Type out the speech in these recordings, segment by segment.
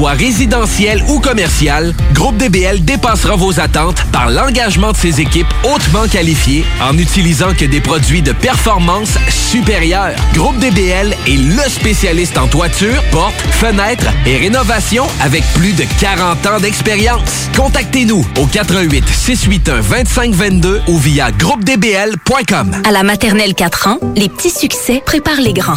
Soit résidentiel ou commercial, Groupe DBL dépassera vos attentes par l'engagement de ses équipes hautement qualifiées en n'utilisant que des produits de performance supérieure. Groupe DBL est le spécialiste en toiture, portes, fenêtres et rénovation avec plus de 40 ans d'expérience. Contactez-nous au 88 681 2522 ou via groupedbl.com. À la maternelle 4 ans, les petits succès préparent les grands.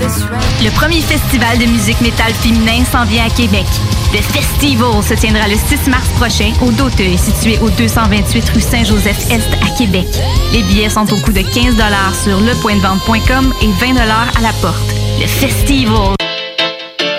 Le premier festival de musique métal féminin s'en vient à Québec. Le Festival se tiendra le 6 mars prochain au Doteuil, situé au 228 rue Saint-Joseph-Est à Québec. Les billets sont au coût de 15 sur lepointdevente.com et 20 à la porte. Le Festival.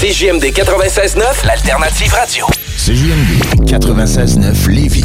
CJMD 96.9, l'alternative radio. CJMD 96.9 Lévis.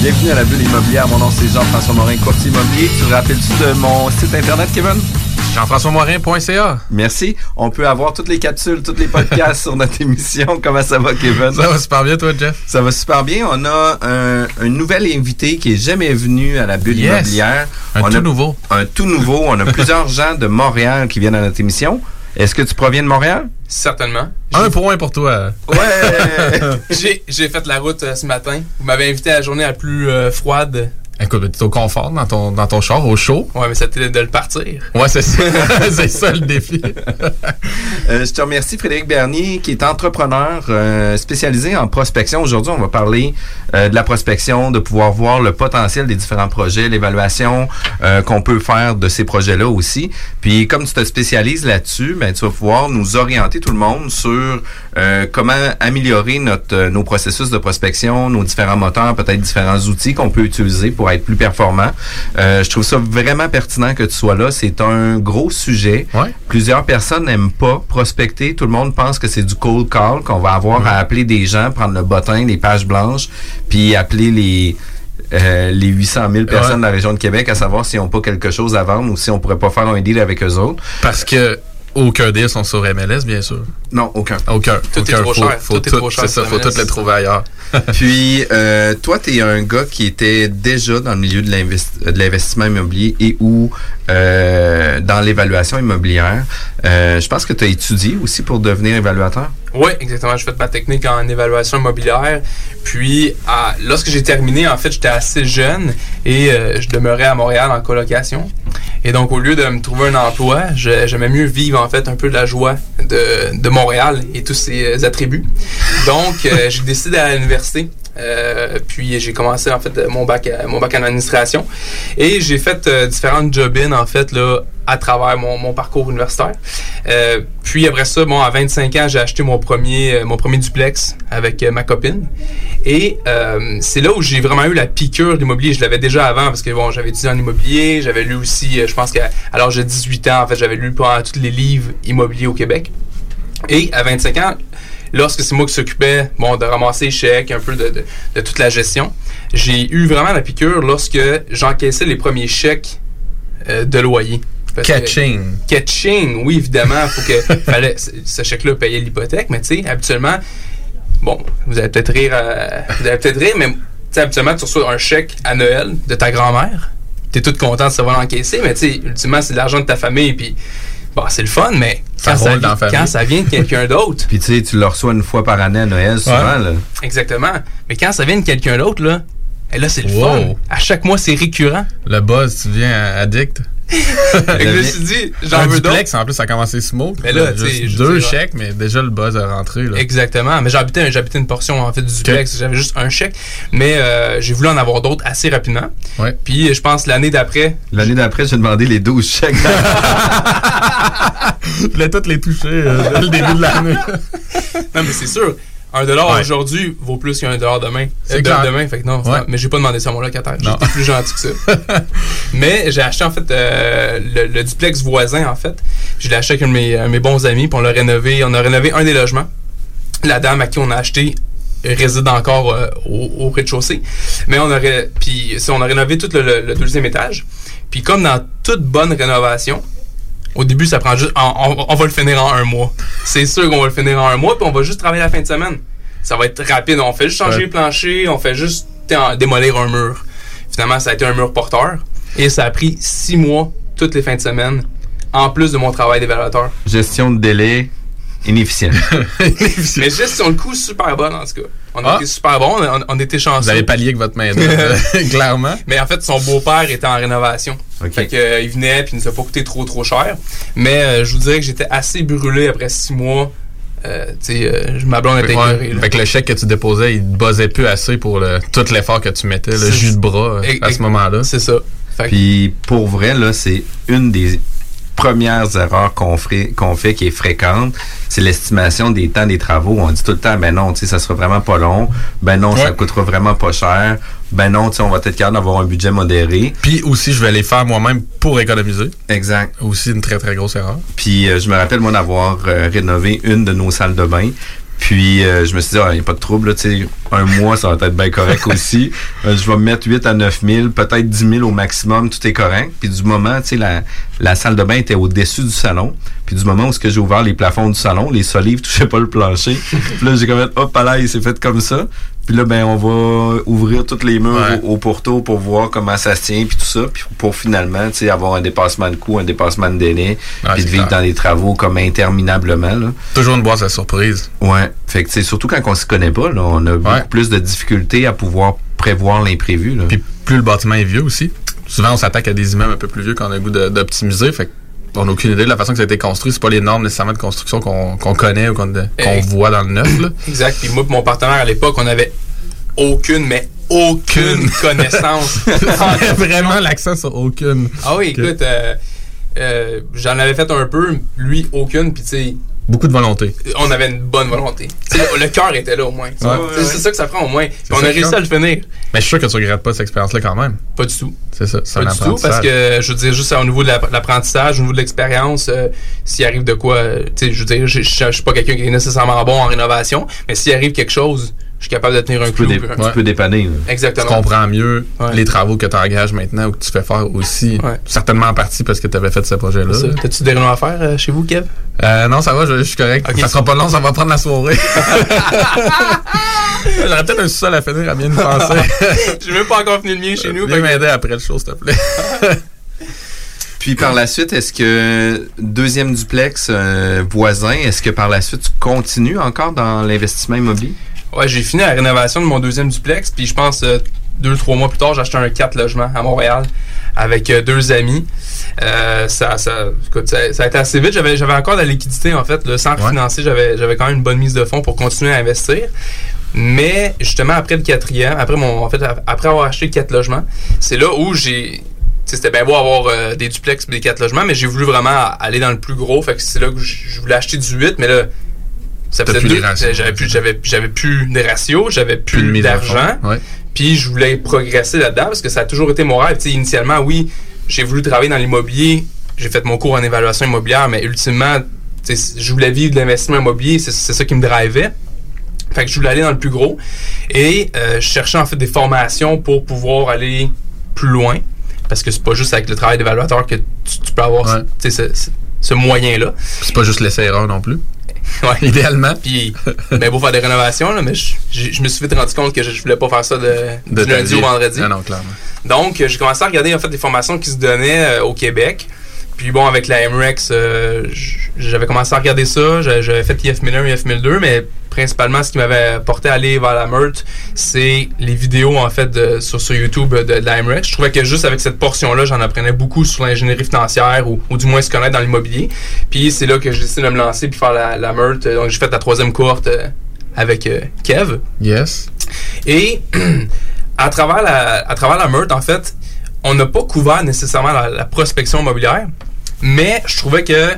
Bienvenue à la bulle immobilière. Mon nom c'est Jean-François Morin, courtier immobilier. Tu te rappelles-tu de mon site internet, Kevin? Jean-François-Morin.ca. Merci. On peut avoir toutes les capsules, tous les podcasts sur notre émission. Comment ça va, Kevin? Ça va super bien, toi, Jeff? Ça va super bien. On a un, un nouvel invité qui est jamais venu à la bulle Yes. immobilière. Un On tout a nouveau. Un tout nouveau. On a plusieurs gens de Montréal qui viennent à notre émission. Est-ce que tu proviens de Montréal? Certainement. Un point pour toi. Ouais! j'ai, j'ai fait la route euh, ce matin. Vous m'avez invité à la journée la plus euh, froide Écoute, t'es au confort dans ton, dans ton char, au chaud. Ouais, mais c'était de le partir. Ouais, c'est ça. c'est ça le défi. Euh, je te remercie, Frédéric Bernier, qui est entrepreneur euh, spécialisé en prospection. Aujourd'hui, on va parler euh, de la prospection, de pouvoir voir le potentiel des différents projets, l'évaluation euh, qu'on peut faire de ces projets-là aussi. Puis, comme tu te spécialises là-dessus, ben, tu vas pouvoir nous orienter tout le monde sur euh, comment améliorer notre, euh, nos processus de prospection, nos différents moteurs, peut-être différents outils qu'on peut utiliser pour être plus performant. Euh, je trouve ça vraiment pertinent que tu sois là. C'est un gros sujet. Ouais. Plusieurs personnes n'aiment pas prospecter. Tout le monde pense que c'est du cold call, qu'on va avoir à appeler des gens, prendre le bottin, les pages blanches, puis appeler les euh, les 800 000 personnes Ouais. de la région de Québec à savoir s'ils n'ont pas quelque chose à vendre ou si on pourrait pas faire un deal avec eux autres. Parce que aucun deal sont sur MLS, bien sûr. Non, aucun. Aucun. Tout est trop Faut- cher. Faut Tout est trop cher C'est ça, faut tout les trouver ailleurs. Puis, euh, toi, tu es un gars qui était déjà dans le milieu de l'invest- de l'investissement immobilier et ou euh, dans l'évaluation immobilière. Euh, je pense que tu as étudié aussi pour devenir évaluateur. Oui, exactement. J'ai fait ma technique en évaluation immobilière. Puis, à- lorsque j'ai terminé, en fait, j'étais assez jeune et euh, je demeurais à Montréal en colocation. Et donc, au lieu de me trouver un emploi, j'aimais mieux vivre, en fait, un peu de la joie de, de Montréal et tous ses euh, attributs. Donc, euh, j'ai décidé d'aller à l'université. Euh, puis j'ai commencé en fait mon bac mon bac en administration et j'ai fait euh, différentes job-in en fait là à travers mon, parcours universitaire. Euh, puis après ça, bon à 25 ans, j'ai acheté mon premier mon premier duplex avec ma copine et c'est là où j'ai vraiment eu la piqûre de l'immobilier. Je l'avais déjà avant parce que bon, j'avais étudié en immobilier, j'avais lu aussi, je pense qu'à l'âge de 18 ans, en fait, j'avais lu pendant tous les livres immobiliers au Québec. Et à 25 ans, lorsque c'est moi qui s'occupais bon, de ramasser les chèques, un peu de, de- de toute la gestion, j'ai eu vraiment la piqûre lorsque j'encaissais les premiers chèques euh, de loyer. Que- Catching. Catching, oui, évidemment. Faut que, fallait, ce- chèque-là payait l'hypothèque, mais tu sais, habituellement, bon, vous allez peut-être rire, euh, vous allez peut-être rire, mais tu sais, habituellement, tu reçois un chèque à Noël de ta grand-mère. T'es toute content de savoir l'encaisser, mais tu sais, ultimement, c'est de l'argent de ta famille, puis c'est le fun, mais Ça quand, ça, vient, la famille. quand ça vient de quelqu'un d'autre, Puis, tu sais, tu le reçois une fois par année à Noël, souvent. Là. exactement, mais quand ça vient de quelqu'un d'autre, là, et là, c'est le Wow. fun. À chaque mois, c'est récurrent. Le buzz, tu deviens addict. Je me suis dit, j'en un veux d'autres. en plus, ça a commencé smooth. Mais là, Juste deux dire, chèques, mais déjà le buzz a rentré. Là. Exactement. Mais j'habitais, j'habitais une portion en fait du duplex. J'avais juste un chèque. Mais euh, j'ai voulu en avoir d'autres assez rapidement. Ouais. Puis je pense l'année d'après. L'année d'après, j'ai demandé les 12 chèques. Je voulais toutes les toucher euh, dès le début de l'année. Non, mais c'est sûr. Un dollar Ouais. aujourd'hui vaut plus qu'un dollar demain. C'est Euh, de- demain. Fait que non, Ouais. mais j'ai pas demandé ça à mon locataire. Non. J'étais plus gentil que ça. mais j'ai acheté en fait euh, le, le duplex voisin en fait. Je l'ai acheté avec un de mes, mes bons amis. Puis on l'a rénové. On a rénové un des logements. La dame à qui on a acheté réside encore euh, au, au rez-de-chaussée. Mais on aurait. Puis on a rénové tout le, le- le deuxième étage. Puis comme dans toute bonne rénovation, au début, ça prend juste. On, on- on va le finir en un mois. C'est sûr qu'on va le finir en un mois, puis on va juste travailler la fin de semaine. Ça va être rapide. On fait juste changer Ouais. le plancher, on fait juste démolir un mur. Finalement, ça a été un mur porteur. Et ça a pris six mois, toutes les fins de semaine, en plus de mon travail d'évaluateur. Gestion de délai inefficiente. Mais gestion de coût super bonne, en tout cas. On a Ah. été super bon, on, on était chanceux. Vous avez pallié avec votre main clairement. Mais en fait, son beau-père était en rénovation. OK. Fait que, euh, il venait puis il nous a pas coûté trop trop cher. Mais euh, je vous dirais que j'étais assez brûlé après six mois. Euh, tu sais, euh, ma blonde était Ouais. écœurée, là. Fait que le chèque que tu déposais, il te buzzait plus assez pour le, tout l'effort que tu mettais, le jus de bras Et- à et- ce moment-là. C'est ça. Puis pour vrai, là, c'est une des premières erreurs qu'on fait, qu'on fait qui est fréquente, c'est l'estimation des temps des travaux. On dit tout le temps, ben non, tu sais, ça sera vraiment pas long. Ben non, ça Ouais. coûtera vraiment pas cher. Ben non, tu sais, on va être capable d'avoir un budget modéré. Puis aussi, je vais les faire moi-même pour économiser. Exact. Aussi une très très grosse erreur. Puis euh, je me rappelle, moi, d'avoir euh, rénové une de nos salles de bain. Puis euh, je me suis dit, il n'y a pas de trouble, là, tu sais, un mois, ça va être bien correct aussi. Euh, je vais me mettre 8 à 9 000, peut-être 10 000 au maximum, tout est correct. Puis du moment, tu sais, la, la salle de bain était au-dessus du salon. Puis du moment où j'ai ouvert les plafonds du salon, les solives touchaient pas le plancher. Puis là, j'ai comme hop, là, il s'est fait comme ça. Puis là, ben, on va ouvrir tous les murs Ouais. au, au pourtour pour voir comment ça se tient, puis tout ça. Puis pour finalement, tu sais, avoir un dépassement de coût, un dépassement de délai, Ouais, puis de vivre clair. dans des travaux comme interminablement, là. Toujours une boîte à surprise. Ouais. Fait que, tu sais, surtout quand on s'y connaît pas, là, on a beaucoup plus de difficultés à pouvoir prévoir l'imprévu. Puis plus le bâtiment est vieux aussi. Souvent, on s'attaque à des immeubles un peu plus vieux qu'on a le goût d'optimiser. Fait on n'a aucune idée de la façon que ça a été construit. C'est pas les normes nécessairement de construction qu'on connaît ou qu'on Eh. voit dans le neuf. Là. Exact. Puis moi et mon partenaire à l'époque, on avait aucune, mais aucune connaissance. Vraiment l'accent sur aucune. ah oui, écoute, euh, euh, j'en avais fait un peu, lui aucune, puis tu sais, Beaucoup de volonté. on avait une bonne volonté. Le cœur était là au moins. Ouais. C'est- ça que ça prend au moins. On a réussi à le finir. Mais je suis sûr que tu regrettes pas cette expérience-là quand même. Pas du tout. C'est ça. Un Pas du tout, parce que je veux dire, juste au niveau de la- l'apprentissage, au niveau de l'expérience, euh, s'il arrive de quoi, euh, tu sais, je veux dire, je suis pas quelqu'un qui est nécessairement bon en rénovation, mais s'il arrive quelque chose, je suis capable de tenir un Tu clou. tu peux dépanner. là. Tu Exactement. comprends mieux Ouais. les travaux que tu engages maintenant ou que tu fais faire aussi. Ouais. Certainement en partie parce que tu avais fait ce projet-là. T'as-tu des rénaux à faire euh, chez vous, Kev? Euh, non, ça va, je, je suis correct. Ok. Ça sera pas long, ça va prendre la soirée. J'aurais peut-être un sol à finir à bien y penser. J'ai même pas encore fini le mien chez nous. Viens que- m'aider après le show, s'il te plaît. Puis par la suite, est-ce que deuxième duplex euh, voisin, est-ce que par la suite tu continues encore dans l'investissement immobilier? Ouais, j'ai fini la rénovation de mon deuxième duplex, puis je pense euh, deux, trois mois plus tard, j'ai acheté un 4 logements à Montréal avec euh, deux amis. Euh, ça, ça, écoute, ça, ça a été assez vite. J'avais, j'avais encore de la liquidité, en fait. Le centre Ouais. financier, j'avais, j'avais quand même une bonne mise de fonds pour continuer à investir. Mais justement, après le quatrième, après mon, en fait, après avoir acheté 4 logements, c'est là où j'ai. tu sais, C'était bien beau avoir euh, des duplex et des 4 logements, mais j'ai voulu vraiment aller dans le plus gros. Fait que c'est là que je je voulais acheter du 8, mais là, ça faisait deux. ratios. J'avais plus, j'avais, j'avais plus de ratios, j'avais Plus d'argent. Ouais. Puis je voulais progresser là-dedans parce que ça a toujours été mon rêve. Initialement, oui, j'ai voulu travailler dans l'immobilier. J'ai fait mon cours en évaluation immobilière, mais ultimement, je voulais vivre de l'investissement immobilier. C'est ça qui me drivait. Fait que je voulais aller dans le plus gros. Et euh, je cherchais en fait des formations pour pouvoir aller plus loin. Parce que c'est pas juste avec le travail d'évaluateur que tu, tu peux avoir Ouais. ce, ce- ce moyen-là. C'est pas juste laisser erreur non plus. Ouais. Idéalement. Puis, ben, beau faire des rénovations, là, mais je, je me suis vite rendu compte que je, je voulais pas faire ça de, De du lundi au vendredi. Ah non, clairement. Donc, euh, j'ai commencé à regarder en fait des formations qui se donnaient euh, au Québec. Puis bon, avec la MREX, euh, j'avais commencé à regarder ça. J'a- J'avais fait IF 1001 et IF 1002, mais principalement, ce qui m'avait porté à aller vers la Meurthe, c'est les vidéos en fait de- sur, sur YouTube de, de. Je trouvais que juste avec cette portion-là, j'en apprenais beaucoup sur l'ingénierie financière ou, ou du moins se connaître dans l'immobilier. Puis c'est là que j'ai décidé de me lancer puis faire la, la Meurthe. Donc j'ai fait la troisième cohorte euh, avec euh, Kev. Yes. Et à travers la, à travers la meurtre, en fait, on n'a pas couvert nécessairement la, la prospection immobilière, mais je trouvais que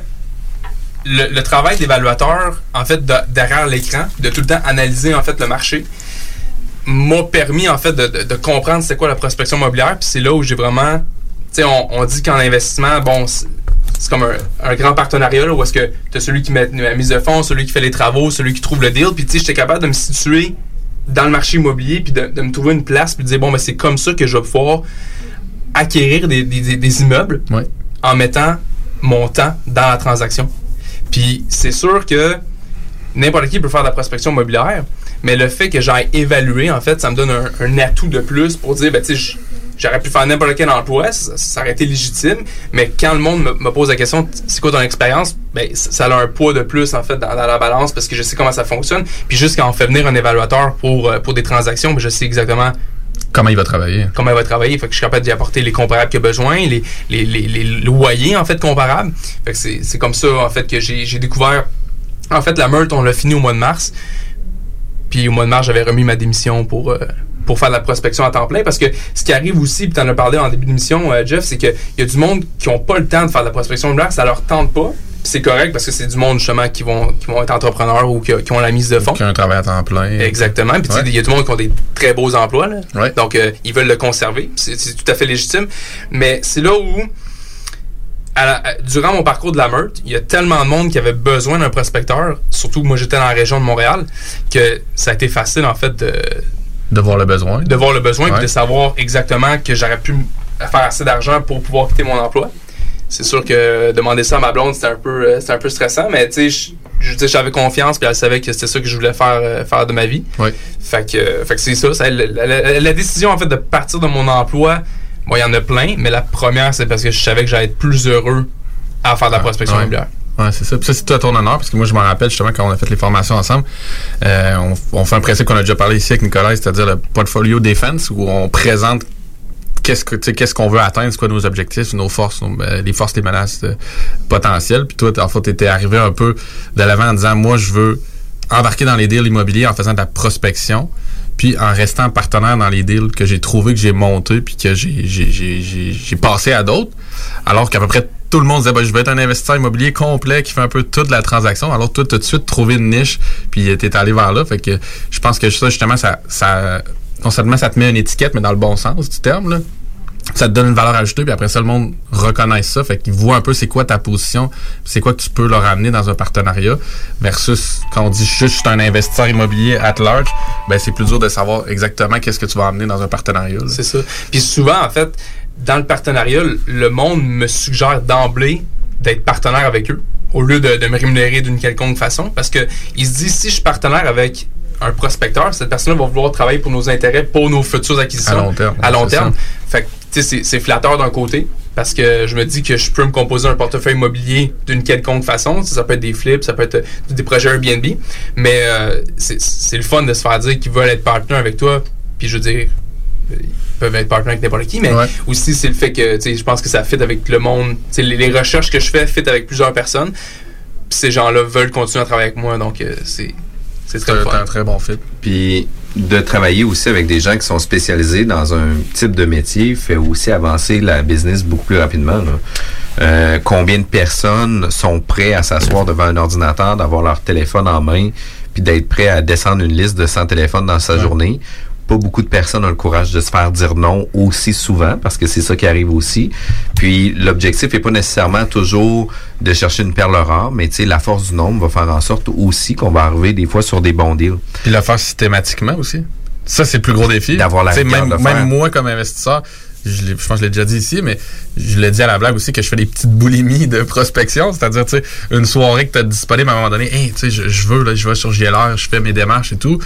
le, le travail d'évaluateur, en fait, de- derrière l'écran, de tout le temps analyser en fait le marché, m'a permis en fait de, de- de comprendre c'est quoi la prospection immobilière. Puis c'est là où j'ai vraiment, tu sais, on, on dit qu'en investissement, bon, c'est comme un, un grand partenariat là, où est-ce que tu as celui qui met la mise de fonds, celui qui fait les travaux, celui qui trouve le deal. Puis tu sais, j'étais capable de me situer dans le marché immobilier puis de, de me trouver une place puis de dire bon ben c'est comme ça que je vais pouvoir acquérir des, des- des- des immeubles Ouais. en mettant mon temps dans la transaction. Puis c'est sûr que n'importe qui peut faire de la prospection immobilière, mais le fait que j'aille évaluer, en fait, ça me donne un, atout de plus pour dire, ben, tu sais, j'aurais pu faire n'importe quel emploi, ça, aurait été légitime, mais quand le monde me, pose la question, c'est quoi ton expérience, ben, ça, a un poids de plus, en fait, dans, dans la balance parce que je sais comment ça fonctionne. Puis juste quand on fait venir un évaluateur pour, euh, pour des transactions, ben, je sais exactement Comment il va travailler? comment elle va travailler. Fait que je suis capable d'y apporter les comparables qu'il a besoin, les, les, les, loyers, en fait, comparables. Fait que c'est comme ça, en fait, que j'ai découvert. En fait, la meurtre, on l'a fini au mois de mars. Puis au mois de mars, j'avais remis ma démission pour, euh, pour faire de la prospection à temps plein. Parce que ce qui arrive aussi, puis tu en as parlé en début d'émission, euh, Jeff, c'est qu'il y a du monde qui n'ont pas le temps de faire de la prospection immobilière, ça leur tente pas. C'est correct parce que c'est du monde justement qui vont, qui vont être entrepreneurs ou qui, qui ont la mise de fonds. Qui a un travail à temps plein. Exactement. Puis tu sais, Ouais. il y a du monde qui ont des très beaux emplois. Là. Ouais. Donc, euh, ils veulent le conserver. C'est tout à fait légitime. Mais c'est là où, à la- à- durant mon parcours de la meurtre, il y a tellement de monde qui avait besoin d'un prospecteur, surtout que moi j'étais dans la région de Montréal, que ça a été facile en fait de, De voir le besoin. de voir le besoin et Ouais. de savoir exactement que j'aurais pu faire assez d'argent pour pouvoir quitter mon emploi. C'est sûr que demander ça à ma blonde, c'était un peu, euh, c'était un peu stressant, mais tu sais, je- j'avais confiance puis elle savait que c'était ça que je voulais faire, euh, faire de ma vie. Ouais. Fait que, euh, fait que c'est ça. ça la, la- la- la décision en fait de partir de mon emploi, bon, il y en a plein, mais la première, c'est parce que je savais que j'allais être plus heureux à faire de la prospection ouais. immobilière. Ouais, c'est ça. Puis ça, c'est tout à ton honneur, parce que moi, je me rappelle justement quand on a fait les formations ensemble, euh, on, on fait un principe qu'on a déjà parlé ici avec Nicolas, c'est-à-dire le portfolio defense, où on présente qu'est-ce que qu'est-ce qu'on veut atteindre, c'est quoi nos objectifs, nos forces, nos- ben, les forces, les menaces euh, potentielles. Puis toi, en fait, t'étais arrivé un peu de l'avant en disant, moi, je veux embarquer dans les deals immobiliers en faisant de la prospection, puis en restant partenaire dans les deals que j'ai trouvé, que j'ai monté, puis que j'ai, passé à d'autres, alors qu'à peu près tout le monde disait, ben, je veux être un investisseur immobilier complet qui fait un peu toute la transaction. Alors, toi, tout de suite trouvé une niche, puis t'es allé vers là. Fait que je pense que ça, justement, ça, ça, non ça te met une étiquette, mais dans le bon sens du terme, là ça te donne une valeur ajoutée, puis après ça, le monde reconnaît ça. Fait qu'ils voient un peu c'est quoi ta position, c'est quoi que tu peux leur amener dans un partenariat. Versus quand on dit juste je suis un investisseur immobilier at large, ben c'est plus dur de savoir exactement qu'est-ce que tu vas amener dans un partenariat. C'est ça. Puis souvent, en fait, dans le partenariat, le monde me suggère d'emblée d'être partenaire avec eux au lieu de, me rémunérer d'une quelconque façon parce que il se dit si je suis partenaire avec un prospecteur, cette personne va vouloir travailler pour nos intérêts, pour nos futures acquisitions. À long terme, À long terme. ça. Fait que, tu sais, c'est- flatteur d'un côté parce que je me dis que je peux me composer un portefeuille immobilier d'une quelconque façon. Ça peut être des flips, ça peut être euh, des projets Airbnb. Mais euh, c'est le fun de se faire dire qu'ils veulent être partenaires avec toi. Puis je veux dire, ils peuvent être partenaires avec n'importe qui, mais Ouais. aussi c'est le fait que je pense que ça fit avec le monde. Les, les recherches que je fais fit avec plusieurs personnes. Puis ces gens-là veulent continuer à travailler avec moi, donc euh, c'est c'est un, très bon fit. Puis de travailler aussi avec des gens qui sont spécialisés dans un type de métier fait aussi avancer la business beaucoup plus rapidement. là. Euh, combien de personnes sont prêts à s'asseoir devant un ordinateur, d'avoir leur téléphone en main, puis d'être prêts à descendre une liste de 100 téléphones dans sa journée? Pas beaucoup de personnes ont le courage de se faire dire non aussi souvent, parce que c'est ça qui arrive aussi. Puis l'objectif est pas nécessairement toujours de chercher une perle rare, mais tu sais, la force du nombre va faire en sorte aussi qu'on va arriver des fois sur des bons deals. Puis le faire systématiquement aussi. Ça, c'est le plus gros défi. D'avoir la même, de même moi, comme investisseur, je, pense que je l'ai déjà dit ici, mais je l'ai dit à la blague aussi que je fais des petites boulimies de prospection. C'est-à-dire, tu sais, une soirée que tu as disponible à un moment donné, hey, tu sais, je, je veux, là, je vais sur JLR, je fais mes démarches et tout.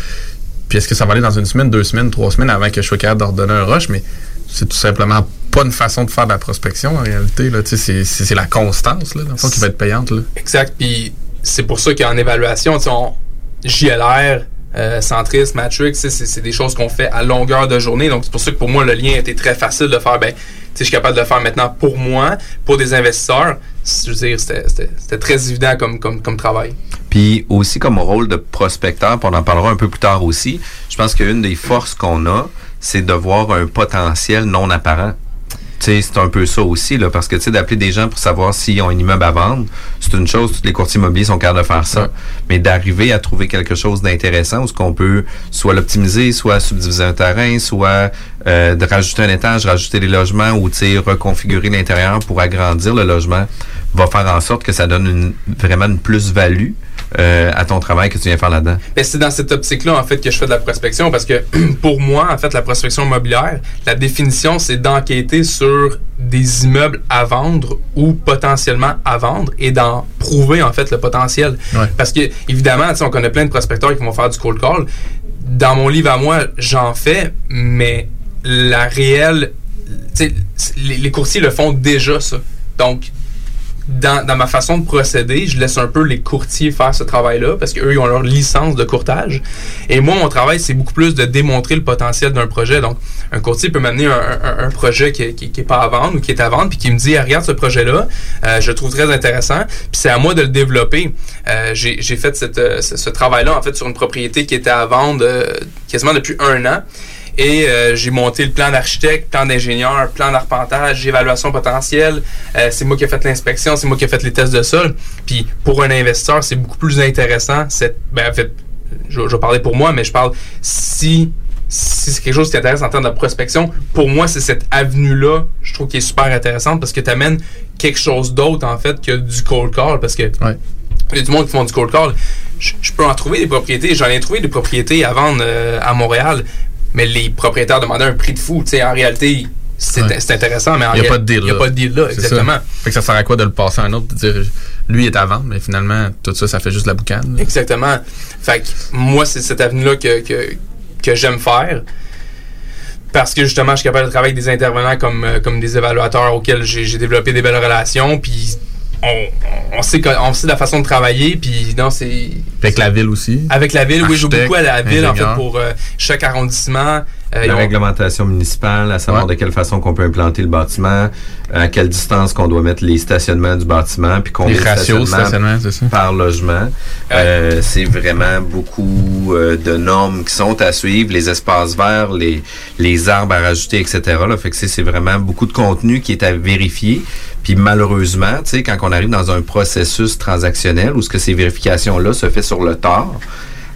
Puis est-ce que ça va aller dans une semaine, deux semaines, trois semaines avant que je sois capable d'ordonner un rush? Mais c'est tout simplement pas une façon de faire de la prospection en réalité. C'est, la constance là, le qui va être payante. Là. Exact. Puis c'est pour ça qu'en évaluation, JLR, euh, centriste, Matrix, c'est des choses qu'on fait à longueur de journée. Donc c'est pour ça que pour moi, le lien était très facile de faire. Ben, je suis capable de le faire maintenant pour moi, pour des investisseurs. Je veux dire, c'était- très évident comme, travail. Puis aussi comme rôle de prospecteur, on en parlera un peu plus tard aussi, je pense qu'une des forces qu'on a, c'est de voir un potentiel non apparent. C'est un peu ça aussi, là, parce que tu sais, d'appeler des gens pour savoir s'ils ont un immeuble à vendre, c'est une chose, tous les courtiers immobiliers sont capables de faire ça. Ouais. Mais d'arriver à trouver quelque chose d'intéressant où ce qu'on peut soit l'optimiser, soit subdiviser un terrain, soit euh, de rajouter un étage, rajouter des logements ou reconfigurer l'intérieur pour agrandir le logement, va faire en sorte que ça donne une, vraiment une plus-value euh, à ton travail que tu viens faire là-dedans? Ben, c'est dans cette optique-là, en fait, que je fais de la prospection parce que pour moi, en fait, la prospection immobilière, la définition, c'est d'enquêter sur des immeubles à vendre ou potentiellement à vendre et d'en prouver, en fait, le potentiel. Ouais. Parce que, évidemment, on connaît plein de prospecteurs qui vont faire du cold call. Dans mon livre à moi, j'en fais, mais la réelle. Les, les courtiers le font déjà, ça. Donc, dans, dans ma façon de procéder, je laisse un peu les courtiers faire ce travail-là parce qu'eux, ils ont leur licence de courtage. Et moi, mon travail, c'est beaucoup plus de démontrer le potentiel d'un projet. Donc, un courtier peut m'amener un, un- un projet qui, qui, qui est pas à vendre ou qui est à vendre, puis qui me dit, Ah, regarde ce projet-là, euh, je le trouve très intéressant, puis c'est à moi de le développer. Euh, J'ai j'ai fait cette, euh, ce, ce travail-là, en fait, sur une propriété qui était à vendre euh, quasiment depuis un an. Et euh, j'ai monté le plan d'architecte, plan d'ingénieur, plan d'arpentage, évaluation potentielle. Euh, c'est moi qui ai fait l'inspection, c'est moi qui ai fait les tests de sol. Puis pour un investisseur, c'est beaucoup plus intéressant. Cette, ben, en fait, je, je vais parler pour moi, mais je parle si, si c'est quelque chose qui t'intéresse en termes de prospection. Pour moi, c'est cette avenue-là, je trouve qui est super intéressante parce que tu amènes quelque chose d'autre en fait que du cold call. Parce que Ouais. il y a du monde qui font du cold call. Je, je peux en trouver des propriétés. J'en ai trouvé des propriétés à vendre euh, à Montréal, mais les propriétaires demandaient un prix de fou. En réalité, c'est Ouais. intéressant, mais en Il n'y a pas de deal. Il n'y a pas de deal là, exactement. ça. Fait que ça sert à quoi de le passer à un autre, de dire lui est à vendre, mais finalement, tout ça, ça fait juste la boucane. là? Exactement. Fait que moi, c'est cette avenue-là que, que, que j'aime faire. Parce que justement, je suis capable de travailler avec des intervenants comme, euh, comme des évaluateurs auxquels j'ai j'ai développé des belles relations. Puis on, sait on sait la façon de travailler, puis non, c'est... Avec la ville aussi. Avec la ville, oui, je joue beaucoup à la ville, en fait, pour euh, chaque arrondissement. Euh, la réglementation municipale, à savoir de quelle façon qu'on peut implanter le bâtiment, à quelle distance qu'on doit mettre les stationnements du bâtiment, puis combien les ratios de stationnement, c'est ça? par logement. Euh, c'est vraiment beaucoup euh, de normes qui sont à suivre, les espaces verts, les, les arbres à rajouter, etc. Là, fait que c'est vraiment beaucoup de contenu qui est à vérifier. Puis malheureusement, tu sais, quand on arrive dans un processus transactionnel où ce que ces vérifications-là se fait sur le tard,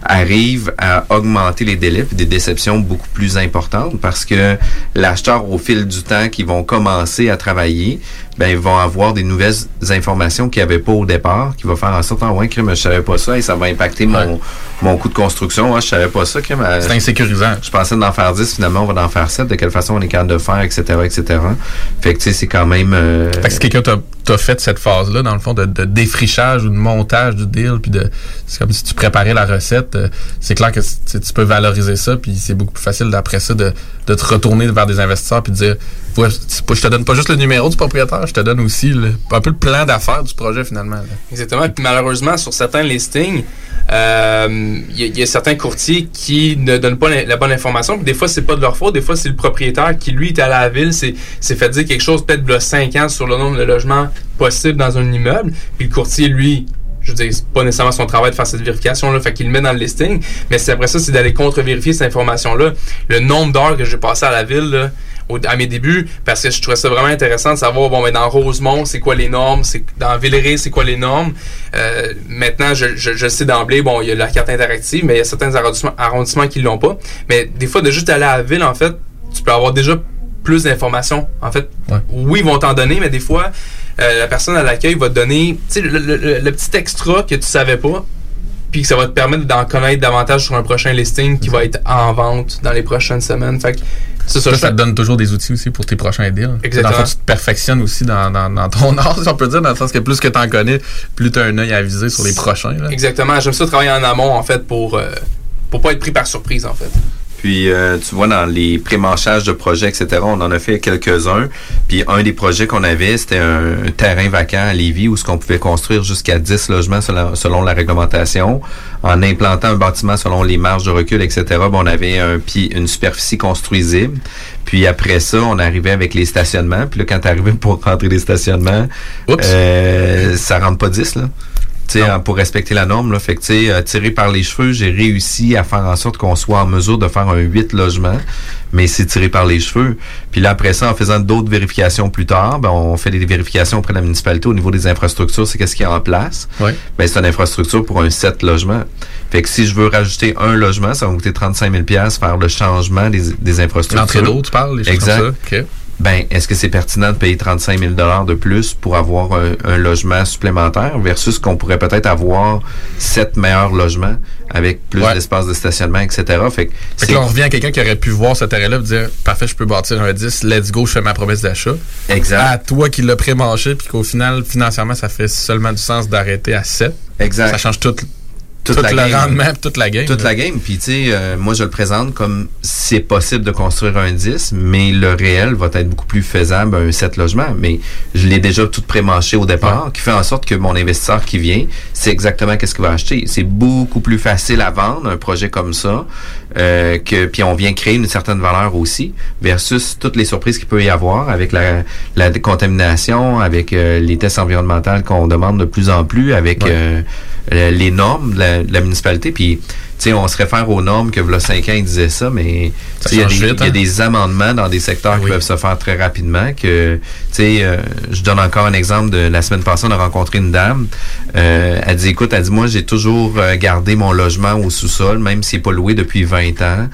arrive à augmenter les délais et des déceptions beaucoup plus importantes parce que l'acheteur au fil du temps qui vont commencer à travailler ben, ils vont avoir des nouvelles informations qu'il n'y avait pas au départ, qui va faire en sorte, ah ouais, crime, je savais pas ça et ça va impacter mon, mon coût de construction. Ah, je savais pas ça, crime. C'est insécurisant. Je pensais d'en faire 10, finalement, on va en faire 7. De quelle façon on est capable de faire, etc., etc. Fait que, tu sais, c'est quand même... Euh, fait que si quelqu'un t'a fait cette phase-là, dans le fond, de, défrichage ou de montage du deal, puis de... C'est comme si tu préparais la recette. Euh, c'est clair que tu peux valoriser ça, puis c'est beaucoup plus facile d'après ça de, de te retourner vers des investisseurs puis de dire ouais, je te donne pas juste le numéro du propriétaire, je te donne aussi un peu le plan d'affaires du projet finalement. Exactement. Puis malheureusement, sur certains listings, il euh, y, a certains courtiers qui ne donnent pas la, bonne information. Puis des fois, c'est pas de leur faute. Des fois, c'est le propriétaire qui, lui, est à la ville, s'est fait dire quelque chose peut-être de 5 ans sur le nombre de logements possibles dans un immeuble. Puis le courtier, lui, je veux dire, c'est pas nécessairement son travail de faire cette vérification-là, fait qu'il le met dans le listing. Mais c'est après ça, c'est d'aller contre-vérifier cette information-là. Le nombre d'heures que j'ai passé à la ville, là, à mes débuts parce que je trouvais ça vraiment intéressant de savoir bon mais dans Rosemont c'est quoi les normes c'est dans Villeray c'est quoi les normes euh, maintenant je, je, sais d'emblée bon il y a la carte interactive mais il y a certains arrondissements, arrondissements qui l'ont pas mais des fois de juste aller à la ville en fait tu peux avoir déjà plus d'informations en fait oui ils vont t'en donner mais des fois euh, la personne à l'accueil va te donner le, le, le, petit extra que tu savais pas puis ça va te permettre d'en connaître davantage sur un prochain listing qui va être en vente dans les prochaines semaines. Fait que ça, ça, te donne toujours des outils aussi pour tes prochains deals. Exactement. Dans le tu te perfectionnes aussi dans, dans, ton art, si on peut dire, dans le sens que plus que tu en connais, plus tu as un œil à viser sur les prochains. Exactement. J'aime ça travailler en amont, en fait, pour, euh, pour pas être pris par surprise, en fait. Puis, euh, tu vois, dans les pré-manchages de projets, etc., on en a fait quelques-uns. Puis, un des projets qu'on avait, c'était un, terrain vacant à Lévis où ce qu'on pouvait construire jusqu'à 10 logements selon, la réglementation. En implantant un bâtiment selon les marges de recul, etc., bon, on avait un une superficie construisible. Puis après ça, on arrivait avec les stationnements. Puis là, quand tu arrivé pour rentrer les stationnements, euh, ça rentre pas 10, là pour respecter la norme. Là. Fait que, euh, tiré par les cheveux, j'ai réussi à faire en sorte qu'on soit en mesure de faire un 8 logements, mais c'est tiré par les cheveux. Puis là, après ça, en faisant d'autres vérifications plus tard, ben, on fait des vérifications auprès de la municipalité au niveau des infrastructures, c'est qu'est-ce qu'il y a en place. Oui. Ben, c'est une infrastructure pour un 7 logements. Fait que si je veux rajouter un logement, ça va me coûter 35 000 faire le changement des, des infrastructures. L'entrée d'eau, tu parles, les choses exact. comme ça ben, est-ce que c'est pertinent de payer 35 000 de plus pour avoir un, logement supplémentaire versus qu'on pourrait peut-être avoir sept meilleurs logements avec plus d'espace de stationnement, etc. Fait que, fait là, on revient à quelqu'un qui aurait pu voir ce terrain-là et dire Parfait, je peux bâtir un 10, let's go, je fais ma promesse d'achat. Exact. À toi qui l'as pré-manché, puis qu'au final, financièrement, ça fait seulement du sens d'arrêter à 7. Exact. Ça change tout toute tout la le game. rendement, toute la game. Toute la game. Puis, tu sais, euh, moi, je le présente comme c'est possible de construire un 10, mais le réel va être beaucoup plus faisable, un 7 logements. Mais je l'ai déjà tout prémanché au départ, qui fait en sorte que mon investisseur qui vient, c'est exactement qu'est-ce qu'il va acheter. C'est beaucoup plus facile à vendre, un projet comme ça, euh, que puis on vient créer une certaine valeur aussi, versus toutes les surprises qu'il peut y avoir avec la, la contamination, avec euh, les tests environnementaux qu'on demande de plus en plus, avec les normes de la, municipalité. Puis, sais, on se réfère aux normes que, y a 5 ans, ils disaient ça, mais il y, a hein? des amendements dans des secteurs qui peuvent se faire très rapidement. Que, euh, je donne encore un exemple de la semaine passée, on a rencontré une dame. Euh, elle dit, écoute, elle dit, moi, j'ai toujours euh, gardé mon logement au sous-sol, même s'il n'est pas loué depuis 20 ans,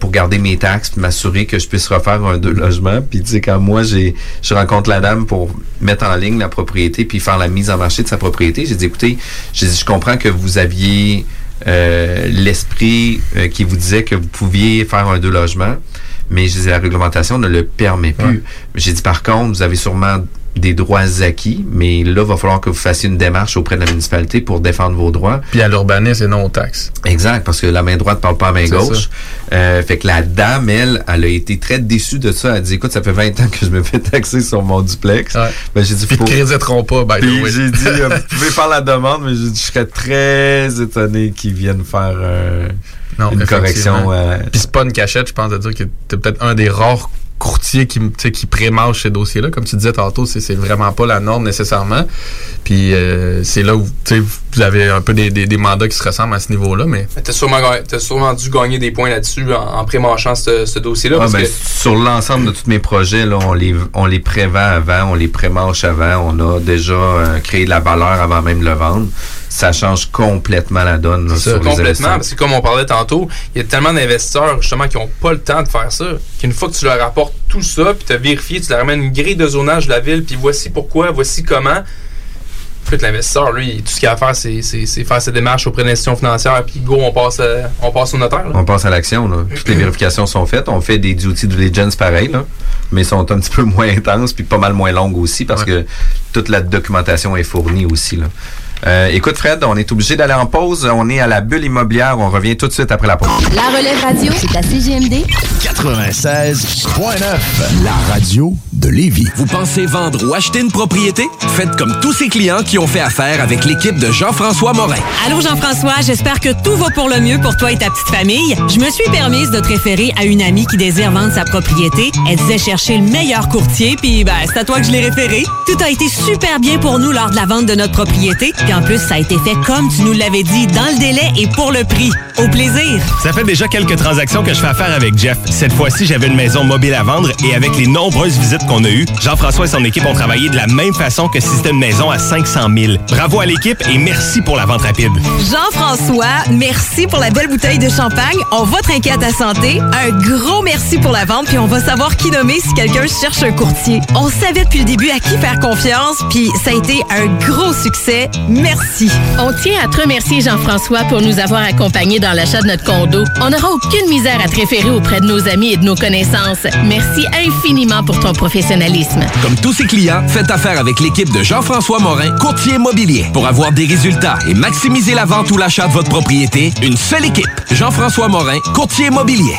pour garder mes taxes, puis m'assurer que je puisse refaire un deux logements. Puis, tu sais, quand moi, j'ai, je rencontre la dame pour mettre en ligne la propriété, puis faire la mise en marché de sa propriété, j'ai dit, écoutez, j'ai dit, je comprends que vous aviez euh, l'esprit euh, qui vous disait que vous pouviez faire un deux logements, mais je disais, la réglementation ne le permet plus. J'ai dit, par contre, vous avez sûrement des droits acquis, mais là, il va falloir que vous fassiez une démarche auprès de la municipalité pour défendre vos droits. Puis à l'urbanisme et non aux taxes. Exact, parce que la main droite parle pas à la main gauche. Euh, fait que la dame, elle, elle a été très déçue de ça. Elle a dit, écoute, ça fait 20 ans que je me fais taxer sur mon duplex. Ben, j'ai dit, Puis ils te créditeront pas, by the Puis way. j'ai dit, euh, vous pouvez faire la demande, mais dit, je serais très étonné qu'ils viennent faire euh, Non, une correction. euh, Puis c'est pas une cachette, je pense, de dire que t'es peut-être un des rares courtiers qui, qui prémarche ces dossiers-là. Comme tu disais tantôt, c'est vraiment pas la norme nécessairement. Puis euh, c'est là où tu sais, vous avez un peu des, des, des mandats qui se ressemblent à ce niveau-là, mais Mais T'as sûrement, dû gagner des points là-dessus en, en prémarchant ce, ce dossier-là. Ah, parce ben, que Sur l'ensemble de tous mes projets, là, on les on les prévend avant, on les prémarche avant, on a déjà euh, créé de la valeur avant même de le vendre. Ça change complètement la donne là, Ça, sur complètement, parce que comme on parlait tantôt, il y a tellement d'investisseurs justement qui n'ont pas le temps de faire ça, qu'une fois que tu leur apportes tout ça, puis tu as vérifié, tu leur amènes une grille de zonage de la ville, puis voici pourquoi, voici comment. Puis l'investisseur, lui, tout ce qu'il a à faire, c'est faire ses démarches auprès de l'institution financière, puis go, on passe, à- on passe au notaire. là. On passe à l'action. Toutes les vérifications sont faites. On fait des duty diligence pareil, là, mais sont un petit peu moins intenses puis pas mal moins longues aussi parce que toute la documentation est fournie aussi. Là. Euh, écoute Fred, on est obligé d'aller en pause. On est à la bulle immobilière. On revient tout de suite après la pause. La relève radio, c'est à CGMD 96.9, la radio de Lévis. Vous pensez vendre ou acheter une propriété? Faites comme tous ces clients qui ont fait affaire avec l'équipe de Jean-François Morin. Allô Jean-François, j'espère que tout va pour le mieux pour toi et ta petite famille. Je me suis permise de te référer à une amie qui désire vendre sa propriété. Elle disait chercher le meilleur courtier, puis ben, c'est à toi que je l'ai référé. Tout a été super bien pour nous lors de la vente de notre propriété. Puis en plus, ça a été fait comme tu nous l'avais dit, dans le délai et pour le prix. Au plaisir. Ça fait déjà quelques transactions que je fais affaire avec Jeff. Cette fois-ci, j'avais une maison mobile à vendre et avec les nombreuses visites qu'on a eues, Jean-François et son équipe ont travaillé de la même façon que si c'était une maison à 500 000. Bravo à l'équipe et merci pour la vente rapide. Jean-François, merci pour la belle bouteille de champagne. On va trinquer à ta santé. Un gros merci pour la vente, puis on va savoir qui nommer si quelqu'un cherche un courtier. On savait depuis le début à qui faire confiance, puis ça a été un gros succès. Merci. On tient à te remercier, Jean-François, pour nous avoir accompagnés dans l'achat de notre condo. On n'aura aucune misère à te référer auprès de nos amis et de nos connaissances. Merci infiniment pour ton professionnalisme. Comme tous ses clients, faites affaire avec l'équipe de Jean-François Morin, courtier immobilier. Pour avoir des résultats et maximiser la vente ou l'achat de votre propriété, une seule équipe. Jean-François Morin, courtier immobilier.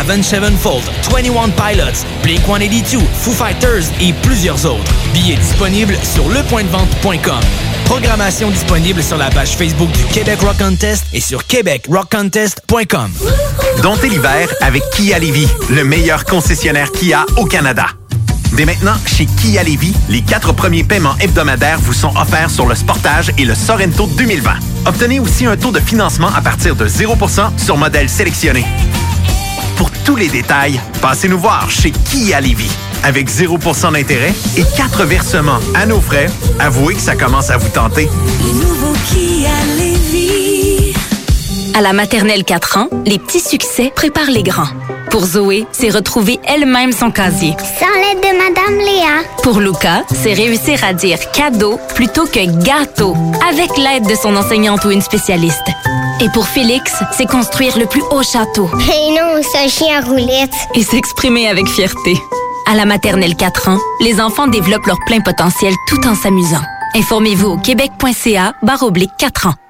Avenged Sevenfold, 21 Pilots, Blink-182, Foo Fighters et plusieurs autres. Billets disponibles sur lepointdevente.com. Programmation disponible sur la page Facebook du Québec Rock Contest et sur québecrockcontest.com. Domptez l'hiver avec Kia Lévis, le meilleur concessionnaire Kia au Canada. Dès maintenant, chez Kia Lévis, les quatre premiers paiements hebdomadaires vous sont offerts sur le Sportage et le Sorento 2020. Obtenez aussi un taux de financement à partir de 0% sur modèle sélectionné. Tous les détails, passez nous voir chez Kia Lévis. Avec 0% d'intérêt et 4 versements à nos frais, avouez que ça commence à vous tenter. nouveau Kia Lévis. À la maternelle 4 ans, les petits succès préparent les grands. Pour Zoé, c'est retrouver elle-même son casier. Sans l'aide de Madame Léa. Pour Luca, c'est réussir à dire cadeau plutôt que gâteau avec l'aide de son enseignante ou une spécialiste. Et pour Félix, c'est construire le plus haut château. Mais non, c'est un chien roulette. Et s'exprimer avec fierté. À la maternelle 4 ans, les enfants développent leur plein potentiel tout en s'amusant. Informez-vous au québec.ca barre oblique 4 ans.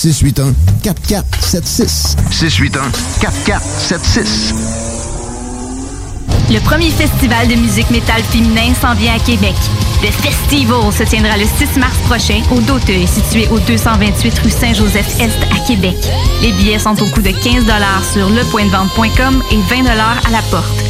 681 4476. 681-4476. Le premier festival de musique métal féminin s'en vient à Québec. Le Festival se tiendra le 6 mars prochain au Doteuil, situé au 228 rue Saint-Joseph-Est à Québec. Les billets sont au coût de 15 sur lepointdevente.com et 20 à la porte.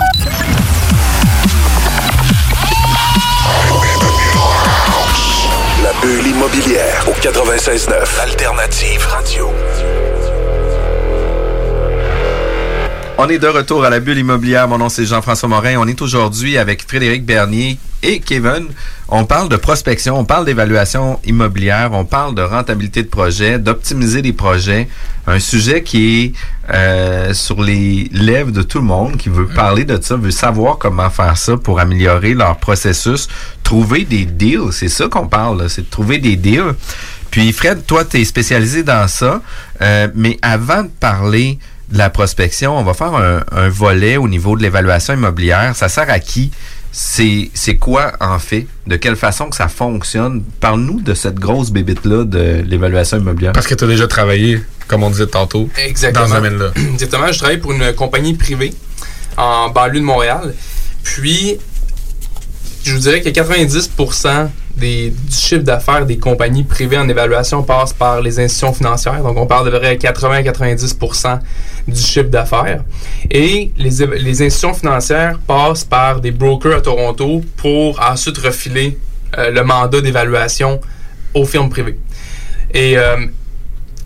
La bulle immobilière au 96.9 Alternative Radio. On est de retour à la bulle immobilière. Mon nom, c'est Jean-François Morin. On est aujourd'hui avec Frédéric Bernier et Kevin. On parle de prospection, on parle d'évaluation immobilière, on parle de rentabilité de projet, d'optimiser les projets. Un sujet qui est euh, sur les lèvres de tout le monde, qui veut parler de ça, veut savoir comment faire ça pour améliorer leur processus, trouver des deals. C'est ça qu'on parle, c'est de trouver des deals. Puis Fred, toi, tu es spécialisé dans ça. Euh, mais avant de parler de la prospection, on va faire un, un volet au niveau de l'évaluation immobilière. Ça sert à qui? C'est c'est quoi en fait? De quelle façon que ça fonctionne? Parle-nous de cette grosse bébite-là de l'évaluation immobilière. Parce que tu as déjà travaillé, comme on disait tantôt, Exactement. dans ce domaine-là. Exactement. Je travaille pour une compagnie privée en banlieue de Montréal. Puis, je vous dirais que 90% des, du chiffre d'affaires des compagnies privées en évaluation passe par les institutions financières. Donc, on parle de vrai 80-90% du chiffre d'affaires. Et les, les institutions financières passent par des brokers à Toronto pour ensuite refiler euh, le mandat d'évaluation aux firmes privées. Et euh,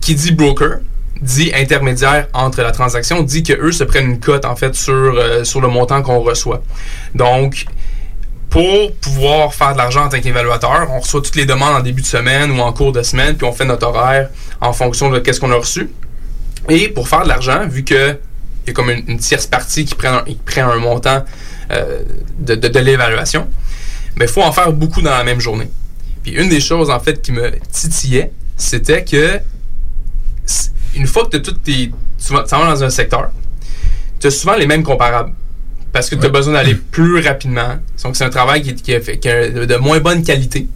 qui dit broker dit intermédiaire entre la transaction, dit que eux se prennent une cote en fait sur, euh, sur le montant qu'on reçoit. Donc, pour pouvoir faire de l'argent en tant qu'évaluateur, on reçoit toutes les demandes en début de semaine ou en cours de semaine, puis on fait notre horaire en fonction de qu'est-ce qu'on a reçu. Et pour faire de l'argent, vu que il y a comme une, tierce partie qui prend un, montant euh, de, l'évaluation, il faut en faire beaucoup dans la même journée. Puis une des choses en fait qui me titillait, c'était que une fois que tu as toutes tes. Tu vas dans un secteur, tu as souvent les mêmes comparables. Parce que tu as besoin d'aller plus rapidement. Donc, c'est un travail qui, qui, est fait- qui est de moins bonne qualité.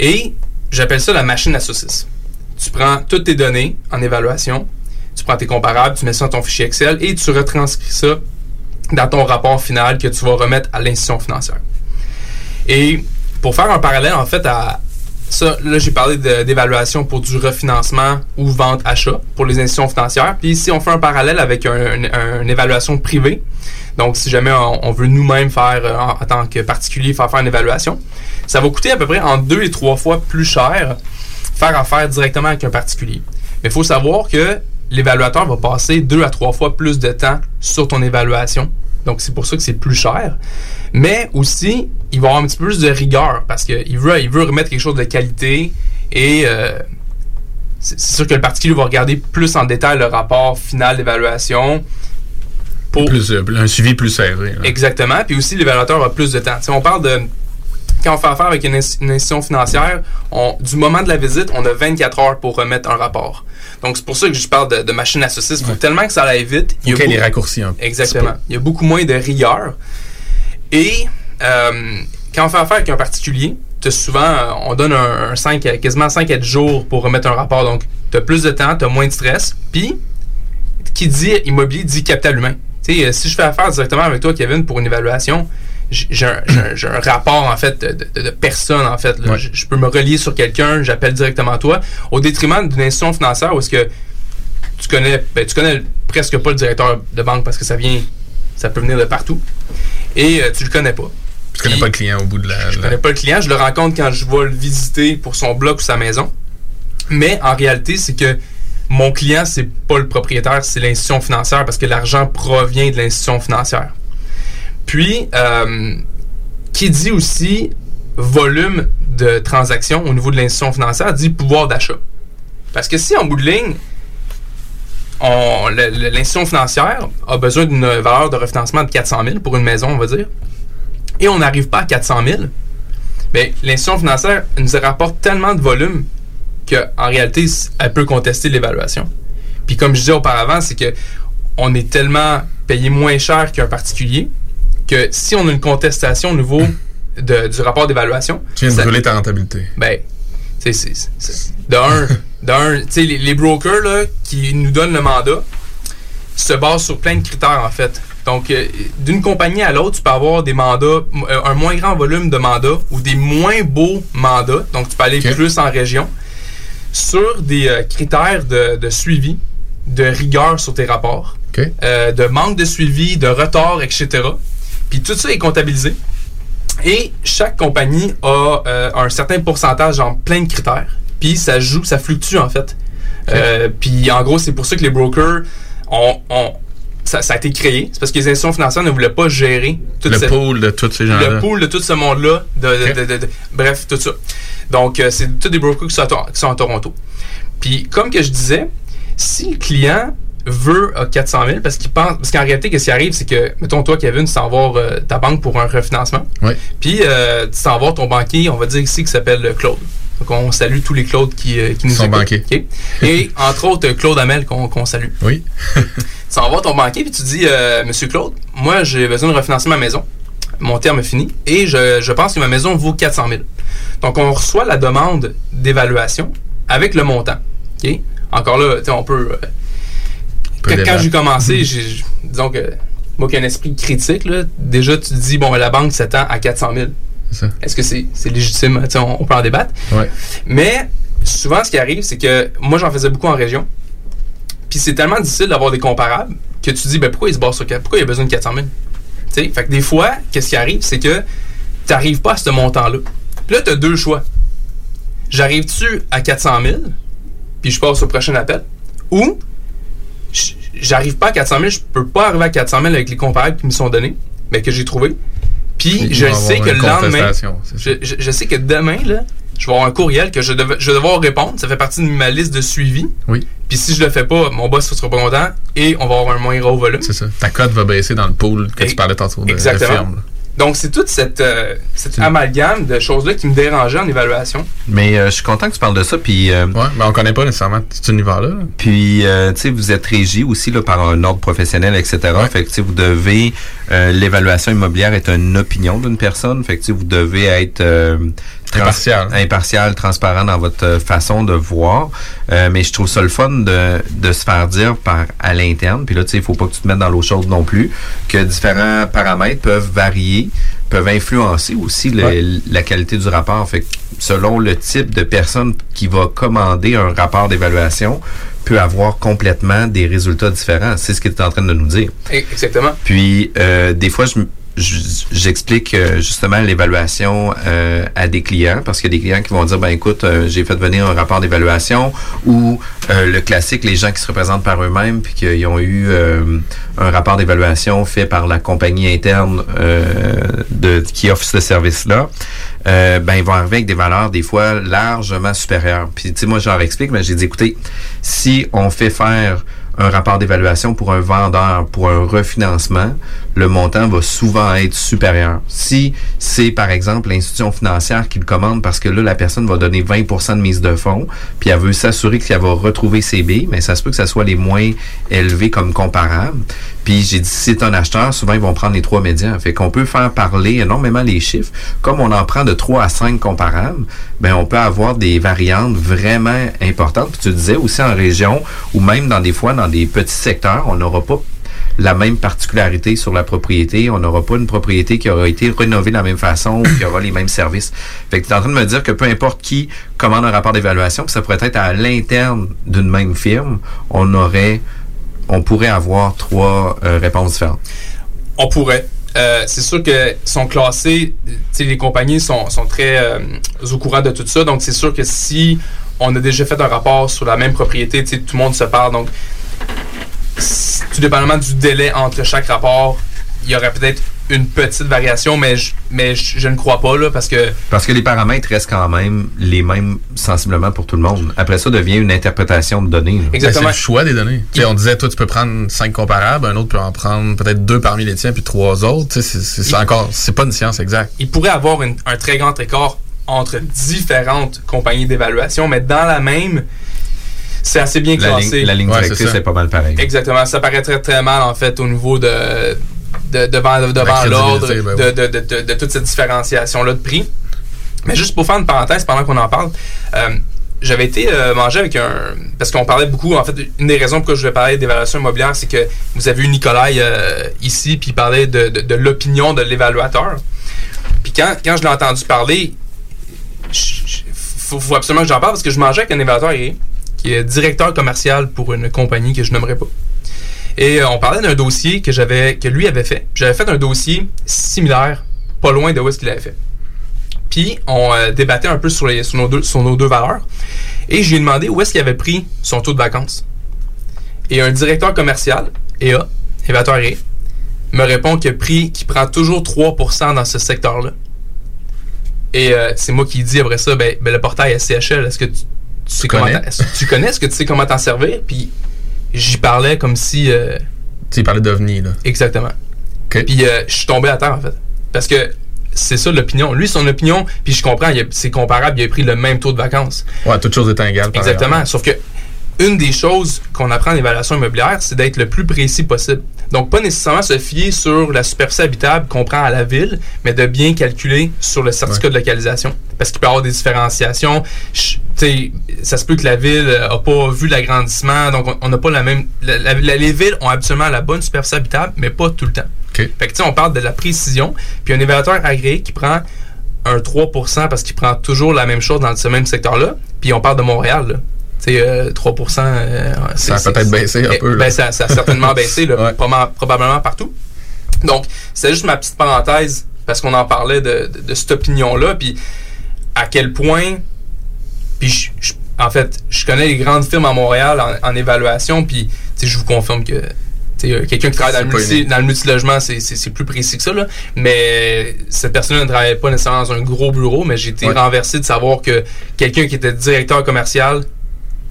Et j'appelle ça la machine à saucisses. Tu prends toutes tes données en évaluation, tu prends tes comparables, tu mets ça dans ton fichier Excel et tu retranscris ça dans ton rapport final que tu vas remettre à l'institution financière. Et pour faire un parallèle, en fait, à ça, là, j'ai parlé d'évaluation pour du refinancement ou vente-achat pour les institutions financières. Puis ici, on fait un parallèle avec un- un- une évaluation privée. Donc, si jamais on, veut nous-mêmes faire, euh, en, tant que particulier, faire faire une évaluation, ça va coûter à peu près en deux et trois fois plus cher faire affaire directement avec un particulier. Mais il faut savoir que l'évaluateur va passer deux à trois fois plus de temps sur ton évaluation. Donc, c'est pour ça que c'est plus cher. Mais aussi, il va avoir un petit peu plus de rigueur parce qu'il veut, il veut remettre quelque chose de qualité et euh, c'est sûr que le particulier va regarder plus en détail le rapport final d'évaluation. Pour... Plus, euh, un suivi plus serré. là. Exactement. Puis aussi, l'évaluateur a plus de temps. Sais, on parle de. Quand on fait affaire avec une, ins- une institution financière, on- du moment de la visite, on a 24 heures pour remettre un rapport. Donc, c'est pour ça que je parle de, de machine à saucisses. Il faut tellement que ça aille vite. Qu'il y beaucoup- raccourcis un Exactement. Il y a beaucoup moins de rigueur. Et euh, quand on fait affaire avec un particulier, t'as souvent, euh, on donne un, un 5, à- quasiment 5 à 10 jours pour remettre un rapport. Donc, tu as plus de temps, tu as moins de stress. Puis, qui dit immobilier dit capital humain. Tu sais, euh, si je fais affaire directement avec toi, Kevin, pour une évaluation, j'ai un, j'ai rapport, en fait, de, de- de personne, en fait. là. Ouais. Je, je peux me relier sur quelqu'un, j'appelle directement toi, au détriment d'une institution financière où est-ce que tu connais, ben, tu connais presque pas le directeur de banque parce que ça vient, ça peut venir de partout. Et euh, tu le connais pas. Tu connais pas le client au bout de la. Je connais pas le client, je le rencontre quand je vais le visiter pour son bloc ou sa maison. Mais en réalité, c'est que mon client, c'est pas le propriétaire, c'est l'institution financière parce que l'argent provient de l'institution financière. Puis, euh, qui dit aussi volume de transactions au niveau de l'institution financière dit pouvoir d'achat. Parce que si en bout de ligne, l'institution financière a besoin d'une valeur de refinancement de 400 000 pour une maison, on va dire, et on n'arrive pas à 400 000, bien, l'institution financière nous rapporte tellement de volume qu'en réalité, elle peut contester l'évaluation. Puis comme je disais auparavant, c'est que on est tellement payé moins cher qu'un particulier que si on a une contestation au niveau de- du rapport d'évaluation, Tu viens de brûler ta rentabilité. ben, c'est- d'un, tu sais, les, les brokers là, qui nous donnent le mandat se basent sur plein de critères en fait. Donc, euh, d'une compagnie à l'autre, tu peux avoir des mandats, euh, un moins grand volume de mandats ou des moins beaux mandats. Donc, tu peux aller plus en région sur des euh, critères de, de suivi, de rigueur sur tes rapports, euh, de manque de suivi, de retard, etc. Puis tout ça est comptabilisé. Et chaque compagnie a euh, un certain pourcentage en plein de critères. Puis ça joue, ça fluctue en fait. Puis en gros, c'est pour ça que les brokers ont, ont- ça, ça a été créé. C'est parce que les institutions financières ne voulaient pas gérer toute Le cette- pool de tous ces gens-là. le pool de tout ce monde-là. De, de- de- bref, tout ça. Donc, euh, c'est tous des brokers qui sont, à, Tor- qui sont à Toronto. Puis, comme que je disais, si le client veut euh, 400 000, parce qu'il pense, parce qu'en réalité, qu'est-ce qui arrive, c'est que, mettons, toi, Kevin, tu t'en vas voir euh, ta banque pour un refinancement. Ouais. Puis, euh, tu t'en vas voir ton banquier, on va dire ici, qui s'appelle euh, Claude. Donc, on salue tous les Claudes qui, euh, qui nous Son écoutent. banquier. OK? Et, entre autres, Claude Hamel, qu'on salue. Oui. tu s'en vas voir ton banquier, puis tu dis, euh, Monsieur Claude, moi, j'ai besoin de refinancer ma maison. Mon terme est fini. Et je, je pense que ma maison vaut 400 000. Donc, on reçoit la demande d'évaluation avec le montant. Encore là, on peut... euh, quand, j'ai commencé, j'ai, j'- disons que moi qui ai un esprit critique, là, déjà tu te dis, bon, la banque s'attend à 400 000. C'est ça. Est-ce que c'est, c'est légitime? On, on peut en débattre. Ouais. Mais souvent, ce qui arrive, c'est que moi, j'en faisais beaucoup en région. Puis c'est tellement difficile d'avoir des comparables que tu te dis, ben, pourquoi il se base sur quatre- Pourquoi il a besoin de 400 000? Fait que des fois, qu'est-ce qui arrive, c'est que tu n'arrives pas à ce montant-là. Puis là, tu as deux choix. J'arrive-tu à 400 000, puis je passe au prochain appel, ou j'arrive pas à 400 000, je peux pas arriver à 400 000 avec les comparables qui me sont donnés, mais que j'ai trouvé. Puis je sais que le lendemain, je- je sais que demain, là, je vais avoir un courriel que je, dev- je vais devoir répondre. Ça fait partie de ma liste de suivi. Oui. Puis si je le fais pas, mon boss ne sera pas content et on va avoir un moins gros volume. C'est ça. Ta cote va baisser dans le pool que tu parlais tantôt de, de Exactement. là. Donc, c'est toute cette, euh, cette amalgame de choses-là qui me dérangeait en évaluation. Mais euh, je suis content que tu parles de ça. Puis, euh, ouais, mais on connaît pas nécessairement cet univers-là. Puis, euh, tu sais, vous êtes régi aussi là, par un ordre professionnel, etc. Fait que, tu sais, vous devez... euh, L'évaluation immobilière est une opinion d'une personne. Fait que, tu sais, vous devez être... euh, Impartial. Impartial, transparent dans votre façon de voir. Euh, mais je trouve ça le fun de, de se faire dire par à l'interne. Puis là, tu sais, il faut pas que tu te mettes dans l'eau chaude non plus, que différents paramètres peuvent varier, peuvent influencer aussi le- Ouais. la qualité du rapport. Fait que selon le type de personne qui va commander un rapport d'évaluation, peut avoir complètement des résultats différents. C'est ce que tu es en train de nous dire. Exactement. Puis, euh, des fois, je- j'explique euh, justement l'évaluation euh, à des clients parce qu'il y a des clients qui vont dire ben écoute euh, j'ai fait venir un rapport d'évaluation ou euh, le classique les gens qui se représentent par eux-mêmes puis qu'ils ont eu euh, un rapport d'évaluation fait par la compagnie interne de qui offre ce service là ben ils vont arriver avec des valeurs des fois largement supérieures. Puis tu sais moi je leur explique mais j'ai dit écoutez si on fait faire un rapport d'évaluation pour un vendeur, pour un refinancement, le montant va souvent être supérieur. Si c'est, par exemple, l'institution financière qui le commande parce que là, la personne va donner 20% de mise de fonds, puis elle veut s'assurer qu'elle va retrouver ses billes, mais ça se peut que ça soit les moins élevés comme comparables. Puis j'ai dit, si c'est un acheteur, souvent ils vont prendre les trois médians. Fait qu'on peut faire parler énormément les chiffres. Comme on en prend de 3 à 5 comparables, ben on peut avoir des variantes vraiment importantes. Puis tu disais aussi en région, ou même dans des fois dans des petits secteurs, on n'aura pas la même particularité sur la propriété. On n'aura pas une propriété qui aura été rénovée de la même façon ou qui aura les mêmes services. Fait que tu es en train de me dire que peu importe qui commande un rapport d'évaluation, ça pourrait être à l'interne d'une même firme, on aurait, on pourrait avoir trois euh, réponses différentes. On pourrait. Euh, c'est sûr que sont classés, les compagnies sont, très euh, au courant de tout ça. Donc, c'est sûr que si on a déjà fait un rapport sur la même propriété, tout le monde se parle. Donc, tout dépendamment du délai entre chaque rapport, il y aurait peut-être une petite variation, mais je, mais je, je ne crois pas, là, parce que Parce que les paramètres restent quand même les mêmes sensiblement pour tout le monde. Après ça, devient une interprétation de données. là. Ben, c'est le choix des données. Tu sais, on disait, toi, tu peux prendre cinq comparables, un autre peut en prendre peut-être deux parmi les tiens, puis trois autres. Tu sais, c'est- c'est encore, c'est pas une science exacte. il pourrait avoir une- un très grand écart entre différentes compagnies d'évaluation, mais dans la même, c'est assez bien La classé. ligne, la ligne directrice est pas mal pareille. Exactement. Ça paraît très, très mal, en fait, au niveau de, de, devant, devant l'ordre, ben de, de, de, de- de toute cette différenciation-là de prix. Mais juste pour faire une parenthèse pendant qu'on en parle, euh, j'avais été euh, manger avec un. Parce qu'on parlait beaucoup, en fait, une des raisons pourquoi je vais parler d'évaluation immobilière, c'est que vous avez eu Nicolai euh, ici, puis il parlait de, l'opinion de l'évaluateur. Puis quand, quand je l'ai entendu parler, il faut, faut absolument que j'en parle parce que je mangeais avec un évaluateur qui est directeur commercial pour une compagnie que je nommerai pas. Et euh, on parlait d'un dossier que j'avais que lui avait fait. J'avais fait un dossier similaire, pas loin de où est-ce qu'il avait fait. Puis on euh, débattait un peu sur, les, sur, nos deux, sur nos deux valeurs. Et je lui ai demandé où est-ce qu'il avait pris son taux de vacances. Et un directeur commercial, EA, évaluateur agréé, me répond qu'il qu'il prend toujours 3% dans ce secteur-là. Et euh, c'est moi qui dis après ça, ben, ben, le portail SCHL, est-ce que tu, tu sais comment connais? t'en- est-ce que tu connais, est-ce que tu sais comment t'en servir? Puis j'y parlais comme si... euh, Tu parlait d'OVNI, là. Exactement. Puis euh, je suis tombé à terre, en fait. Parce que c'est ça l'opinion. Lui, son opinion, puis je comprends, c'est comparable, il a pris le même taux de vacances. Ouais, toutes choses étant égales. Exactement. ailleurs. Sauf que une des choses qu'on apprend en évaluation immobilière, c'est d'être le plus précis possible. Donc, pas nécessairement se fier sur la superficie habitable qu'on prend à la ville, mais de bien calculer sur le certificat de localisation. Parce qu'il peut y avoir des différenciations. Je- ça se peut que la ville n'a pas vu l'agrandissement, donc on- n'a pas la même. la- la- la- les villes ont absolument la bonne superficie habitable, mais pas tout le temps. Fait que, tu sais, on parle de la précision, puis un évaluateur agréé qui prend un 3% parce qu'il prend toujours la même chose dans ce même secteur-là, puis on parle de Montréal, là. Euh, 3%. euh, Ça a peut-être baissé un peu, là. Ben, ça, ça a certainement baissé, là, probablement partout. Donc, c'est juste ma petite parenthèse, parce qu'on en parlait de, de- de cette opinion-là, puis à quel point. Puis, je- je- en fait, je connais les grandes firmes à Montréal en, en évaluation, puis, je vous confirme que. Quelqu'un qui travaille dans le, multi, unique. dans le multilogement, c'est- plus précis que ça. Là. Mais cette personne ne travaillait pas nécessairement dans un gros bureau, mais j'ai été Ouais. renversé de savoir que quelqu'un qui était directeur commercial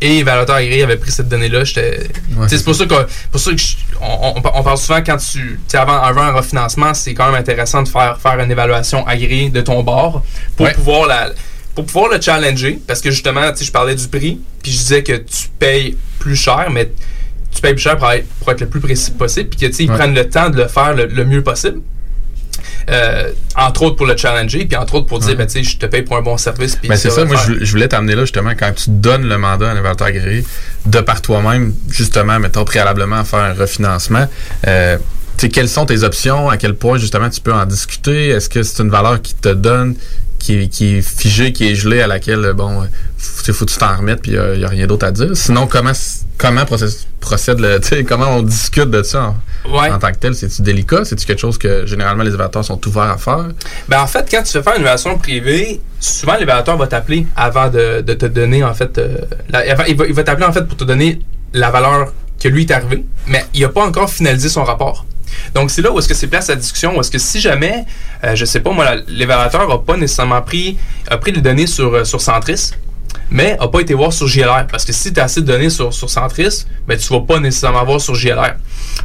et évaluateur agréé avait pris cette donnée-là. C'est pour ça que, pour ça que je- on, on- on parle souvent quand tu, avant, avant un refinancement, c'est quand même intéressant de faire, faire une évaluation agréée de ton bord pour pouvoir la pour pouvoir le challenger, parce que justement, tu sais, je parlais du prix, puis je disais que tu payes plus cher, mais tu payes plus cher pour être, pour être le plus précis possible, puis que tu sais, ils Ouais. prennent le temps de le faire le, le mieux possible. Euh, entre autres pour le challenger, puis entre autres pour dire, ben, tu sais, je te paye pour un bon service. Mais c'est ça, moi je, je voulais t'amener là justement quand tu donnes le mandat à un agréé, de par toi-même, justement, mettons préalablement à faire un refinancement. Euh, tu sais, quelles sont tes options? À quel point justement tu peux en discuter? Est-ce que c'est une valeur qui te donne, qui, qui est figée, qui est gelée, à laquelle bon, euh, faut, faut que tu t'en remettes, puis il n'y a, rien d'autre à dire? Sinon, comment comment procède, procède le, comment on discute de ça en, Ouais. en tant que tel? C'est-tu délicat? C'est-tu quelque chose que généralement les évaluateurs sont ouverts à faire? Ben, en fait, quand tu fais faire une évaluation privée, souvent l'évaluateur va t'appeler avant de, de te donner, en fait, euh, la- il va, il va t'appeler, en fait, pour te donner la valeur que lui est arrivé, mais il n'a pas encore finalisé son rapport. Donc, c'est là où est-ce que c'est place à discussion, où est-ce que si jamais, euh, je sais pas, moi, la- l'évaluateur n'a pas nécessairement pris, a pris les données sur, euh, sur Centris, mais n'a pas été voir sur JLR. Parce que si tu as assez de données sur, sur Centris, ben, tu vas pas nécessairement voir sur JLR.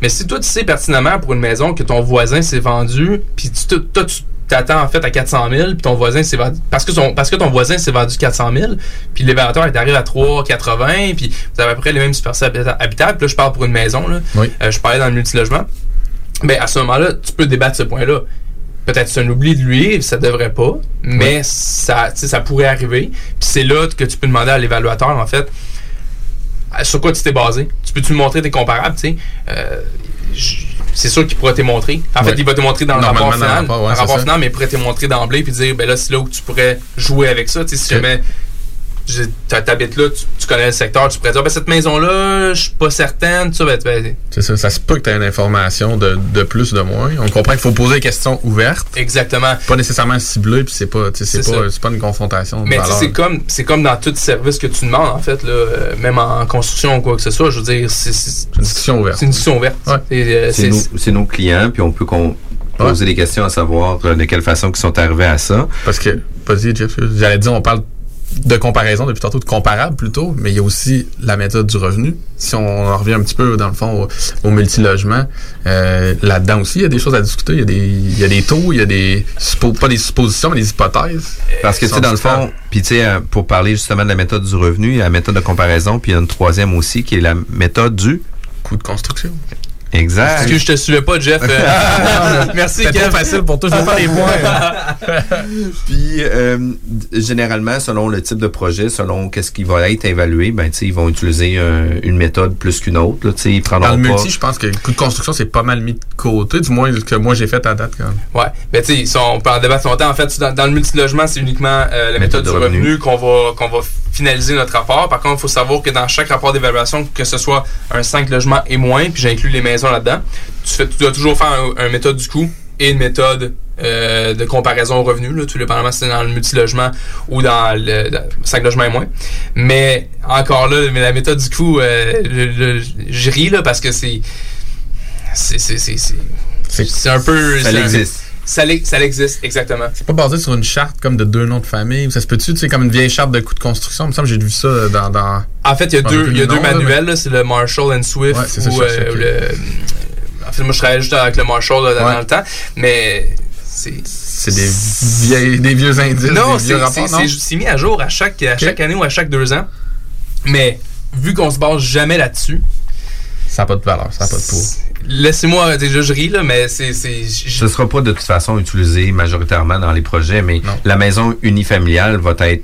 Mais si toi, tu sais pertinemment pour une maison que ton voisin s'est vendu, puis tu, toi, tu t'attends en fait à 400 000, puis ton voisin s'est vendu, parce que, son, parce que ton voisin s'est vendu 400 000, puis l'évaluateur est arrivé à 3,80, puis vous avez à peu près les mêmes superficies habita- habitables. Puis là, je parle pour une maison, là. Oui. Euh, je parlais dans le multilogement. Ben, à ce moment-là, tu peux débattre ce point-là. Peut-être c'est un oubli de lui, ça devrait pas, mais ça, ça pourrait arriver. Puis c'est là que tu peux demander à l'évaluateur, en fait, sur quoi tu t'es basé. Tu peux-tu montrer tes comparables, tu sais? Euh, c'est sûr qu'il pourra te montrer. En fait, il va te montrer dans le rapport dans le final, rapport, ouais, dans le rapport final, mais il pourrait te montrer d'emblée puis dire, ben là, c'est là où tu pourrais jouer avec ça. Tu sais, si jamais t'habites là, tu, tu connais le secteur, tu pourrais dire, ben cette maison-là, je suis pas certaine, tu sais, ben, ben, C'est ça. Ça se peut que tu aies une information de, de plus, de moins. On comprend qu'il faut poser des questions ouvertes. Exactement. Pas nécessairement ciblées, puis c'est pas, c'est pas, ça. c'est pas une confrontation. de Mais c'est comme, c'est comme dans tout service que tu demandes, en fait, là, euh, même en construction ou quoi que ce soit. Je veux dire, c'est c'est- une discussion ouverte. C'est une discussion ouverte. Euh, C'est nos, c'est nos clients, puis on peut qu'on poser des questions à savoir euh, de quelle façon ils sont arrivés à ça. Parce que, vas-y, Jeff, j'allais dire, on parle de comparaison depuis tantôt, de comparable plutôt, mais il y a aussi la méthode du revenu. Si on en revient un petit peu, dans le fond, au, au multilogement, euh, là-dedans aussi, il y a des choses à discuter. Il y a des, il y a des taux, il y a des, pas des suppositions, mais des hypothèses. Parce que, tu sais, dans le fond, puis tu sais, euh, pour parler justement de la méthode du revenu, il y a la méthode de comparaison, puis il y a une troisième aussi qui est la méthode du coût de construction. Exact. Excuse, je te suivais pas, Jeff. Euh, Merci, trop facile pour toi, je vais faire les points. Puis, euh, généralement, selon le type de projet, selon qu'est-ce qui va être évalué, ben, tu sais, ils vont utiliser euh, une méthode plus qu'une autre. Là, tu sais, ils Dans le pas... multi, je pense que le coût de construction, c'est pas mal mis de côté, du moins ce que moi j'ai fait à date quand même. Ouais, mais tu sais, on peut en débattre longtemps. En fait, dans, dans le multilogement, c'est uniquement euh, la méthode, Méthode de du revenu. revenu qu'on va, qu'on va finaliser notre rapport. Par contre, il faut savoir que dans chaque rapport d'évaluation, que ce soit un 5 logements et moins, puis j'inclus les maisons là-dedans, tu, fais, tu dois toujours faire un, un méthode du coût et une méthode euh, de comparaison au revenu, là, tout dépendamment si c'est dans le multilogement ou dans le 5 logements et moins. Mais encore là, mais la méthode du coût, euh, je, ris là parce que c'est c'est un peu Ça existe. Ça, ça existe exactement C'est pas basé sur une charte comme de deux noms de famille. Ça se peut-tu, tu sais, comme une vieille charte de coût de construction? Il me semble que j'ai vu ça dans. dans en fait il y a deux y a deux nom, manuels là, c'est le Marshall and Swift Ouais, c'est ça, ou euh, le en fait moi je travaillais juste avec le Marshall là, dans, Ouais. dans le temps mais c'est C'est des, vieilles, des vieux indices. non c'est mis à jour à chaque à chaque année ou à chaque deux ans mais vu qu'on se base jamais là-dessus Ça n'a pas de valeur, ça n'a pas de poids. laissez-moi déjà je ris là mais c'est Ce sera pas de toute façon utilisé majoritairement dans les projets, mais la maison unifamiliale va être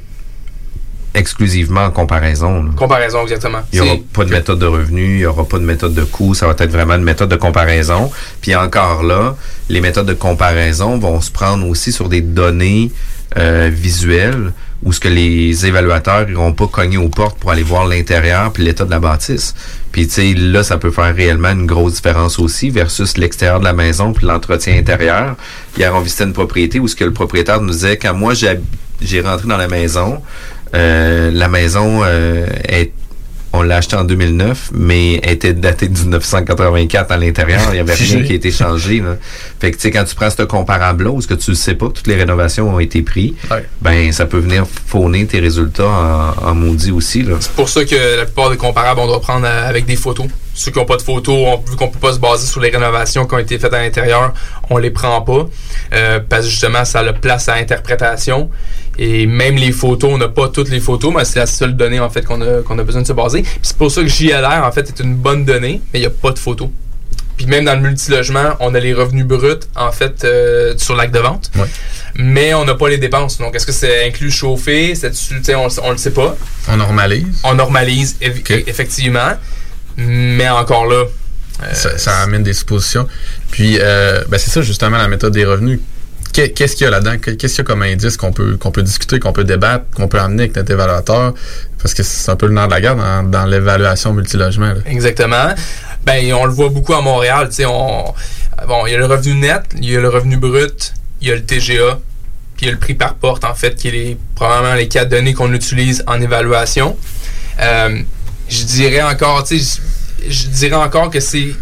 exclusivement en comparaison. là. comparaison exactement Il n'y aura pas de méthode de revenu, il n'y aura pas de méthode de coût, ça va être vraiment une méthode de comparaison. Puis encore là, les méthodes de comparaison vont se prendre aussi sur des données euh, visuelles où ce que les évaluateurs iront pas cogner aux portes pour aller voir l'intérieur puis l'état de la bâtisse. Puis tu sais là ça peut faire réellement une grosse différence aussi versus l'extérieur de la maison puis l'entretien intérieur. Hier on visitait une propriété où ce que le propriétaire nous disait quand moi j'ai j'ai rentré dans la maison, euh, la maison euh, est on l'a acheté en 2009, mais elle était datée de 1984 à l'intérieur. Il n'y avait rien qui a été changé. Là. Fait que, tu sais, quand tu prends ce comparable-là, où ce que tu ne sais pas, que toutes les rénovations ont été prises, ben, ça peut venir fauner tes résultats en, en maudit aussi. C'est pour ça que la plupart des comparables, on doit prendre euh, avec des photos. Ceux qui n'ont pas de photos, on, vu qu'on peut pas se baser sur les rénovations qui ont été faites à l'intérieur, on les prend pas. euh, parce que justement, ça a la place à interprétation. Et même les photos, on n'a pas toutes les photos, mais c'est la seule donnée en fait qu'on a, qu'on a besoin de se baser. Puis c'est pour ça que JLR en fait est une bonne donnée, mais il n'y a pas de photos. Puis même dans le multilogement, on a les revenus bruts en fait euh, sur l'acte de vente. Mais on n'a pas les dépenses. Donc est-ce que c'est inclus chauffé? C'est on, on le sait pas. On normalise. On normalise, eff- effectivement. Mais encore là. ça, ça amène des suppositions. Puis, euh, ben c'est ça justement la méthode des revenus. Qu'est- Qu'est-ce qu'il y a là-dedans? Qu'est-ce qu'il y a comme indice qu'on peut, qu'on peut discuter, qu'on peut débattre, qu'on peut amener avec notre évaluateur? Parce que c'est un peu le nerf de la guerre dans, l'évaluation multilogement. Exactement. Ben, on le voit beaucoup à Montréal. On, bon, il y a le revenu net, il y a le revenu brut, il y a le TGA, puis il y a le prix par porte, en fait, qui est probablement les quatre données qu'on utilise en évaluation. Euh, je dirais encore, tu sais, dirais encore que c'est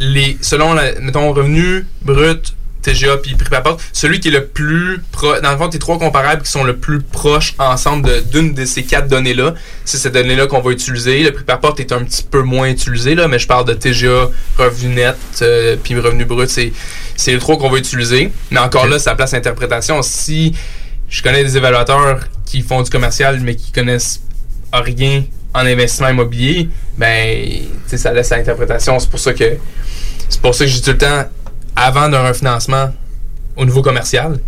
les, selon, la, mettons, revenu brut, TGA puis prix par porte, celui qui est le plus proche, dans le fond, tes trois comparables qui sont le plus proches ensemble d'une de, ces quatre données-là, c'est cette donnée-là qu'on va utiliser. Le prix par porte est un petit peu moins utilisé, là, mais je parle de TGA, revenu net, euh, puis revenu brut, c'est, c'est les trois qu'on va utiliser. Mais encore là, ça place interprétation. Si je connais des évaluateurs qui font du commercial, mais qui connaissent rien en investissement immobilier, ben, ça laisse à l'interprétation. C'est pour ça que, c'est pour ça que dis tout le temps, avant d'un refinancement au niveau commercial,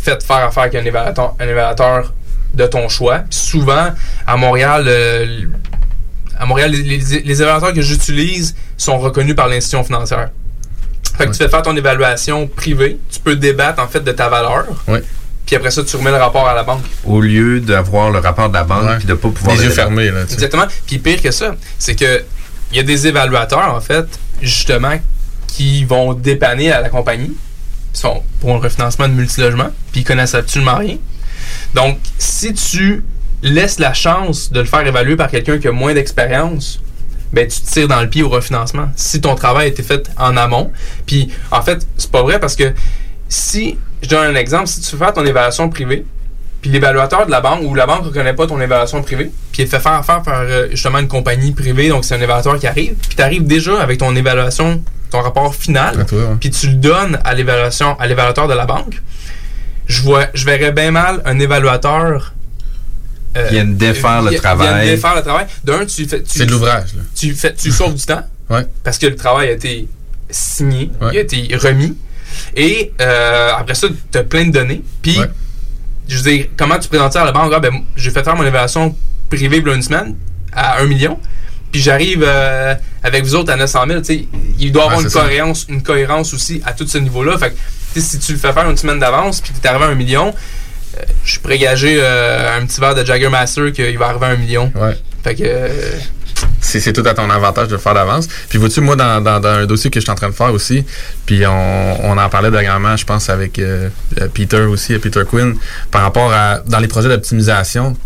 faites faire affaire avec un évaluateur, un évaluateur de ton choix. Puis souvent, à Montréal, euh, à Montréal, les, les- les évaluateurs que j'utilise sont reconnus par l'institution financière. Fait que tu fais faire ton évaluation privée, tu peux débattre en fait de ta valeur. Oui. Puis après ça, tu remets le rapport à la banque. Au lieu d'avoir le rapport de la banque puis de pas pouvoir. Les le- yeux fermés, là. tu. Exactement. Puis pire que ça, c'est que il y a des évaluateurs, en fait, justement, qui vont dépanner à la compagnie. Sont pour un refinancement de multilogement, puis ils connaissent absolument rien. Donc, si tu laisses la chance de le faire évaluer par quelqu'un qui a moins d'expérience, ben tu te tires dans le pied au refinancement. Si ton travail a été fait en amont, puis en fait, c'est pas vrai parce que si, je donne un exemple, si tu fais faire ton évaluation privée, puis l'évaluateur de la banque ou la banque ne reconnaît pas ton évaluation privée, puis il te fait faire affaire par euh, justement une compagnie privée, donc c'est un évaluateur qui arrive, puis tu arrives déjà avec ton évaluation, ton rapport final, puis tu le donnes à l'évaluation, à l'évaluateur de la banque. Je vois, je verrais bien mal un évaluateur euh, Viens de défaire le travail. Défaire le travail. D'un, tu fais. tu- C'est de l'ouvrage, là. Tu fais, tu sauves du temps. Ouais. Parce que le travail a été signé, il a été remis. Et euh, après ça, tu as plein de données. Puis, je veux dire, comment tu présentes ça à la banque? Ah, ben, j'ai fait faire mon évaluation privée il y a une semaine à 1 million. Puis j'arrive euh, avec vous autres à 900 000. tu sais, Il doit y avoir Ouais, une, cohérence, une cohérence aussi à tout ce niveau-là. Fait que, si tu le fais faire une semaine d'avance, puis tu es arrivé à 1 million, euh, je à gager euh, un petit verre de Jagger Master qu'il va arriver à 1 million. Ouais. Fait que. c'est tout à ton avantage de le faire d'avance. Puis vois-tu, moi, dans, dans- dans un dossier que je suis en train de faire aussi, puis on, on en parlait dernièrement, je pense, avec Peter aussi, Peter Quinn, par rapport à dans les projets d'optimisation,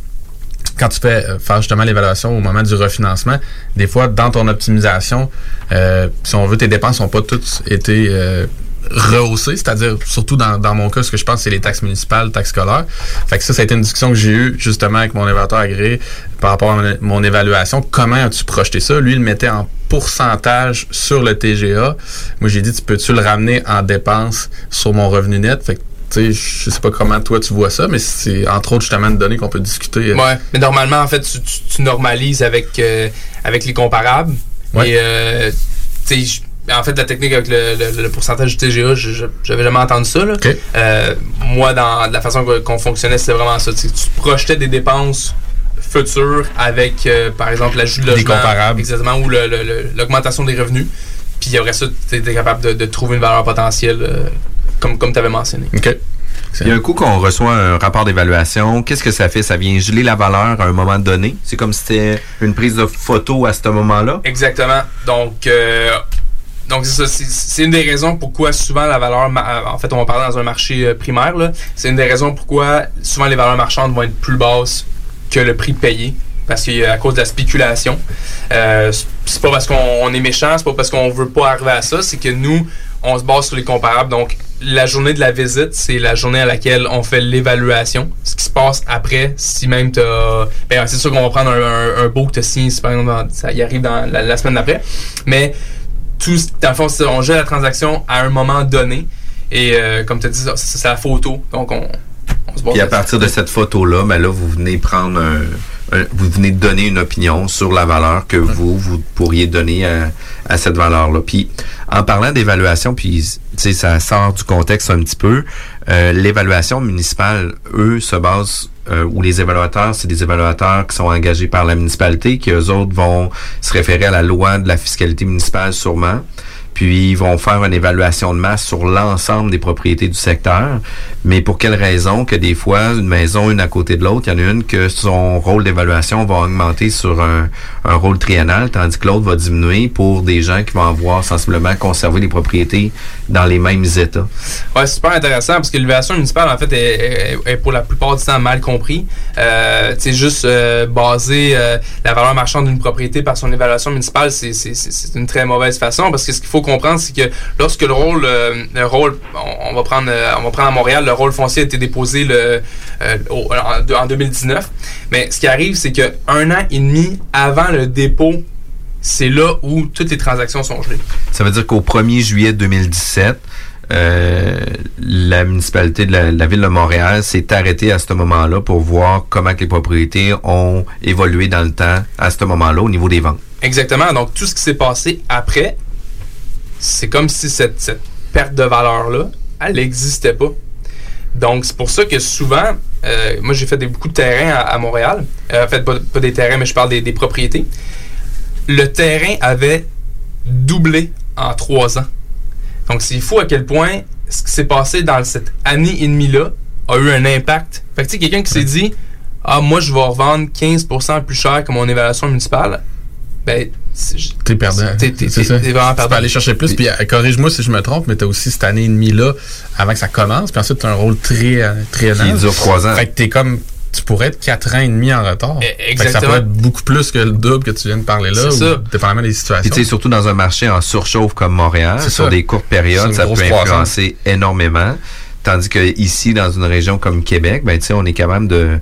quand tu fais euh, faire justement l'évaluation au moment du refinancement, des fois, dans ton optimisation, euh, si on veut, tes dépenses n'ont pas toutes été euh, rehaussées, c'est-à-dire, surtout dans, mon cas, ce que je pense, c'est les taxes municipales, taxes scolaires. Fait que ça, ça a été une discussion que j'ai eue justement avec mon évaluateur agréé par rapport à mon, évaluation. Comment as-tu projeté ça? Lui, il le mettait en pourcentage sur le TGA. Moi, j'ai dit, tu peux-tu le ramener en dépenses sur mon revenu net? Sais, je sais pas comment toi tu vois ça, mais c'est entre autres justement une donnée qu'on peut discuter. euh, Ouais, mais normalement, en fait, tu, tu- tu normalises avec, euh, avec les comparables. Ouais. Et, euh, tu sais, j- en fait, la technique avec le, le- le pourcentage du TGA, j'avais jamais entendu ça. là. Euh, moi, dans la façon qu'on fonctionnait, c'était vraiment ça. Tu projetais des dépenses futures avec, euh, par exemple, l'ajout de Des logement. comparables. Exactement, ou l'augmentation des revenus. Puis après ça, tu étais capable de, de trouver une valeur potentielle, euh, comme, comme tu avais mentionné. OK. Il y a un coup qu'on reçoit un rapport d'évaluation. Qu'est-ce que ça fait? Ça vient geler la valeur à un moment donné? C'est comme si c'était une prise de photo à ce moment-là? Exactement. Donc, euh, donc c'est ça. C'est- C'est une des raisons pourquoi souvent la valeur. En fait, on va parler dans un marché euh, primaire. là. C'est une des raisons pourquoi souvent les valeurs marchandes vont être plus basses que le prix payé. Parce qu'à cause de la spéculation. Euh, c'est- pas parce qu'on on est méchant, c'est pas parce qu'on veut pas arriver à ça, c'est que nous, on se base sur les comparables. Donc, la journée de la visite, c'est la journée à laquelle on fait l'évaluation. Ce qui se passe après, si même t'as... Ben, c'est sûr qu'on va prendre un, un, un beau que t'as signé, si par exemple, dans- ça y arrive dans la, la semaine d'après. Mais, tout, dans le fond, on gère la transaction à un moment donné. Et euh, comme tu as dit, c'est la photo. Donc, on, on se base Puis à partir de cette photo-là, ben là, vous venez prendre un- vous venez de donner une opinion sur la valeur que vous, vous pourriez donner à, à cette valeur-là. Puis en parlant d'évaluation, puis tu sais, ça sort du contexte un petit peu, euh, l'évaluation municipale, eux, se basent euh, ou les évaluateurs, c'est des évaluateurs qui sont engagés par la municipalité, qui eux autres vont se référer à la loi de la fiscalité municipale sûrement puis ils vont faire une évaluation de masse sur l'ensemble des propriétés du secteur. Mais pour quelle raison que des fois, une maison, une à côté de l'autre, il y en a une que son rôle d'évaluation va augmenter sur un, un rôle triennal, tandis que l'autre va diminuer pour des gens qui vont avoir sensiblement conservé les propriétés dans les mêmes états. Ouais, c'est super intéressant parce que l'évaluation municipale, en fait, est, pour la plupart du temps mal compris. Euh, juste euh, baser euh, la valeur marchande d'une propriété par son évaluation municipale, c'est une très mauvaise façon parce que ce qu'il faut comprendre, c'est que lorsque le rôle, euh, le rôle, on, on va prendre, euh, on va prendre à Montréal, le rôle foncier a été déposé le, euh, au- en, en 2019. Mais ce qui arrive, c'est que un an et demi avant le dépôt, c'est là où toutes les transactions sont gelées. Ça veut dire qu'au 1er juillet 2017, euh, la municipalité de la, de la ville de Montréal s'est arrêtée à ce moment-là pour voir comment que les propriétés ont évolué dans le temps à ce moment-là au niveau des ventes. Exactement. Donc, tout ce qui s'est passé après, c'est comme si cette, cette perte de valeur-là, elle n'existait pas. Donc, c'est pour ça que souvent, euh, moi, j'ai fait des, beaucoup de terrains à, à Montréal. Euh, en fait, pas, pas des terrains, mais je parle des, des propriétés. Le terrain avait doublé en trois ans. Donc, c'est fou à quel point ce qui s'est passé dans cette année et demie-là a eu un impact. Fait que, tu sais, quelqu'un qui s'est dit, ah, moi, je vais revendre 15% plus cher que mon évaluation municipale, ben, T'es perdant. T'es- vraiment Tu peux aller chercher plus. Puis euh, corrige-moi si je me trompe, mais t'as aussi cette année et demie-là avant que ça commence. Puis ensuite, t'as un rôle très, euh, très Qui dure trois ans. Fait que t'es comme. Tu pourrais être quatre ans et demi en retard. Fait que ça exactement. pourrait être beaucoup plus que le double que tu viens de parler là. C'est ou ça. Dépendamment des Puis situations. tu sais, surtout dans un marché en surchauffe comme Montréal, sur ça. des courtes périodes, ça peut croissance. influencer énormément. Tandis que ici, dans une région comme Québec, ben, tu sais, on est capable de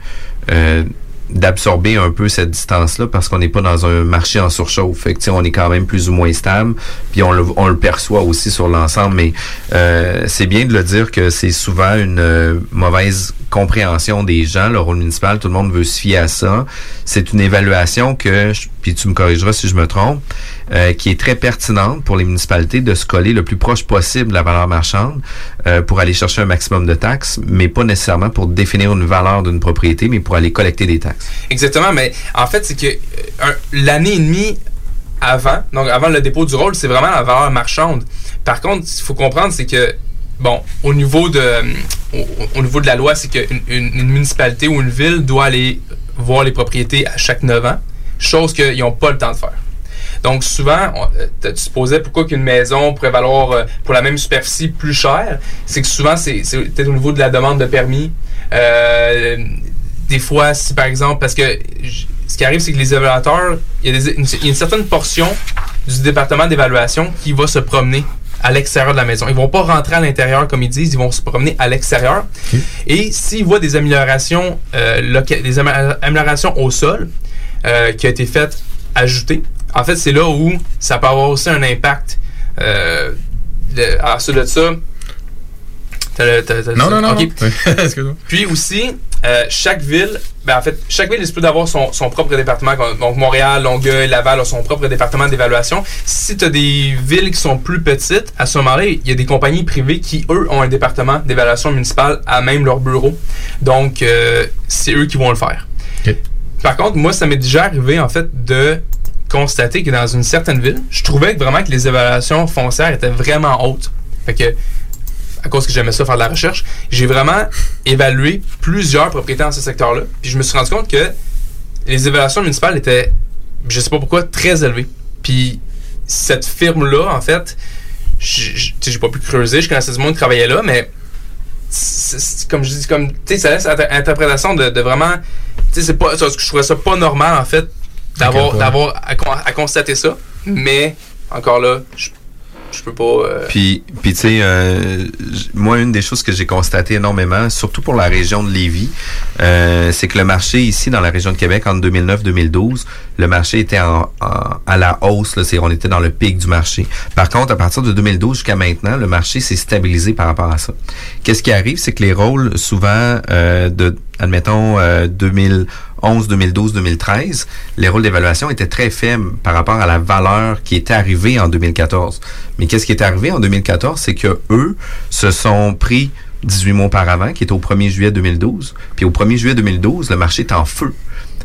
euh, d'absorber un peu cette distance-là parce qu'on n'est pas dans un marché en surchauffe. Fait que, on est quand même plus ou moins stable, puis on le, perçoit aussi sur l'ensemble. Mais euh, c'est bien de le dire que c'est souvent une euh, mauvaise compréhension des gens, le rôle municipal. Tout le monde veut se fier à ça. C'est une évaluation que, puis tu me corrigeras si je me trompe, euh, qui est très pertinente pour les municipalités de se coller le plus proche possible de la valeur marchande euh, pour aller chercher un maximum de taxes, mais pas nécessairement pour définir une valeur d'une propriété, mais pour aller collecter des taxes. Exactement, mais en fait, c'est que euh, l'année et demie avant, donc avant le dépôt du rôle, c'est vraiment la valeur marchande. Par contre, il faut comprendre, c'est que, bon, au niveau de, euh, au, au niveau de la loi, c'est qu'une une, une municipalité ou une ville doit aller voir les propriétés à chaque 9 ans, chose qu'ils n'ont pas le temps de faire. Donc souvent, on- euh, tu te posais pourquoi qu'une maison pourrait valoir euh, pour la même superficie plus cher. C'est que souvent, c'est peut-être au niveau de la demande de permis. Euh, des fois, si par exemple, parce que ce qui arrive, c'est que les évaluateurs, il y, a des- une, certaine portion du département d'évaluation qui va se promener à l'extérieur de la maison. Ils vont pas rentrer à l'intérieur comme ils disent, ils vont se promener à l'extérieur. Et s'ils voient des améliorations, euh, loca- des amé- améliorations au sol euh, qui a été faites, ajoutées, en fait, c'est là où ça peut avoir aussi un impact. Euh, de- ensuite de ça, Non, non, non. Puis aussi, euh, chaque ville, ben en fait, chaque ville est supposée d'avoir son, son propre département. Donc Montréal, Longueuil, Laval ont son propre département d'évaluation. Si tu as des villes qui sont plus petites, à ce moment-là, il y a des compagnies privées qui, eux, ont un département d'évaluation municipale à même leur bureau. Donc, euh, c'est eux qui vont le faire. Par contre, moi, ça m'est déjà arrivé, en fait, de constater que dans une certaine ville, je trouvais que vraiment que les évaluations foncières étaient vraiment hautes. Fait que, à cause que j'aimais ça faire de la recherche, j'ai vraiment évalué plusieurs propriétés dans ce secteur-là. Puis je me suis rendu compte que les évaluations municipales étaient, je sais pas pourquoi, très élevées. Puis cette firme-là, en fait, j'ai pas pu creuser, je connaissais du monde qui travaillait là, mais comme je dis, comme, ça laisse inter- interprétation de, de vraiment, tu sais, je trouvais ça pas normal, en fait, d'avoir, d'avoir à, à constater ça, mais encore là, je, je peux pas. euh, Puis, puis tu sais, euh, moi, une des choses que j'ai constaté énormément, surtout pour la région de Lévis, euh, c'est que le marché ici, dans la région de Québec, en 2009-2012, le marché était en, en- à la hausse. Là, c'est, on était dans le pic du marché. Par contre, à partir de 2012 jusqu'à maintenant, le marché s'est stabilisé par rapport à ça. Qu'est-ce qui arrive, c'est que les rôles, souvent, euh, de, admettons, euh, 2011, 2012, 2013, les rôles d'évaluation étaient très faibles par rapport à la valeur qui était arrivée en 2014. Mais qu'est-ce qui est arrivé en 2014, c'est que eux se sont pris 18 mois auparavant, qui est au 1er juillet 2012. Puis au 1er juillet 2012, le marché est en feu.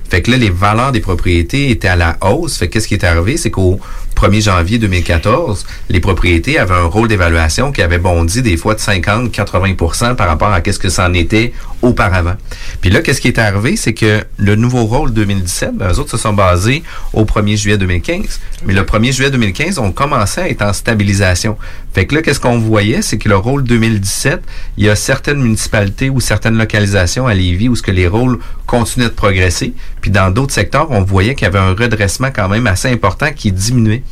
Fait que là, les valeurs des propriétés étaient à la hausse. Fait que qu'est-ce qui est arrivé, c'est qu'au 1er janvier 2014, les propriétés avaient un rôle d'évaluation qui avait bondi des fois de 50-80% par rapport à qu'est-ce que ça en était auparavant. Puis là, qu'est-ce qui est arrivé, c'est que le nouveau rôle 2017, ben, eux autres se sont basés au 1er juillet 2015. Mais le 1er juillet 2015, on commençait à être en stabilisation. Fait que là, qu'est-ce qu'on voyait, c'est que le rôle 2017, il y a certaines municipalités ou certaines localisations à Lévis où ce que les rôles continuaient de progresser. Puis dans d'autres secteurs, on voyait qu'il y avait un redressement quand même assez important qui diminuait.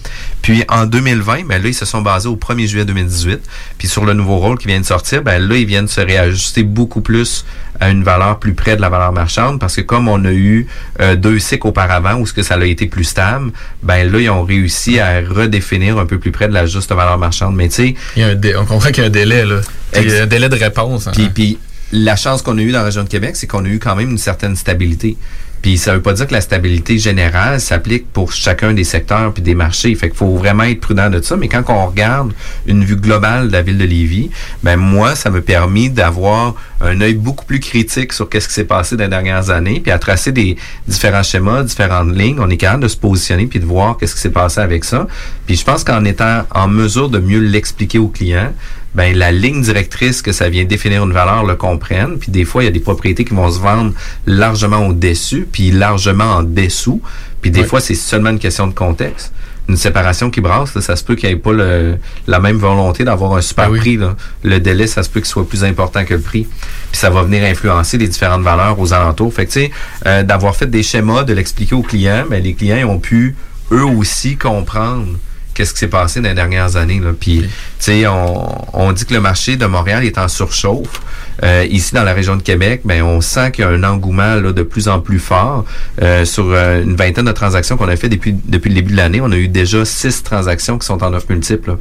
Puis en 2020, ben là, ils se sont basés au 1er juillet 2018. Puis sur le nouveau rôle qui vient de sortir, ben là, ils viennent se réajuster beaucoup plus à une valeur plus près de la valeur marchande parce que comme on a eu euh, deux cycles auparavant où ce que ça a été plus stable, ben là, ils ont réussi à redéfinir un peu plus près de la juste valeur marchande. Tu sais, Il y a un dé- on comprend qu'il y a un délai, là. Il y a un délai de réponse. hein. puis, puis la chance qu'on a eue dans la région de Québec, c'est qu'on a eu quand même une certaine stabilité. Puis ça veut pas dire que la stabilité générale s'applique pour chacun des secteurs puis des marchés. Fait qu'il faut vraiment être prudent de ça. Mais quand on regarde une vue globale de la ville de Lévis, ben moi, ça m'a permis d'avoir un œil beaucoup plus critique sur qu'est-ce qui s'est passé dans les dernières années, puis à tracer des différents schémas, différentes lignes. On est capable de se positionner puis de voir qu'est-ce qui s'est passé avec ça. Puis je pense qu'en étant en mesure de mieux l'expliquer aux clients, ben la ligne directrice que ça vient définir une valeur le comprenne. Puis des fois, il y a des propriétés qui vont se vendre largement au-dessus, puis largement en dessous. Puis des fois, c'est seulement une question de contexte. Une séparation qui brasse, là, ça se peut qu'il n'y ait pas le- la même volonté d'avoir un super prix. là. Le délai, ça se peut qu'il soit plus important que le prix. Puis ça va venir influencer les différentes valeurs aux alentours. Fait que, tu sais, euh, d'avoir fait des schémas, de l'expliquer aux clients, ben, les clients ont pu, eux aussi, comprendre qu'est-ce qui s'est passé dans les dernières années. Là. Puis, on, dit que le marché de Montréal est en surchauffe. Euh, ici, dans la région de Québec, ben, on sent qu'il y a un engouement de plus en plus fort. Euh, sur euh, une vingtaine de transactions qu'on a fait depuis, le début de l'année, on a eu déjà six transactions qui sont en offre multiple.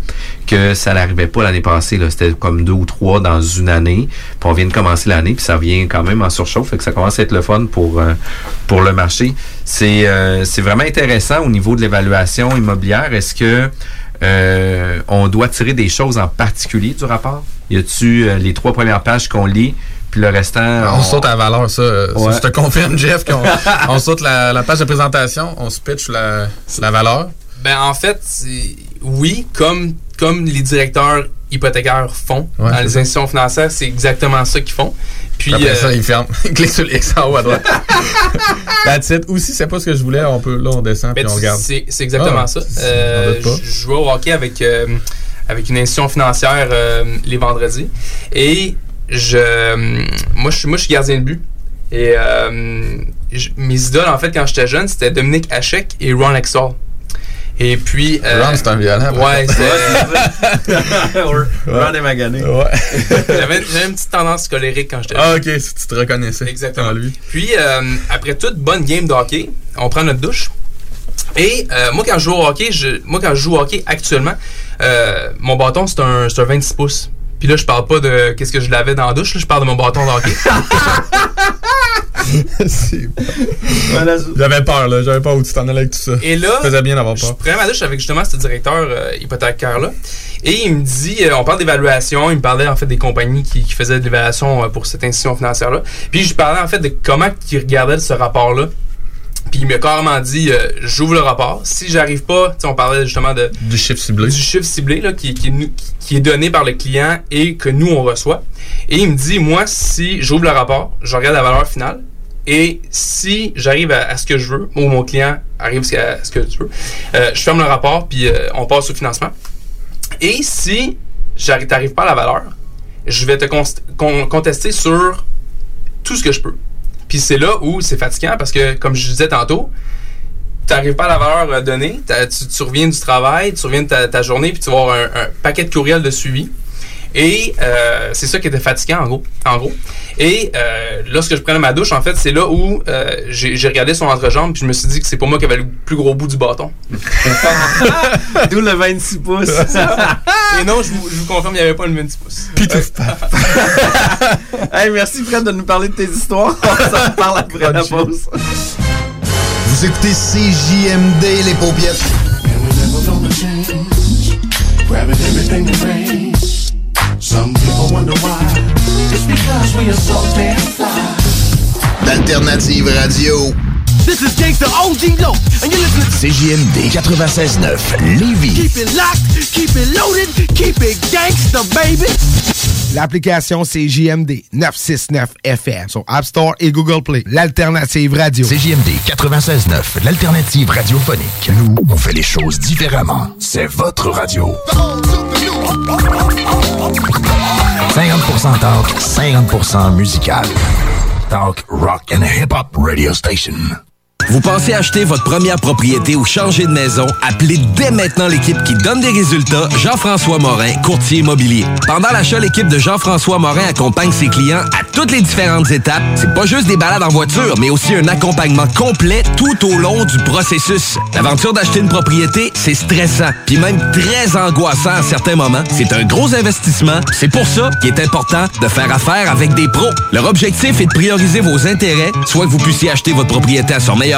que ça n'arrivait pas l'année passée. C'était comme deux ou trois dans une année. Puis on vient de commencer l'année, puis ça revient quand même en surchauffe. Fait que ça commence à être le fun pour, pour le marché. C'est c'est vraiment intéressant au niveau de l'évaluation immobilière. Est-ce que euh, on doit tirer des choses en particulier du rapport? Y a-tu euh, les trois premières pages qu'on lit, puis le restant... On saute à la valeur, ça. euh, Ouais. Je te confirme, Jeff, qu'on on saute la, la page de présentation, on se pitch la, la valeur? Ben, en fait, oui, comme, comme les directeurs hypothécaires font Ouais, dans les ça. institutions financières, c'est exactement ça qu'ils font. Puis, Après euh, ça, il ferme. Clique sur l'X en haut à droite. That's it. Ou si c'est pas ce que je voulais, on peut, là, on descend Ben, puis on regarde. C'est exactement Ah, ça. Euh, je jouais au hockey avec, euh, avec une institution financière les vendredis. Et je, moi, je, suis- moi, je suis gardien de but. Et je- mes idoles, en fait, quand j'étais jeune, c'était Dominique Hachek et Ron Exall. Et puis. euh, Ron, c'est un violent. Ouais, c'est. Ron est magané. Ouais. J'avais j'avais une petite tendance colérique quand j'étais Ah, ok, si tu te reconnaissais. Exactement. en lui. Puis, euh, après toute bonne game de hockey, on prend notre douche. Et euh, moi, quand je joue au hockey, je, moi, quand je joue au hockey actuellement, euh, mon bâton, c'est un, c'est un 26 pouces. Puis là, je parle pas de qu'est-ce que je l'avais dans la douche, là, je parle de mon bâton de hockey. J'avais peur, là. J'avais peur où tu t'en allais avec tout ça. Et là, Ça faisait bien d'avoir je peur. prenais ma douche avec justement ce directeur euh, hypothécaire-là. Et il me dit, euh, on parle d'évaluation, il me parlait en fait des compagnies qui, qui faisaient de l'évaluation euh, pour cette institution financière-là. Puis je parlais en fait de comment il regardait ce rapport-là. Puis il m'a carrément dit, euh, j'ouvre le rapport. Si j'arrive pas, on parlait justement de du chiffre ciblé, du chiffre ciblé là, qui, qui, est donné par le client et que nous on reçoit. Et il me dit, moi, si j'ouvre le rapport, je regarde la valeur finale. Et si j'arrive à, à ce que je veux, ou mon client arrive à ce que tu veux, euh, je ferme le rapport puis euh, on passe au financement. Et si j'arrive t'arrives pas à la valeur, je vais te con- contester sur tout ce que je peux. Puis c'est là où c'est fatigant parce que, comme je disais tantôt, tu n'arrives pas à la valeur euh, donnée, tu, reviens du travail, tu reviens de ta, ta journée, puis tu vas avoir un, un paquet de courriels de suivi. Et euh, c'est ça qui était fatigant, en gros. En gros. Et euh, lorsque je prenais ma douche, en fait, c'est là où euh, j'ai regardé son entrejambe, puis je me suis dit que c'est pour moi qui avait le plus gros bout du bâton. D'où le 26 pouces. Et non, je vous, je vous confirme, il n'y avait pas le 26 pouces. hey, merci Fred de nous parler de tes histoires. On s'en parle après la pause. Vous écoutez CJMD, les paupiètes. Some people wonder why. It's because we are so damn fly. D'Alternative Radio. This is Gangsta OG Low, and you're listening to CJMD 96.9, Lévis. Keep it locked, keep it loaded, keep it gangsta, baby. L'application CJMD 969 FM sur App Store et Google Play. L'alternative radio. CJMD 96.9, l'alternative radiophonique. Nous, on fait les choses différemment. C'est votre radio. 50% talk, 50% musical. Talk, rock and hip-hop radio station. Vous pensez acheter votre première propriété ou changer de maison? Appelez dès maintenant l'équipe qui donne des résultats, Jean-François Morin, courtier immobilier. Pendant l'achat, l'équipe de Jean-François Morin accompagne ses clients à toutes les différentes étapes. C'est pas juste des balades en voiture, mais aussi un accompagnement complet tout au long du processus. L'aventure d'acheter une propriété, c'est stressant, puis même très angoissant à certains moments. C'est un gros investissement. C'est pour ça qu'il est important de faire affaire avec des pros. Leur objectif est de prioriser vos intérêts, soit que vous puissiez acheter votre propriété à son meilleur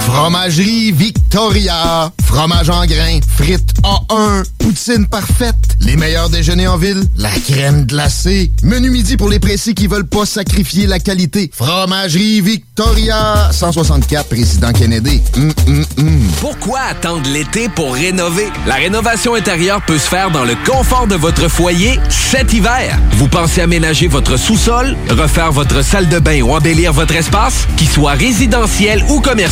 Fromagerie Victoria. Fromage en grains. Frites A1. Poutine parfaite. Les meilleurs déjeuners en ville. La crème glacée. Menu midi pour les précis qui veulent pas sacrifier la qualité. Fromagerie Victoria. 164 Président Kennedy. Hum, hum, hum. Pourquoi attendre l'été pour rénover? La rénovation intérieure peut se faire dans le confort de votre foyer cet hiver. Vous pensez aménager votre sous-sol, refaire votre salle de bain ou embellir votre espace? Qu'il soit résidentiel ou commercial,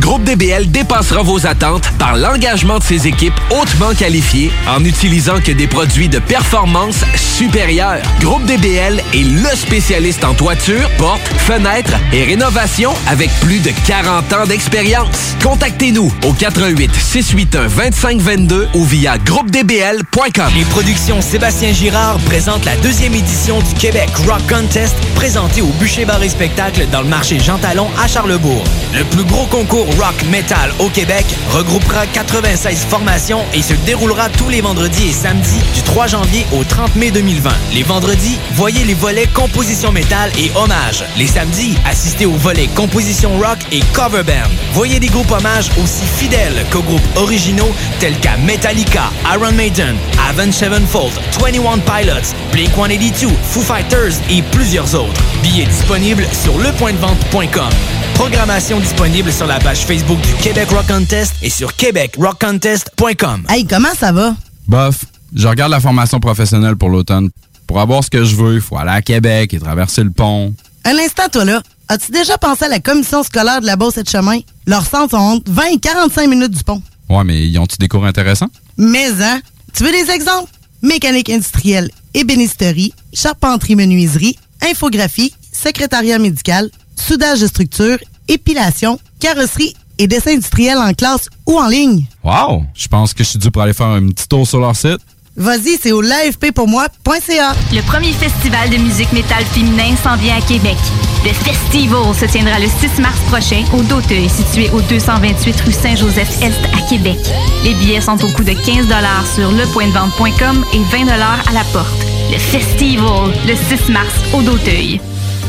Groupe DBL dépassera vos attentes par l'engagement de ses équipes hautement qualifiées en utilisant que des produits de performance supérieure. Groupe DBL est le spécialiste en toiture, portes, fenêtres et rénovation avec plus de 40 ans d'expérience. Contactez-nous au 88 681 2522 ou via groupedbl.com. Les productions Sébastien Girard présentent la deuxième édition du Québec Rock Contest présenté au Bûcher Bar et Spectacle dans le marché Jean Talon à Charlebourg. Le plus gros concours rock metal au Québec regroupera 96 formations et se déroulera tous les vendredis et samedis du 3 janvier au 30 mai 2020. Les vendredis, voyez les volets composition métal et hommage. Les samedis, assistez aux volets composition rock et cover band. Voyez des groupes hommages aussi fidèles qu'aux groupes originaux tels qu'à Metallica, Iron Maiden, Avenged Sevenfold, 21 Pilots, Blink-182, Foo Fighters et plusieurs autres. Billets disponibles sur lepointdevente.com. Programmation disponible sur la page Facebook du Québec Rock Contest et sur québecrockcontest.com. Hey, comment ça va? Bof, je regarde la formation professionnelle pour l'automne. Pour avoir ce que je veux, il faut aller à Québec et traverser le pont. Un instant, toi là. As-tu déjà pensé à la commission scolaire de la Beauce et de Chemin? Leurs centres sont entre 20 et 45 minutes du pont. Ouais, mais y ont-tu des cours intéressants? Mais, hein? Tu veux des exemples? Mécanique industrielle, ébénisterie, charpenterie-menuiserie, infographie, secrétariat médical, soudage de structure, épilation, carrosserie et dessin industriel en classe ou en ligne. Wow! Je pense que je suis dû pour aller faire un petit tour sur leur site. Vas-y, c'est au l'afppourmoi.ca. Le premier festival de musique métal féminin s'en vient à Québec. Le Festival se tiendra le 6 mars prochain au Doteuil, situé au 228 rue Saint-Joseph-Est à Québec. Les billets sont au coût de 15 sur lepointdevente.com et 20 à la porte. Le Festival, le 6 mars au Doteuil.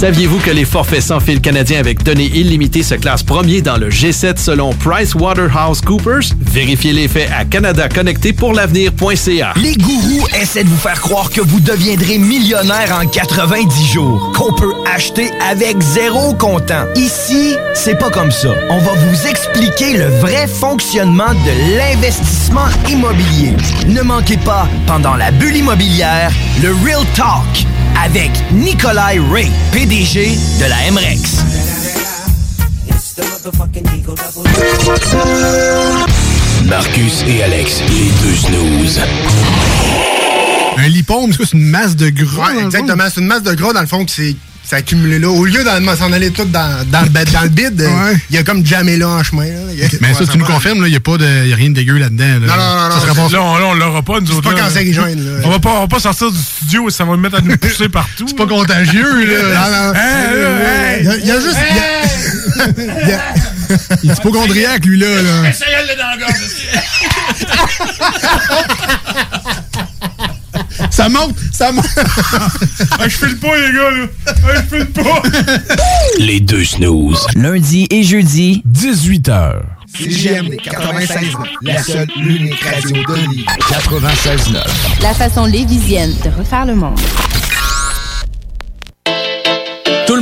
Saviez-vous que les forfaits sans fil canadiens avec données illimitées se classent premier dans le G7 selon PricewaterhouseCoopers? Vérifiez les faits à canadaconnecté-pour-l'avenir.ca. Les gourous essaient de vous faire croire que vous deviendrez millionnaire en 90 jours, qu'on peut acheter avec zéro comptant. Ici, c'est pas comme ça. On va vous expliquer le vrai fonctionnement de l'investissement immobilier. Ne manquez pas, pendant la bulle immobilière, le Real Talk avec Nikolai Ray, PDG de la MREX. Marcus et Alex, les deux snooze. Un lipome, c'est une masse de gras? exactement. C'est une masse de gras, dans le fond, qui s'est s'est accumulé là. Au lieu d'en s'en aller tout dans, dans, le, dans le bide, euh, il y a comme jamais là en chemin. là. Mais ça, tu nous confirmes, il n'y a, pas de- y a rien de dégueu là-dedans. Là. Non, non, non, Ça non, serait c'est- pas- là, on- là, on l'aura pas, nous C'est autres. pas là. cancérigène, là. On va pas, on va pas sortir du studio et ça va me mettre à nous pousser partout. C'est pas contagieux, là. Non, non. Il y a- il y a juste- il y a- il y a- Il est hypochondriaque, lui, là. là. Essaye-le dans la gorge. Ça monte, ça monte. Ah, je file pas, les gars, là. Ah, je file pas. Les deux snooze. Lundi et jeudi, 18h. CGMD 96 la seule, l'unique radio de l'île. 96.9. La façon lévisienne de refaire le monde.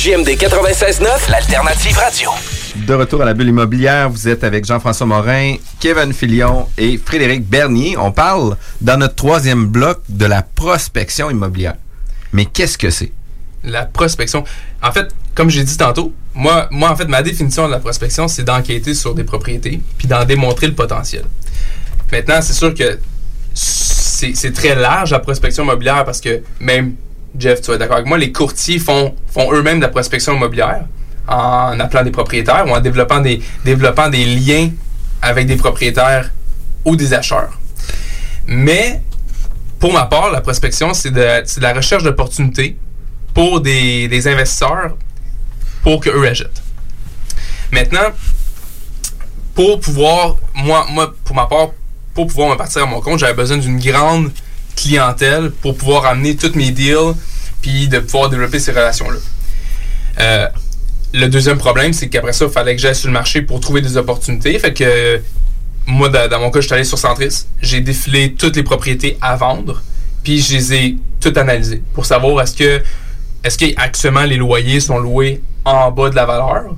CJMD 96.9, l'alternative radio. De retour à la bulle immobilière, vous êtes avec Jean-François Morin, Kevin Filion et Frédéric Bernier. On parle dans notre troisième bloc de la prospection immobilière. Mais qu'est-ce que c'est? La prospection. En fait, comme j'ai dit tantôt, moi, moi, en fait, ma définition de la prospection, c'est d'enquêter sur des propriétés puis d'en démontrer le potentiel. Maintenant, c'est sûr que c'est c'est très large la prospection immobilière parce que même, Jeff, tu vas d'accord avec moi, les courtiers font, font eux-mêmes de la prospection immobilière en appelant des propriétaires ou en développant des, liens avec des propriétaires ou des acheteurs. Mais pour ma part, la prospection, c'est de, la recherche d'opportunités pour des, des investisseurs pour qu'eux achètent. Maintenant, pour pouvoir, moi, moi, pour ma part, pour pouvoir me partir à mon compte, j'avais besoin d'une grande clientèle pour pouvoir amener tous mes deals puis de pouvoir développer ces relations-là. Euh, le deuxième problème, c'est qu'après ça, il fallait que j'aille sur le marché pour trouver des opportunités. Fait que moi, dans, mon cas, je suis allé sur Centris. J'ai défilé toutes les propriétés à vendre, puis je les ai toutes analysées pour savoir est-ce que est-ce que actuellement les loyers sont loués en bas de la valeur?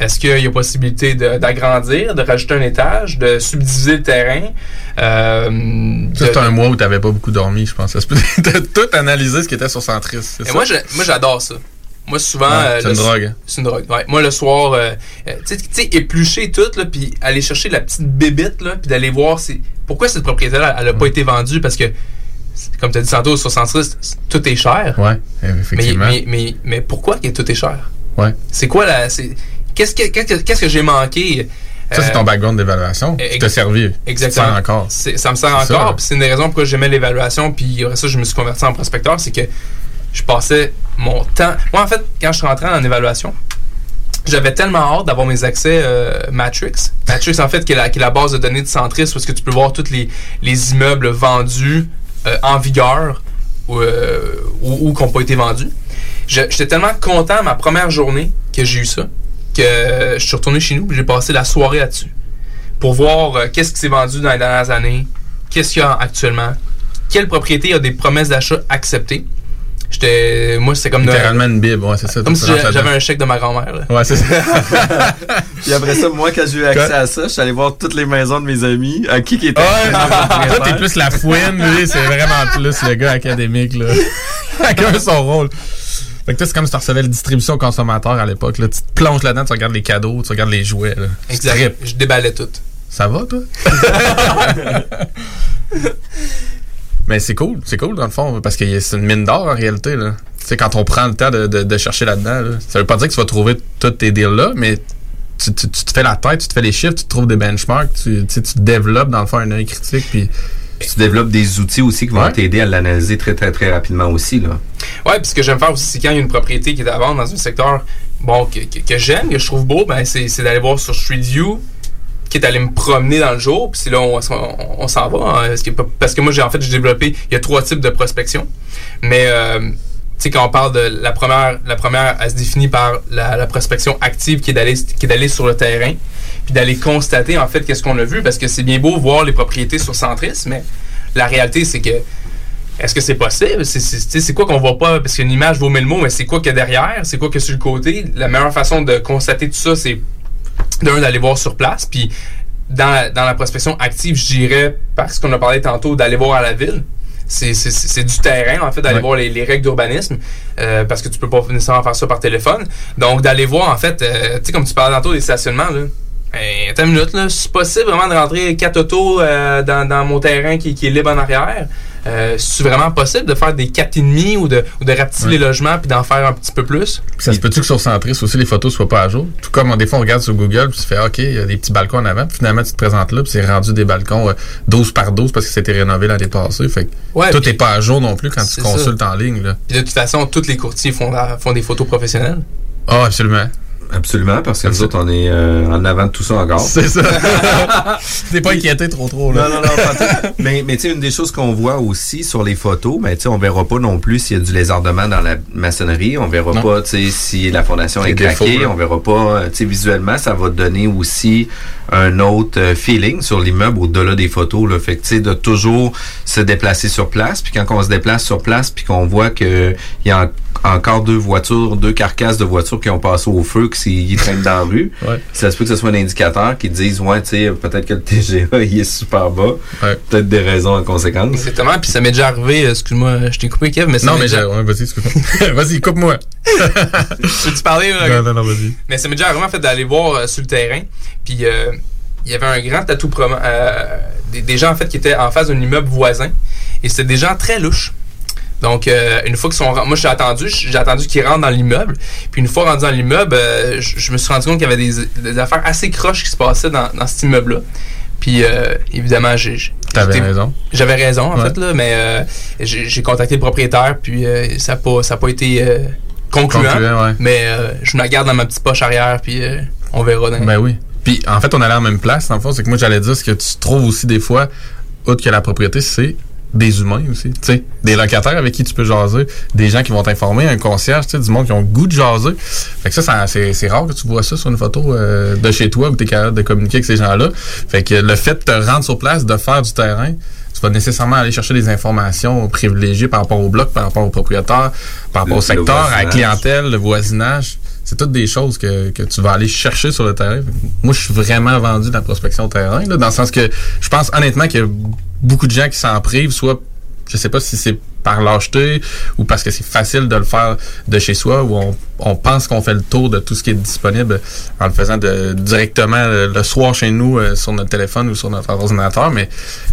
Est-ce qu'il y a possibilité d'agrandir, de, rajouter un étage, de subdiviser le terrain? Euh, c'était un mois où t'avais pas beaucoup dormi, je pense. T'as tout analysé ce qui était sur Centris. c'est Et ça? moi, j'adore ça. Moi, souvent. Ouais, euh, c'est le- une drogue. C'est une drogue. Ouais. Moi, le soir, euh, euh, tu sais- tu éplucher tout, puis aller chercher la petite bébite, là, puis d'aller voir si, pourquoi cette propriété-là, elle n'a pas été vendue, parce que, c'est- comme tu as dit tantôt, sur Centris, tout est cher. Ouais, effectivement. Mais, mais, mais, mais pourquoi que tout est cher? Ouais. C'est quoi la. Qu'est-ce que, qu'est-ce que, que j'ai manqué? Ça, c'est Euh, ton background d'évaluation qui t'a servi. Exactement. Ça encore. Me sert C'est ça, encore. là. puis C'est une des raisons pourquoi j'aimais l'évaluation. Puis après ça, je me suis converti en prospecteur. C'est que je passais mon temps. Moi, en fait, quand je suis rentré en évaluation, j'avais tellement hâte d'avoir mes accès euh, Matrix. Matrix, en fait, qui est, la, qui est la base de données de Centris, parce que tu peux voir tous les, les immeubles vendus euh, en vigueur ou, euh, ou, ou qui n'ont pas été vendus. J'étais tellement content ma première journée que j'ai eu ça, que je suis retourné chez nous j'ai passé la soirée là-dessus pour voir euh, qu'est-ce qui s'est vendu dans les dernières années, qu'est-ce qu'il y a actuellement, quelle propriété a des promesses d'achat acceptées. J'étais, moi, c'était comme Littéralement une bible, ouais, c'est ça. comme si j'avais un chèque de ma grand-mère. Ouais, c'est ça. Puis après ça, moi, quand j'ai eu accès à ça, je suis allé voir toutes les maisons de mes amis, à qui qui était. Toi, t'es plus la fouine, lui, c'est vraiment plus le gars académique, là. Chacun son rôle. Fait que toi, c'est comme si tu recevais la distribution consommateur à l'époque, là. Tu te plonges là-dedans, tu regardes les cadeaux, tu regardes les jouets, là. Exact. Je déballais tout. Ça va, toi? Mais c'est cool, c'est cool dans le fond, parce que c'est une mine d'or en réalité. Là. Quand on prend le temps de, de- de chercher là-dedans, là, ça veut pas dire que tu vas trouver tous tes deals-là, mais tu, tu- tu te fais la tête, tu te fais les chiffres, tu te trouves des benchmarks, tu, tu développes dans le fond un œil critique. Puis Tu développes des outils aussi qui vont Ouais. t'aider à l'analyser très, très, très rapidement aussi. Là. Ouais, puis ce que j'aime faire aussi, c'est quand il y a une propriété qui est à vendre dans un secteur bon, que, que- que j'aime, que je trouve beau, ben, c'est c'est d'aller voir sur Street View, qui est d'aller me promener dans le jour, puis c'est là on, on, on s'en va. hein, parce, que, parce que moi, j'ai en fait, j'ai développé, il y a trois types de prospection. Mais, euh, sais, quand on parle de la première, la première, elle se définit par la, prospection active qui est d'aller qui est d'aller sur le terrain, puis d'aller constater, en fait, qu'est-ce qu'on a vu, parce que c'est bien beau voir les propriétés sur Centris, mais la réalité, c'est que est-ce que c'est possible? C'est- quoi qu'on voit pas? Parce qu'une image vaut mille mots, mais c'est quoi a derrière? C'est quoi a sur le côté? La meilleure façon de constater tout ça, c'est d'un, d'aller voir sur place. Puis dans dans la prospection active, je dirais, parce qu'on a parlé tantôt, d'aller voir à la ville. C'est du terrain, en fait, d'aller Ouais. voir les, les règles d'urbanisme, euh, parce que tu peux pas nécessairement faire ça par téléphone. Donc, d'aller voir, en fait, euh, tu sais, comme tu parlais tantôt des stationnements, là. Ben, attends une minute, là. C'est possible vraiment de rentrer quatre autos euh, dans, dans mon terrain qui, qui est libre en arrière. Euh, c'est vraiment possible de faire des 4,5 ou de, ou de rapetisser Ouais. les logements puis d'en faire un petit peu plus? Puis ça se peut-tu que sur Centris aussi les photos soient pas à jour? Tout comme des fois on regarde sur Google puis tu fais OK, il y a des petits balcons en avant, puis finalement tu te présentes là puis c'est rendu des balcons euh, 12 par 12 parce que c'était rénové l'année passée. Fait que Ouais, tout n'est pas à jour non plus quand tu consultes ça. en ligne. Là. Puis de toute façon, tous les courtiers font, des photos professionnelles. Ah, absolument. Absolument, parce que nous autres, on est euh, en avant de tout ça encore. C'est ça. T'es pas inquiété trop trop là. Non, non, non. Mais, mais tu sais, une des choses qu'on voit aussi sur les photos, mais tu sais, on verra pas non plus s'il y a du lézardement dans la maçonnerie. On verra Non. pas, tu sais, si la fondation Les est craquée. on verra pas, euh, tu sais, visuellement, ça va donner aussi un autre euh, feeling sur l'immeuble au-delà des photos, là. Fait que, tu sais, de toujours se déplacer sur place. Puis quand on se déplace sur place, puis qu'on voit que il y a en- encore deux voitures, deux carcasses de voitures qui ont passé au feu, qui traînent dans la rue, Ouais. ça se peut que ce soit un indicateur qui dise, ouais, tu sais, peut-être que le TGA, il est super bas. Peut-être des raisons en conséquence. Exactement. Puis ça m'est déjà arrivé, euh, excuse-moi, je t'ai coupé, Kev, mais ça Non, mais déjà... vas-y, excuse-moi. vas-y, coupe-moi. Peux-tu parler? là? Non, non, non, vas-y. Mais ça m'est déjà arrivé en fait d'aller voir euh, sur le terrain. Puis euh, il y avait un grand tatou promo- euh, des, des gens en fait qui étaient en face d'un immeuble voisin. Et c'était des gens très louches. Donc, euh, une fois qu'ils sont... Moi, j'ai attendu, j'ai attendu qu'ils rentrent dans l'immeuble. Puis une fois rendu dans l'immeuble, euh, je me suis rendu compte qu'il y avait des, des affaires assez croches qui se passaient dans, dans cet immeuble-là. Puis, euh, évidemment, j'ai... T'avais raison. J'avais raison, en Ouais. fait, là, mais euh, j'ai contacté le propriétaire, puis euh, ça n'a pas, ça a pas été concluant. Concluant, ouais. Mais euh, je me la garde dans ma petite poche arrière, puis euh, on verra. Dans Ben oui. Puis en fait, on allait à la même place, dans le fond. C'est que moi, j'allais dire ce que tu trouves aussi des fois, outre que la propriété, c'est des humains aussi. Tu sais, des locataires avec qui tu peux jaser, des gens qui vont t'informer, un concierge, tu sais, du monde qui ont le goût de jaser. Fait que ça, ça c'est, rare que tu vois ça sur une photo euh, de chez toi où tu es capable de communiquer avec ces gens-là. Fait que le fait de te rendre sur place, de faire du terrain, tu vas nécessairement aller chercher des informations privilégiées par rapport au bloc, par rapport au propriétaire, par rapport au secteur, à la clientèle, le voisinage. C'est toutes des choses que, que tu vas aller chercher sur le terrain. Moi, je suis vraiment vendu de la prospection terrain, là, dans le sens que je pense honnêtement qu'il y a beaucoup de gens qui s'en privent, soit, je sais pas si c'est par lâcheté ou parce que c'est facile de le faire de chez soi ou on, on pense qu'on fait le tour de tout ce qui est disponible en le faisant de, directement le, le soir chez nous euh, sur notre téléphone ou sur notre ordinateur, mais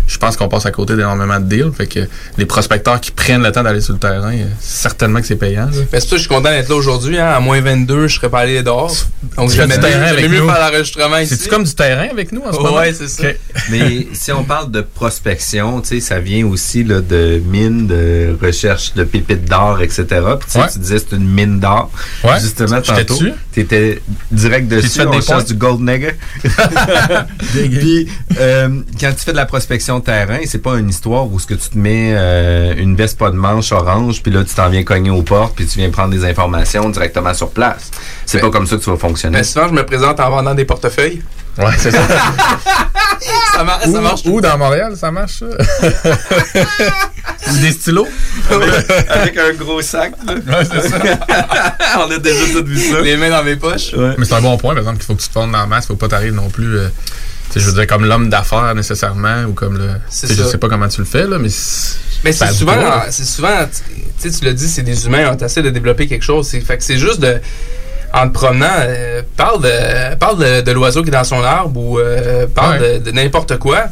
je pense qu'on passe à côté d'énormément de deals. Fait que les prospecteurs qui prennent le temps d'aller sur le terrain, euh, certainement que c'est payant. Mais c'est ça que je suis content d'être là aujourd'hui. Hein. À moins 22, je serais pas allé dehors. Donc, du terrain mieux, nous. faire l'enregistrement ici. C'est-tu comme du terrain avec nous en ce moment? Ouais, c'est ça. Mais si on parle de prospection, tu sais, ça vient aussi là, de mines, de recherche de pépites d'or, etc. Puis tu Ouais. tu disais c'est une mine d'or. Ouais. Justement, tantôt, tu étais direct dessus. On des cherche du gold nugget. Puis, euh, quand tu fais de la prospection terrain, c'est pas une histoire où ce que tu te mets euh, une veste pas de manche orange, puis là, tu t'en viens cogner aux portes, puis tu viens prendre des informations directement sur place. C'est pas comme ça que tu vas fonctionner. Mais souvent, je me présente en vendant des portefeuilles. Ouais, c'est ça. ça, mar- ça marche. où dans Montréal, ça marche, ça? Ou des stylos? Avec un gros sac, là. Ouais, c'est ça. On a déjà tout vu ça. Les mains dans mes poches. Mais c'est un bon point, par exemple, qu'il faut que tu te fondes dans la masse, faut pas t'arriver non plus, euh, je veux dire, comme l'homme d'affaires nécessairement, ou comme le. Sais, Je ça. sais pas comment tu le fais, là, mais. c'est- Mais ça c'est souvent, c'est souvent, tu sais, tu l'as dit, c'est des humains, on essaie de développer quelque chose. C'est, fait que c'est juste de, en te promenant, euh, parle de, parle de, de l'oiseau qui est dans son arbre ou euh, parle Ouais. de, de n'importe quoi.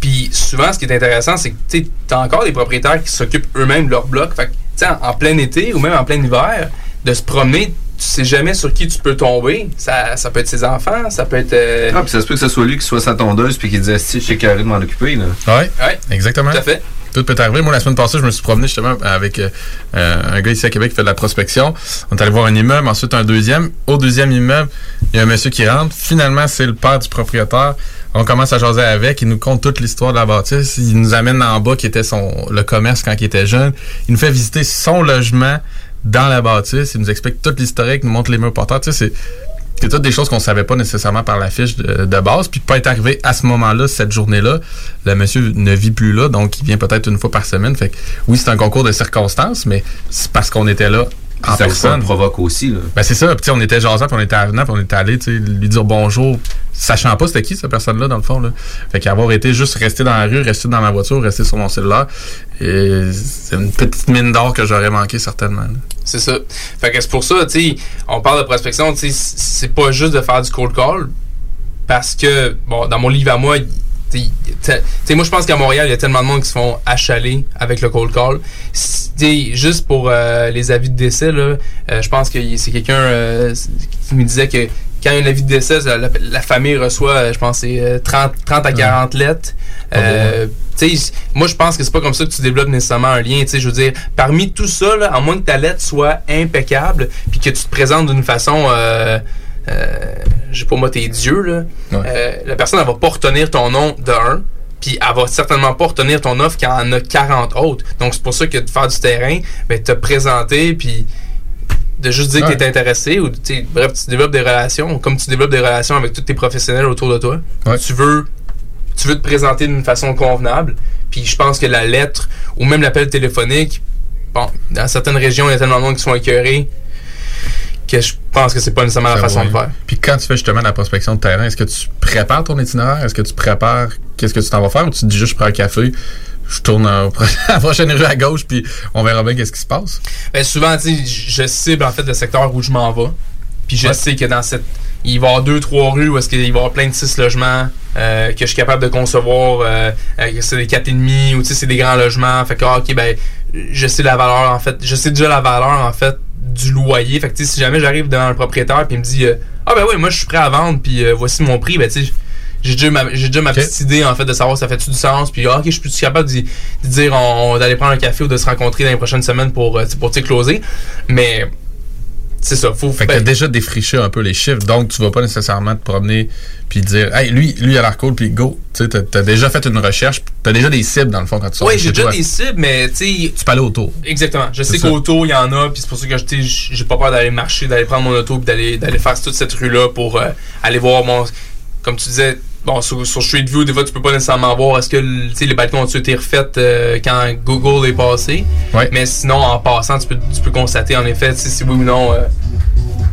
Puis souvent, ce qui est intéressant, c'est que tu as encore des propriétaires qui s'occupent eux-mêmes de leur bloc. Fait que, tu sais, en, en plein été ou même en plein hiver, de se promener, tu sais jamais sur qui tu peux tomber. Ça, ça peut être ses enfants, ça peut être. euh, Ah, puis ça se peut que ce soit lui qui soit sa tondeuse puis qui disait si je suis carré de m'en occuper. Là. Ouais, Ouais. exactement. Tout à fait. Tout peut arriver. Moi, la semaine passée, je me suis promené justement avec euh, euh, un gars ici à Québec qui fait de la prospection. On est allé voir un immeuble, ensuite un deuxième. Au deuxième immeuble, il y a un monsieur qui rentre. Finalement, c'est le père du propriétaire. On commence à jaser avec. Il nous conte toute l'histoire de la bâtisse. Il nous amène en bas qui était son le commerce quand il était jeune. Il nous fait visiter son logement dans la bâtisse. Il nous explique toute l'historique, nous montre les murs porteurs. Tu sais, c'est c'est toutes des choses qu'on savait pas nécessairement par la fiche de, base. Puis pas être arrivé à ce moment-là, cette journée-là, le monsieur ne vit plus là, donc il vient peut-être une fois par semaine. Fait que oui, c'est un concours de circonstances, mais c'est parce qu'on était là Puis en ça, ça personne. provoque aussi. Là. Ben c'est ça. Puis tu sais, on était jasant, puis on était avenant, puis on était allé tu sais, lui dire bonjour, sachant pas c'était qui cette personne-là dans le fond. Là. Fait qu'avoir été juste resté dans la rue, resté dans ma voiture, resté sur mon cellulaire, c'est une petite mine d'or que j'aurais manqué certainement. là. C'est ça. Fait que c'est pour ça, tu sais, on parle de prospection, tu sais, c'est pas juste de faire du cold call, parce que, bon, dans mon livre à moi, sais, moi je pense qu'à Montréal, il y a tellement de monde qui se font achaler avec le cold call. Juste pour euh, les avis de décès, là, euh, je pense que c'est quelqu'un euh, qui me disait que quand il y a un avis de décès, la, la- la famille reçoit, je pense, c'est euh, 30, 30 à 40 lettres. Euh, sais, moi, je pense que c'est pas comme ça que tu développes nécessairement un lien. Je veux dire, parmi tout ça, là, à moins que ta lettre soit impeccable, puis que tu te présentes d'une façon, euh, euh, pas moi, t'es Dieu, là, euh, la personne, elle va pas retenir ton nom de un, puis elle va certainement pas retenir ton offre quand elle en a 40 autres. Donc, c'est pour ça que de faire du terrain, ben, te présenter, puis de juste dire Ouais. que tu es intéressé, ou bref, tu développes des relations, comme tu développes des relations avec tous tes professionnels autour de toi. Tu veux tu veux te présenter d'une façon convenable. Puis je pense que la lettre ou même l'appel téléphonique, bon, dans certaines régions, il y a tellement de monde qui sont écœurés que je pense que c'est pas nécessairement la façon de faire. Puis quand tu fais justement la prospection de terrain, est-ce que tu prépares ton itinéraire? Est-ce que tu prépares qu'est-ce que tu t'en vas faire? Ou tu te dis juste je prends un café, je tourne à la prochaine rue à gauche puis on verra bien qu'est-ce qui se passe? Ben, souvent, tu sais, je cible en fait le secteur où je m'en vais. Puis je Ouais. sais que dans cette. Il va y avoir deux, trois rues où est-ce qu'il va y avoir plein de six logements euh, que je suis capable de concevoir. euh, euh, que c'est des quatre et demi ou tu sais, c'est des grands logements. Fait que, ah, ok, ben, je sais la valeur en fait. Je sais déjà la valeur en fait du loyer. Fait que, si jamais j'arrive devant le propriétaire puis il me dit, euh, ah, ben oui, moi, je suis prêt à vendre puis euh, voici mon prix, ben, tu sais, j'ai déjà ma, j'ai déjà ma petite idée en fait de savoir si ça fait du sens puis ah, ok je suis plus capable de dire on, on- d'aller prendre un café ou de se rencontrer dans les prochaines semaines pour euh, pour closer. Mais c'est ça faut Fait que t'as déjà défriché un peu les chiffres, donc tu vas pas nécessairement te promener puis dire Hey, lui, lui il a l'air cool puis go. Tu sais, t'as, t'as déjà fait une recherche, t'as déjà des cibles dans le fond quand tu sors oui j'ai déjà toi. des cibles mais tu sais Tu peux aller autour. Exactement. Je C'est sais ça. qu'autour, il y en a, puis c'est pour ça que j'ai pas peur d'aller marcher, d'aller prendre mon auto, puis d'aller, d'aller faire toute cette rue-là pour euh, aller voir mon. Comme tu disais, bon, sur, sur Street View, des fois, tu peux pas nécessairement voir est-ce que les balcons ont été refaits euh, quand Google est passé. Mais sinon, en passant, tu peux, tu peux constater en effet si oui ou non euh,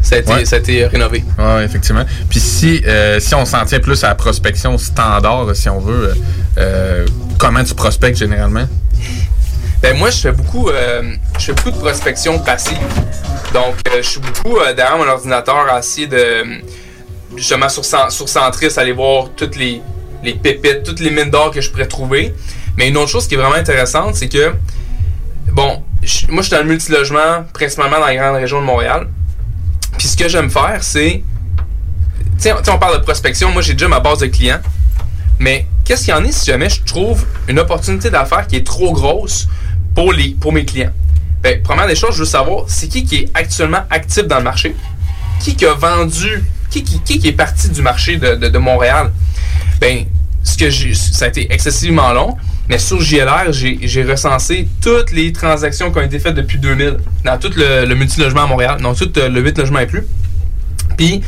ça, a été, Ouais. ça a été rénové. Ouais, effectivement. Puis si, euh, si on s'en tient plus à la prospection standard, si on veut, euh, comment tu prospectes généralement? Ben moi, je fais beaucoup, euh, je fais beaucoup de prospection passive. Donc, je suis beaucoup derrière mon ordinateur à essayer de justement sur, sur aller voir toutes les, pépites, toutes les mines d'or que je pourrais trouver. Mais une autre chose qui est vraiment intéressante, c'est que bon, moi, je suis dans le multilogement, principalement dans la grande région de Montréal. Puis ce que j'aime faire, c'est sais, on parle de prospection. Moi, j'ai déjà ma base de clients. Mais qu'est-ce qu'il y en est si jamais je trouve une opportunité d'affaires qui est trop grosse pour, mes clients? Ben, première des choses, je veux savoir, c'est qui qui est actuellement actif dans le marché? Qui qui a vendu? Qui qui, qui, est parti du marché de, de- Montréal? Ben, ce que ça a été excessivement long, mais sur JLR, j'ai, recensé toutes les transactions qui ont été faites depuis 2000 dans tout le, multilogement à Montréal, non, tout euh, le 8 logements et plus. Puis,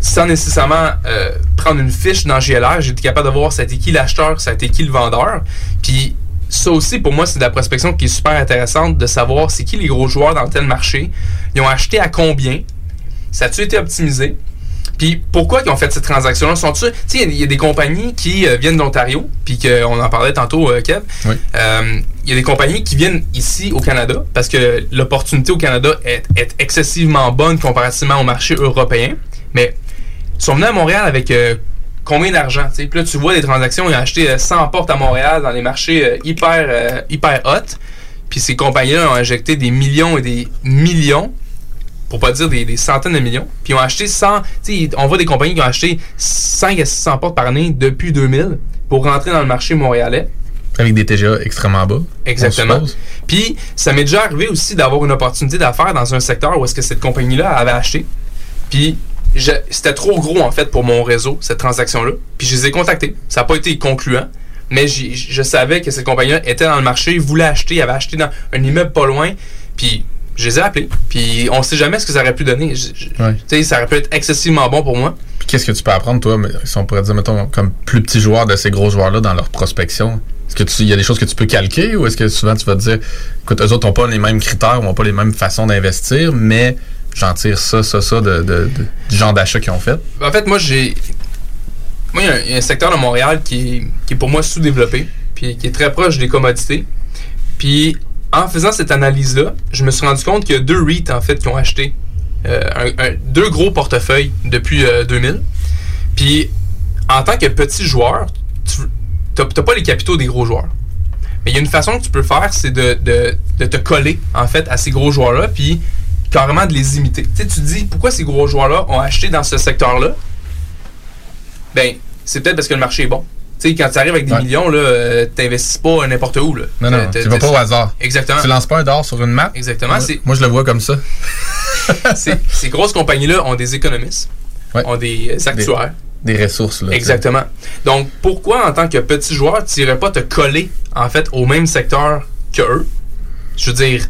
sans nécessairement euh, prendre une fiche dans j'ai été capable de voir ça a été qui l'acheteur, ça a été qui le vendeur. Puis ça aussi, pour moi, c'est de la prospection qui est super intéressante de savoir c'est qui les gros joueurs dans tel marché. Ils ont acheté à combien? Ça a-tu été optimisé? Puis pourquoi ils ont fait cette transaction-là? Sont-tu, tu sais, il y a des compagnies qui euh, viennent d'Ontario, puis qu'on en parlait tantôt, euh, Kev. Euh, Il y a des compagnies qui viennent ici au Canada parce que l'opportunité au Canada est, est excessivement bonne comparativement au marché européen. Mais ils sont venus à Montréal avec combien d'argent. Puis là, tu vois des transactions, ils ont acheté euh, 100 portes à Montréal dans les marchés hyper, hyper hot. Puis ces compagnies-là ont injecté des millions et des millions, pour pas dire des, des centaines de millions. Puis ils ont acheté 100, tu sais, on voit des compagnies qui ont acheté 5 à 600 portes par année depuis 2000 pour rentrer dans le marché montréalais. Avec des TGA extrêmement bas. Exactement. Puis, ça m'est déjà arrivé aussi d'avoir une opportunité d'affaires dans un secteur où est-ce que cette compagnie-là avait acheté. Puis, je- c'était trop gros, en fait, pour mon réseau, cette transaction-là. Puis, je les ai contactés. Ça n'a pas été concluant. Mais je savais que cette compagnie-là était dans le marché, voulait acheter, avait acheté dans un immeuble pas loin. Puis, je les ai appelés. Puis, on sait jamais ce que ça aurait pu donner. Je- je- Ouais. Tu sais, ça aurait pu être excessivement bon pour moi. Puis qu'est-ce que tu peux apprendre, toi, mais si on pourrait dire, mettons, comme plus petit joueur de ces gros joueurs-là dans leur prospection? Est-ce que tu, il y a des choses que tu peux calquer ou est-ce que souvent tu vas te dire, écoute, eux autres n'ont pas les mêmes critères, n'ont pas les mêmes façons d'investir, mais j'en tire ça, ça, ça de, de- de- du genre d'achat qu'ils ont fait? En fait, moi, j'ai. Moi, il y a un- il y, a un secteur de Montréal qui est, qui est pour moi sous-développé, puis qui est très proche des commodités. Puis, en faisant cette analyse-là, je me suis rendu compte qu'il y a deux REIT, en fait, qui ont acheté euh, deux gros portefeuilles depuis euh, 2000. Puis, en tant que petit joueur, tu n'as pas les capitaux des gros joueurs. Mais il y a une façon que tu peux faire, c'est de, te coller, en fait, à ces gros joueurs-là, puis carrément de les imiter. Tu te dis, pourquoi ces gros joueurs-là ont acheté dans ce secteur-là? Ben, c'est peut-être parce que le marché est bon. Tu sais, quand tu arrives avec des Ouais. millions, là, euh, t'investis pas n'importe où, là. Non, non, tu vas pas au hasard. Exactement. Tu lances pas un dard sur une map. Exactement. Moi, je le vois comme ça. ces, grosses compagnies-là ont des économistes, ont des euh, actuaires. Des ressources, là. Exactement. Donc, pourquoi, en tant que petit joueur, tu n'irais pas te coller, en fait, au même secteur que eux? Je veux dire,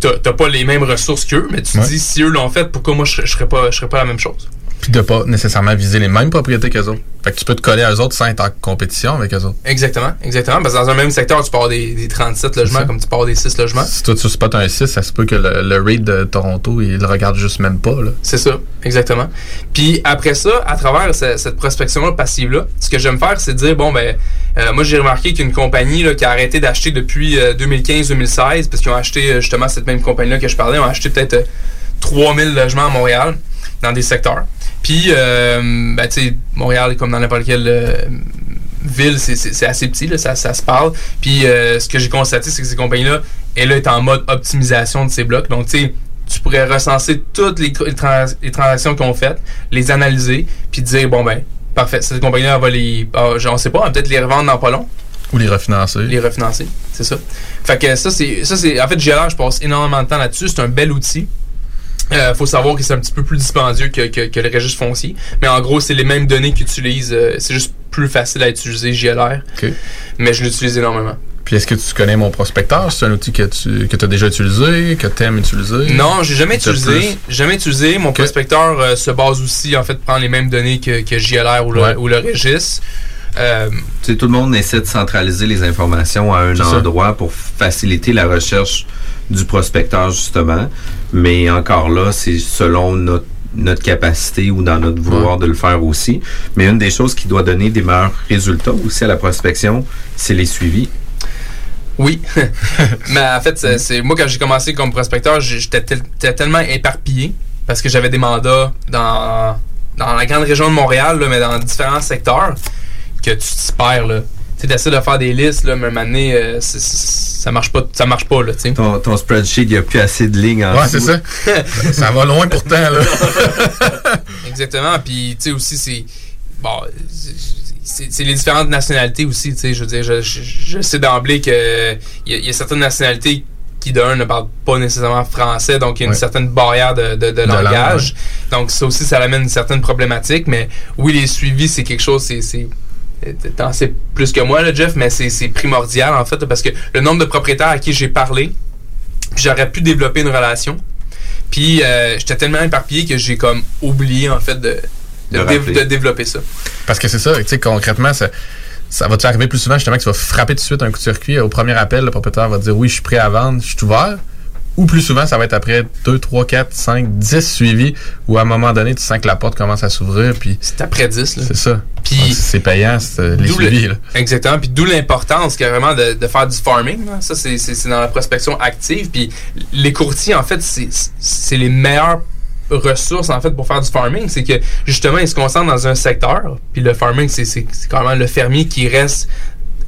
t'as pas les mêmes ressources qu'eux, mais tu te Ouais. dis, si eux l'ont fait, pourquoi moi, je serais pas, je serais pas la même chose? Puis de pas nécessairement viser les mêmes propriétés qu'eux autres. Fait que tu peux te coller à eux autres sans être en compétition avec eux autres. Exactement, exactement. Parce que dans un même secteur, tu peux avoir des, des 37 logements comme tu peux avoir des 6 logements. Si toi tu spots un 6, ça se peut que le, le rate de Toronto, il le regarde juste même pas. C'est ça, exactement. Puis après ça, à travers ce- cette prospection-là passive-là, ce que j'aime faire, c'est dire, bon, ben, euh, moi j'ai remarqué qu'une compagnie là, qui a arrêté d'acheter depuis euh, 2015-2016, parce qu'ils ont acheté euh, justement cette même compagnie-là que je parlais, ont acheté peut-être euh, 3000 logements à Montréal, dans des secteurs. Puis, euh, ben, tu sais, Montréal, comme dans n'importe quelle euh, ville, c'est- assez petit, là, ça, ça se parle. Puis, euh, ce que j'ai constaté, c'est que ces compagnies-là, elles est en mode optimisation de ces blocs. Donc, tu sais, tu pourrais recenser toutes les, trans- les transactions qu'ils ont faites, les analyser, puis dire, bon, ben, parfait, cette compagnie-là, va les. ah, on sait pas, va peut-être les revendre dans pas long. Ou les refinancer. Les refinancer, c'est ça. Fait que ça, c'est. ça c'est En fait, GLR, je passe énormément de temps là-dessus. C'est un bel outil. Euh, faut savoir que c'est un petit peu plus dispendieux que, que- que le registre foncier. Mais en gros, c'est les mêmes données qu'ils utilisent. euh, c'est juste plus facile à utiliser GLR. OK. Mais je l'utilise énormément. Puis est-ce que tu connais mon prospecteur? C'est un outil que tu que as déjà utilisé, que tu aimes utiliser? Non, j'ai jamais utilisé. Jamais utilisé. Mon prospecteur euh, se base aussi, en fait, prendre les mêmes données que, que JLR ou le, Ouais. ou le registre. Euh, Tu sais, tout le monde essaie de centraliser les informations à un ça. endroit pour faciliter la recherche du prospecteur, justement. Mais encore là, c'est selon notre, notre capacité ou dans notre vouloir de le faire aussi. Mais une des choses qui doit donner des meilleurs résultats aussi à la prospection, c'est les suivis. Oui. Mais en fait, c'est- moi quand j'ai commencé comme prospecteur, j'étais tel- j'étais tellement éparpillé parce que j'avais des mandats dans, dans la grande région de Montréal, là, mais dans différents secteurs, que tu t'y perds. Là. Tu sais, essaies de faire des listes, là, mais à euh, ça marche pas, ça marche pas, là, tu sais. Ton, ton spreadsheet, il n'y a plus assez de lignes en Ouais, c'est ça. ça va loin pourtant, là. Exactement. Puis, tu sais, aussi, c'est. Bon, c'est les différentes nationalités aussi, tu sais. Je veux dire, je, je, je sais d'emblée que il y, y a certaines nationalités qui, d'un, ne parlent pas nécessairement français, donc il y a une Ouais. certaine barrière de, de, de De langue, langage. Donc, ça aussi, ça amène une certaine problématique. Mais oui, les suivis, c'est quelque chose, c'est. C'est- T'en sais plus que moi, là, Jeff, mais c'est primordial, en fait, parce que le nombre de propriétaires à qui j'ai parlé, puis j'aurais pu développer une relation. Puis euh, j'étais tellement éparpillé que j'ai comme oublié en fait de, de, De dé- rappeler. de développer ça. Parce que c'est ça, tu sais, concrètement, ça, ça va-tu arriver plus souvent justement que tu vas frapper tout de suite un coup de circuit au premier appel, le propriétaire va te dire oui, je suis prêt à vendre, je suis ouvert. Ou plus souvent, ça va être après 2, 3, 4, 5, 10 suivis où à un moment donné, tu sens que la porte commence à s'ouvrir. Puis c'est après 10. là. C'est ça. Puis- c'est payant, c'est, euh, les le- suivis. là. Exactement. Puis d'où l'importance carrément de, de faire du farming. là. Ça, c'est c'est- c'est dans la prospection active. Puis les courtiers, en fait, c'est c'est les meilleurs ressources en fait pour faire du farming, c'est que justement ils se concentrent dans un secteur, puis le farming c'est c'est c'est carrément le fermier qui reste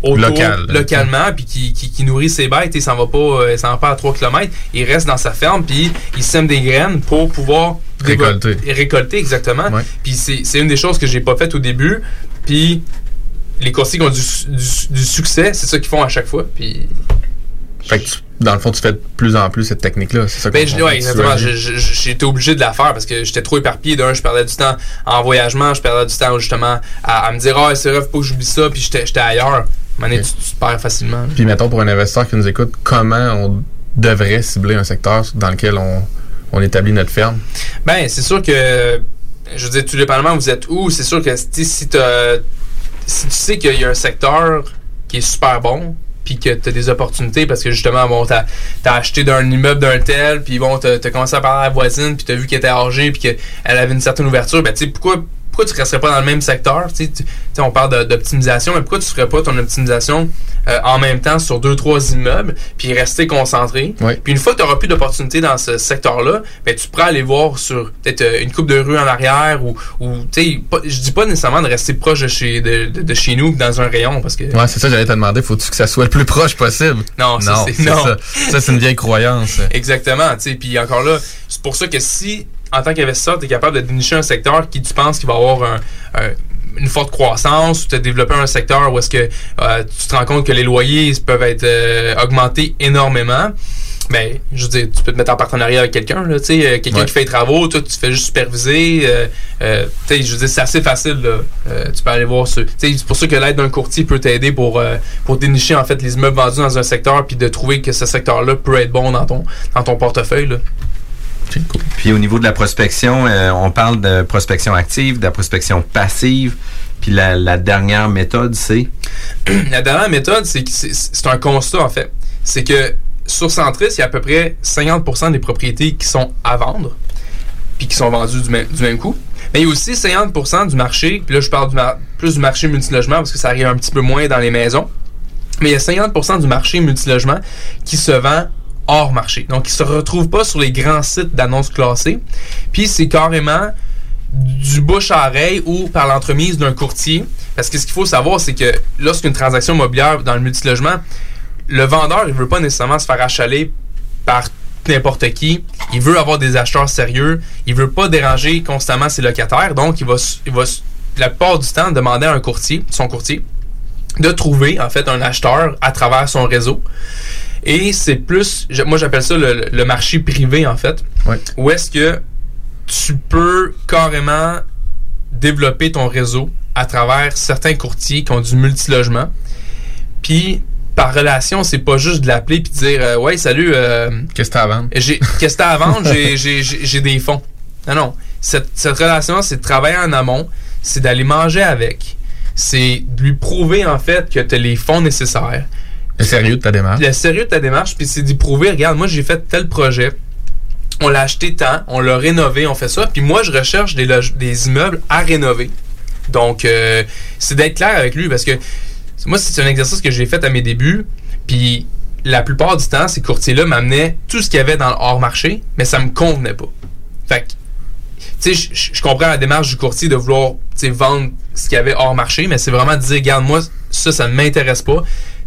autour, Local. localement puis qui, qui, qui nourrit ses bêtes et s'en va pas euh, s'en va pas à 3 km, il reste dans sa ferme puis il sème des graines pour pouvoir Récolter. récolter exactement. Puis c'est c'est une des choses que j'ai pas faites au début, puis les coursiers qui ont du, du- du succès, c'est ça qu'ils font à chaque fois. Puis Fait que tu- dans le fond, tu fais de plus en plus cette technique-là. C'est ça Ben, je- ouais, Tu exactement. été obligé de la faire parce que j'étais trop éparpillé. D'un, je perdais du temps en voyagement, je perdais du temps justement à, à me dire, ah, c'est vrai, faut pas que j'oublie ça, puis j'étais j'étais ailleurs. Donné, tu, tu te perds facilement. Puis mettons pour un investisseur qui nous écoute, comment on devrait cibler un secteur dans lequel on, on établit notre ferme? Ben, c'est sûr que, je veux dire, tout dépendamment vous êtes où, c'est sûr que si tu sais qu'il y a un secteur qui est super bon, puis que tu des opportunités parce que justement, bon, t'as as acheté d'un immeuble d'un tel, puis bon, t'as as commencé à parler à la voisine, puis t'as vu qu'elle était âgée, puis qu'elle avait une certaine ouverture, ben tu sais, pourquoi pourquoi tu resterais pas dans le même secteur? On parle d'optimisation, mais pourquoi tu ferais pas ton optimisation euh, en même temps sur deux, trois immeubles, puis rester concentré? Puis une fois que tu n'auras plus d'opportunités dans ce secteur-là, ben, tu pourras aller voir sur peut-être euh, une coupe de rue en arrière ou, ou pas- je dis pas nécessairement de rester proche de chez, de, de- de chez nous dans un rayon parce que. Ouais, c'est ça, j'allais te demander, faut-tu que ça soit le plus proche possible? Non, non, c'est- c'est non. ça. Ça, c'est une vieille croyance. Exactement, puis encore là, c'est pour ça que si, en tant qu'investisseur, tu es capable de dénicher un secteur qui tu penses qu'il va avoir un- un- une forte croissance, ou tu as développé un secteur où est-ce que euh, tu te rends compte que les loyers peuvent être euh, augmentés énormément, ben, je veux dire, tu peux te mettre en partenariat avec quelqu'un, là, tu sais, euh, quelqu'un Ouais. qui fait les travaux, toi, tu fais juste superviser, euh, tu sais, je veux dire, c'est assez facile, là. Tu peux aller voir ce, tu sais, c'est pour ça que l'aide d'un courtier peut t'aider pour, pour dénicher, en fait, les immeubles vendus dans un secteur, puis de trouver que ce secteur-là peut être bon dans ton, dans ton portefeuille, là. Puis au niveau de la prospection, euh, on parle de prospection active, de la prospection passive. Puis la, la dernière méthode, c'est? La dernière méthode, c'est que c'est- c'est un constat, en fait. C'est que sur Centris, il y a à peu près 50% des propriétés qui sont à vendre, puis qui sont vendues du même, du même coup. Mais il y a aussi 50% du marché, puis là, je parle du mar- plus du marché multilogement parce que ça arrive un petit peu moins dans les maisons. Mais il y a 50% du marché multilogement qui se vend hors marché. Donc, il se retrouve pas sur les grands sites d'annonces classées. Puis, c'est carrément du bouche à oreille ou par l'entremise d'un courtier. Parce que ce qu'il faut savoir, c'est que lorsqu'une transaction immobilière dans le multilogement, le vendeur, il veut pas nécessairement se faire achaler par n'importe qui. Il veut avoir des acheteurs sérieux. Il veut pas déranger constamment ses locataires. Donc, il va, la plupart du temps demander à un courtier, son courtier, de trouver en fait un acheteur à travers son réseau. Et c'est plus, moi j'appelle ça le, le marché privé en fait, où est-ce que tu peux carrément développer ton réseau à travers certains courtiers qui ont du multilogement. Puis par relation, c'est pas juste de l'appeler puis de dire euh, ouais salut. Qu'est-ce que t'as à vendre qu'est-ce que t'as à vendre? J'ai- J'ai j'ai- j'ai des fonds. Non non, cette, cette relation, c'est de travailler en amont, c'est d'aller manger avec, c'est de lui prouver en fait que tu as les fonds nécessaires. Le sérieux de ta démarche? Le sérieux de ta démarche, puis c'est d'y prouver, regarde, moi j'ai fait tel projet, on l'a acheté tant, on l'a rénové, on fait ça, puis moi je recherche des, des immeubles à rénover. Donc, euh, c'est d'être clair avec lui, parce que moi, c'est un exercice que j'ai fait à mes débuts, puis la plupart du temps, ces courtiers-là m'amenaient tout ce qu'il y avait dans le hors-marché, mais ça me convenait pas. Fait que, tu sais, je- comprends la démarche du courtier de vouloir, vendre ce qu'il y avait hors marché, mais c'est vraiment de dire, regarde, moi, ça, ça ne m'intéresse pas.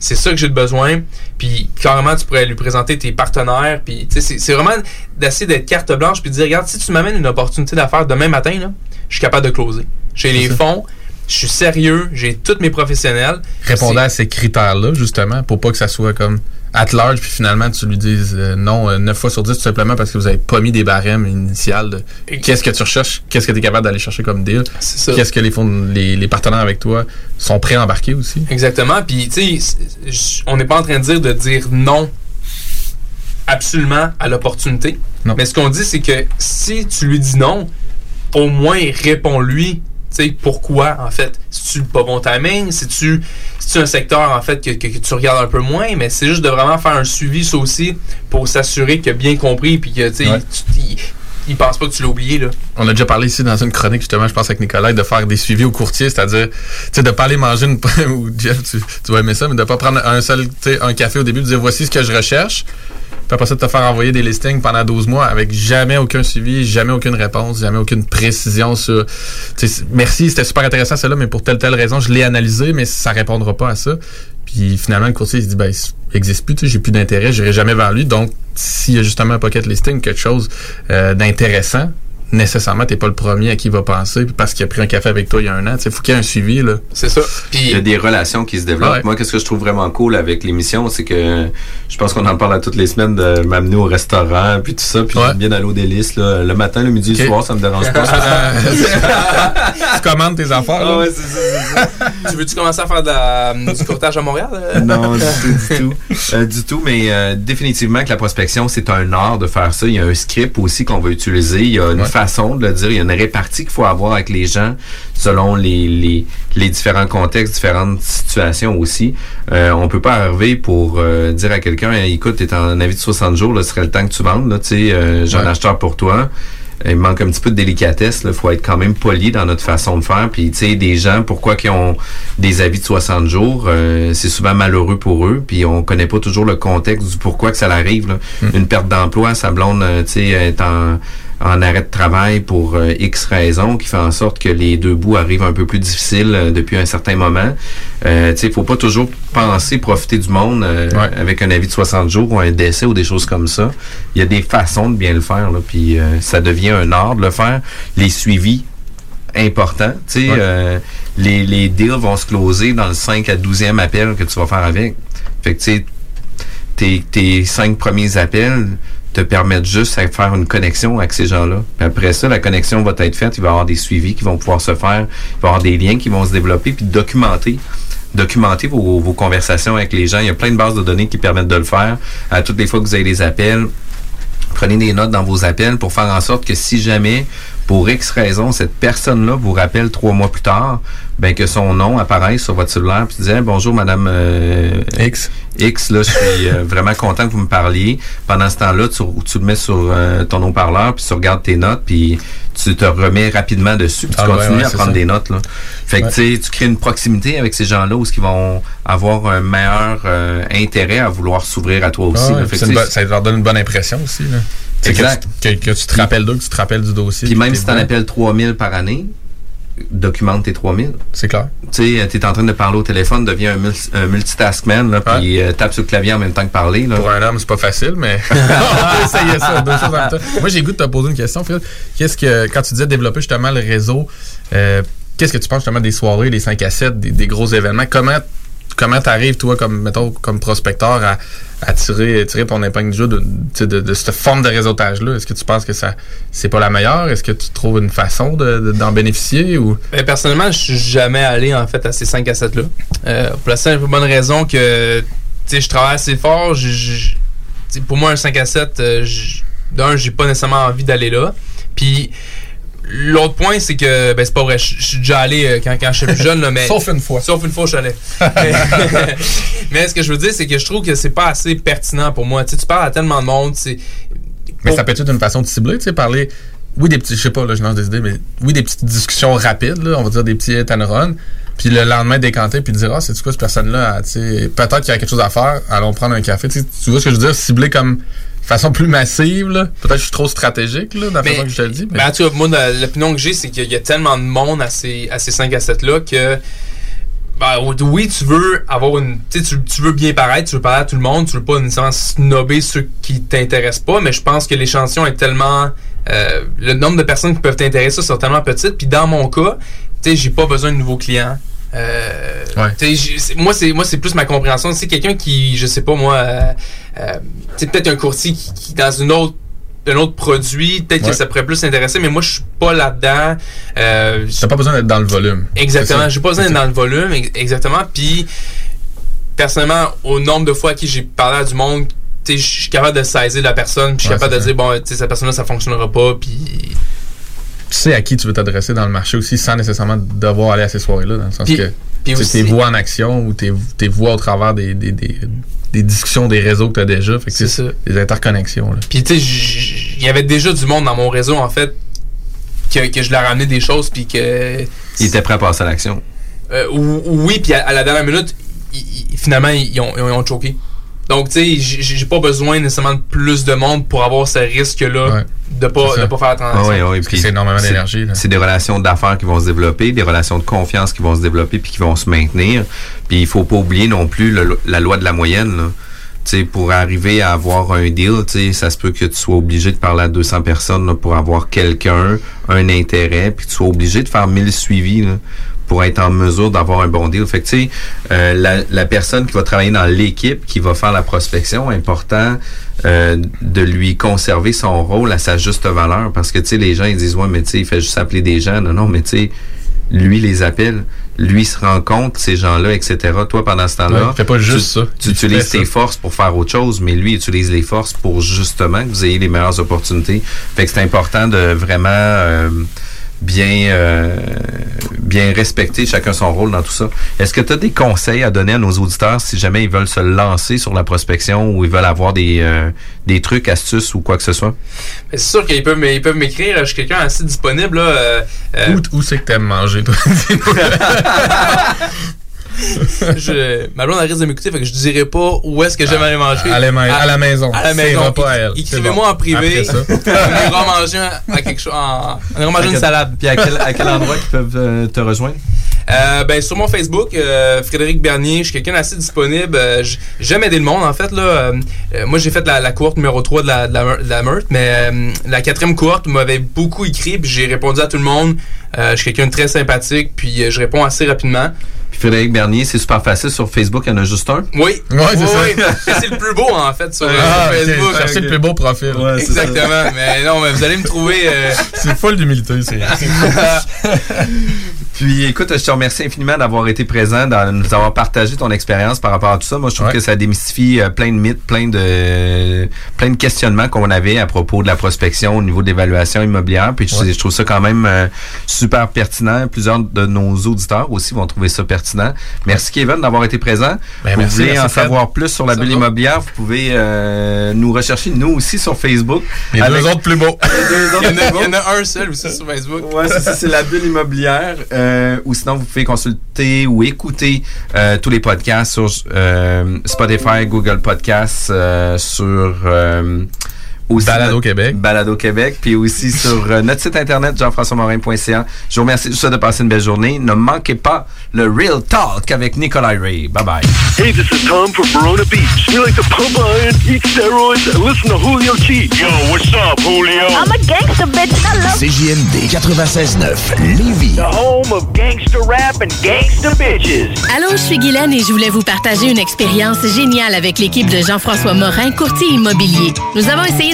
C'est ça que j'ai de besoin. Puis, carrément, tu pourrais lui présenter tes partenaires. Puis, c'est- c'est vraiment d'essayer d'être carte blanche puis de dire, regarde, si tu m'amènes une opportunité d'affaires demain matin, là, je suis capable de closer. J'ai les ça. fonds, je suis sérieux, j'ai tous mes professionnels. Répondant à ces critères-là, justement, pour pas que ça soit comme at large, puis finalement tu lui dises euh, non euh, 9 fois sur 10 tout simplement parce que vous avez pas mis des barèmes initiales de qu'est-ce que tu recherches, qu'est-ce que tu es capable d'aller chercher comme deal, qu'est-ce que les, fonds, les, les partenaires avec toi sont prêts à embarquer aussi. Exactement. Puis, tu sais, on n'est pas en train de dire de dire non absolument à l'opportunité. Mais ce qu'on dit, c'est que si tu lui dis non, au moins réponds-lui. Sais, pourquoi, en fait? Si tu pas bon timing, si tu c'est un secteur, en fait, que, que- que tu regardes un peu moins, mais c'est juste de vraiment faire un suivi, ça aussi, pour s'assurer qu'il a bien compris, puis que, tu sais, Ouais. tu- il, il pense pas que tu l'as oublié, là. On a déjà parlé ici dans une chronique, justement, je pense avec Nicolas, de faire des suivis au courtier, c'est-à-dire, tu sais, de pas aller manger une, ou Jeff, tu, tu vas aimer ça, mais de pas prendre un seul, tu sais, un café au début, de dire voici ce que je recherche. Puis après ça, de te faire envoyer des listings pendant 12 mois avec jamais aucun suivi, jamais aucune réponse, jamais aucune précision sur. merci, c'était super intéressant celle-là, mais pour telle telle raison, je l'ai analysé, mais ça répondra pas à ça. Puis finalement, le courtier, il se dit, ben, il n'existe plus, j'ai plus d'intérêt, j'irai jamais vers lui. Donc, s'il y a justement un pocket listing, quelque chose euh, d'intéressant, nécessairement, t'es pas le premier à qui il va penser parce qu'il a pris un café avec toi il y a un an. Il faut qu'il y ait un suivi. là. C'est ça. Il y a des relations qui se développent. Ouais. Moi, qu'est-ce que je trouve vraiment cool avec l'émission, c'est que je pense qu'on en parle à toutes les semaines de m'amener au restaurant, puis tout ça, puis j'aime bien d'aller au délice. Là. Le matin, le midi, le soir, ça me dérange pas. tu commandes tes affaires. Ah ouais, ça, tu veux-tu commencer à faire de la- du courtage à Montréal? euh? non, du tout, du tout. Euh, du tout, mais euh, définitivement que la prospection, c'est un art de faire ça. Il y a un script aussi qu'on va utiliser. Il y a une façon de le dire. Il y a une répartie qu'il faut avoir avec les gens selon les, les, les différents contextes, différentes situations aussi. Euh, on peut pas arriver pour euh, dire à quelqu'un, écoute, t'es en avis de 60 jours, là, ce serait le temps que tu vendes. Là, tu sais, euh, j'ai un Ouais. acheteur pour toi. Il manque un petit peu de délicatesse. Il faut être quand même poli dans notre façon de faire. Puis, tu sais, des gens, pourquoi qu'ils ont des avis de 60 jours, euh, c'est souvent malheureux pour eux. Puis, on connaît pas toujours le contexte du pourquoi que ça l'arrive. là. Une perte d'emploi, sa blonde, euh, tu sais, est en, en arrêt de travail pour euh, X raisons qui fait en sorte que les deux bouts arrivent un peu plus difficiles euh, depuis un certain moment. Euh, tu sais, faut pas toujours penser profiter du monde euh, avec un avis de 60 jours ou un décès ou des choses comme ça. Il y a des façons de bien le faire, là, puis euh, ça devient un art de le faire. Les suivis importants, tu sais, euh, les, les deals vont se closer dans le 5 à 12e appel que tu vas faire avec. Fait que, tu sais, tes, tes cinq premiers appels te permettent juste de faire une connexion avec ces gens-là. Après ça, la connexion va être faite, il va y avoir des suivis qui vont pouvoir se faire, il va y avoir des liens qui vont se développer, puis documenter documenter vos, vos conversations avec les gens. Il y a plein de bases de données qui permettent de le faire. À toutes les fois que vous avez des appels, prenez des notes dans vos appels pour faire en sorte que si jamais, pour X raison, cette personne-là vous rappelle trois mois plus tard, ben que son nom apparaisse sur votre cellulaire puis disait bonjour madame euh, X X là je suis euh, vraiment content que vous me parliez pendant ce temps-là tu, tu le mets sur euh, ton haut-parleur puis tu regardes tes notes puis tu te remets rapidement dessus puis tu Ah continues ouais, à prendre ça. des notes là fait que Ouais. tu sais tu crées une proximité avec ces gens-là où ils vont avoir un meilleur euh, intérêt à vouloir s'ouvrir à toi aussi Ah là. Fait que, ça leur donne une bonne impression aussi. Là. Que Exact. tu- Que, que tu te rappelles d'eux, que tu te rappelles du dossier. Puis même si tu en appelles 3000 par année, documente tes 3000. C'est clair. Tu sais, tu es en train de parler au téléphone, deviens un, mul- un multitaskman, là, puis euh, tape sur le clavier en même temps que parler. Là. Pour un homme, c'est pas facile, mais on peut essayer ça, deux choses en même temps. Moi, j'ai le goût de te poser une question, Phil. Qu'est-ce que, quand tu disais développer justement le réseau, euh, qu'est-ce que tu penses justement des soirées, des 5 à 7, des, des gros événements? Comment comment t'arrives, toi, comme, mettons, comme prospecteur, à, tirer, ton épingle du jeu de, cette forme de réseautage-là? Est-ce que tu penses que ça c'est pas la meilleure? Est-ce que tu trouves une façon de- de- d'en bénéficier? ou? Ben, personnellement, je suis jamais allé en fait à ces 5 à 7 là. Euh, pour la simple bonne raison que je travaille assez fort. pour moi, un 5 à 7, euh, je- d'un, j'ai pas nécessairement envie d'aller là. Puis l'autre point, c'est que ben c'est pas vrai. Je je suis déjà allé euh, quand, quand j'étais plus jeune, là, mais. Sauf une fois. Sauf une fois, je suis allé. mais, mais ce que je veux dire, c'est que je trouve que c'est pas assez pertinent pour moi. Tu sais, tu parles à tellement de monde, c'est. Mais ça peut être une façon de cibler, tu sais, parler. Oui, des petits, je sais pas, là, je lance des idées, mais oui, des petites discussions rapides, là, on va dire des petits run. Puis le lendemain, décanter, puis dire, ah, c'est quoi cette personne-là, tu sais, peut-être qu'il y a quelque chose à faire, allons prendre un café. Tu vois ce que je veux dire? Cibler comme façon plus massive, là. Peut-être que je suis trop stratégique, là, dans la Mais- façon que je te le dis. Mais... Ben, en tout cas, moi, l'opinion que j'ai, c'est qu'il y a tellement de monde à ces, à ces 5 à 7-là que. Ben, oui, tu veux avoir une. Tu tu- veux bien paraître, tu veux parler à tout le monde, tu veux pas nécessairement snobber ceux qui t'intéressent pas, mais je pense que l'échantillon est tellement. euh, le nombre de personnes qui peuvent t'intéresser sont tellement petites. Puis dans mon cas, tu sais, j'ai pas besoin de nouveaux clients. Euh, moi c'est moi c'est plus ma compréhension c'est quelqu'un qui je sais pas moi euh, euh, tu sais, peut-être un courtier qui, qui dans une autre un autre produit peut-être Ouais. que ça pourrait plus l'intéresser mais moi je suis pas là-dedans euh, T'as pas besoin d'être dans le volume. Exactement, C'est j'ai pas besoin d'être dans le volume, ex- exactement. Puis, personnellement, au nombre de fois à qui j'ai parlé à du monde, je suis capable de saisir la personne, puis je suis Ouais, capable de c'est dire, bon, tu sais, cette personne-là, ça fonctionnera pas, puis. Tu sais à qui tu veux t'adresser dans le marché aussi sans nécessairement devoir aller à ces soirées-là, dans le sens Puis- que aussi- tes voix en action ou tes, tes voix au travers des, des, des, des discussions des réseaux que tu as déjà. Fait que C'est ça. Des interconnexions. Là. Puis, tu sais, j- il y avait déjà du monde dans mon réseau, en fait, que, que je leur ramenais des choses, puis que. Il était prêt à passer à l'action. Euh, ou- ou oui, puis à, à la dernière minute, ils- ils- finalement, ils ont, ils ont choqué. Donc, tu sais, j'ai pas besoin nécessairement de plus de monde pour avoir ce risque-là de pas, de pas faire la transaction. Ah oui, oui, puis c'est énormément d'énergie. C'est des relations d'affaires qui vont se développer, des relations de confiance qui vont se développer puis qui vont se maintenir. Puis il faut pas oublier non plus le- la loi de la moyenne. Là. Tu sais, pour arriver à avoir un deal, tu sais, ça se peut que tu sois obligé de parler à 200 personnes là, pour avoir quelqu'un, un intérêt, puis tu sois obligé de faire 1000 suivis là, pour être en mesure d'avoir un bon deal. Fait que, tu sais, euh, la, la personne qui va travailler dans l'équipe, qui va faire la prospection, important euh, de lui conserver son rôle à sa juste valeur. Parce que, tu sais, les gens, ils disent, ouais, mais tu sais, il fait juste appeler des gens. Non, non, mais tu sais, lui les appelle, lui se rencontre ces gens-là, etc. Toi, pendant ce temps-là, Ouais, il fait pas juste tu, ça. tu Il utilises tes ça. forces pour faire autre chose, mais lui utilise les forces pour justement que vous ayez les meilleures opportunités. Fait que c'est important de vraiment euh, bien euh, bien respecter chacun son rôle dans tout ça. Est-ce que tu as des conseils à donner à nos auditeurs si jamais ils veulent se lancer sur la prospection ou ils veulent avoir des, euh, des trucs, astuces ou quoi que ce soit? Mais C'est sûr qu'ils peuvent, ils peuvent m'écrire. Je suis quelqu'un assez disponible. Là, euh, euh, Où, où c'est que t'aimes manger, toi? je, ma blonde elle risque de m'écouter, fait que je dirais pas où est-ce que j'aime aller manger. à la ma- à la maison. À la maison. repas à elle. Écrivez-moi bon. en privé. Ça. on ira manger à quelque chose. On ira manger À une salade. Puis à quel, à quel endroit ils peuvent euh, te rejoindre? Euh, ben sur mon Facebook, euh, Frédéric Bernier, je suis quelqu'un d'assez disponible. Euh, J'aime aider le monde en fait là. Euh, moi j'ai fait la, la cohorte numéro 3 de la, de la, Meurthe- de la Meurthe, mais euh, la quatrième cohorte m'avait beaucoup écrit, puis j'ai répondu à tout le monde. Euh, je suis quelqu'un de très sympathique, puis euh, je réponds assez rapidement. Puis Frédéric Bernier, c'est super facile. Sur Facebook, il y en a juste un. Oui. Ouais, c'est Oui, ça. c'est le plus beau en fait sur, Ah, sur. Facebook. Cherchez le plus beau profil. Ouais, c'est ça. Exactement. mais non, mais vous allez me trouver. euh, C'est folle d'humilité, c'est. Puis écoute, je te remercie infiniment d'avoir été présent, de nous avoir partagé ton expérience par rapport à tout ça. Moi, je trouve que ça démystifie euh, plein de mythes, plein de plein de questionnements qu'on avait à propos de la prospection au niveau de l'évaluation immobilière. Puis je, Ouais. je trouve ça quand même euh, super pertinent. Plusieurs de nos auditeurs aussi vont trouver ça pertinent. Merci Kevin d'avoir été présent. Ben, vous merci, voulez merci, en Fred. savoir plus sur la Ça bulle va. immobilière, vous pouvez euh, nous rechercher nous aussi sur Facebook. Les deux autres plus beaux. Il y, en a, il y en a un seul aussi sur Facebook. Ouais, c'est la bulle immobilière. Euh, ou sinon, vous pouvez consulter ou écouter euh, tous les podcasts sur euh, Spotify, Google Podcasts, sur aussi Balado notre- Québec. Balado Québec, puis aussi sur euh, notre site internet jean-françois-morin.ca. Je vous remercie de tout ça de passer une belle journée. Ne manquez pas le Real Talk avec Nicolas Ray. Bye bye. Hey, this is Tom from Verona Beach. We like to pump iron, eat steroids, and listen to Julio G. Yo, what's up, Julio? I'm a gangster bitch. Hello. CJMD 96.9 Lévis. The home of gangster rap and gangster bitches. Allô, je suis Guylaine et je voulais vous partager une expérience géniale avec l'équipe de Jean-François Morin, courtier immobilier. Nous avons essayé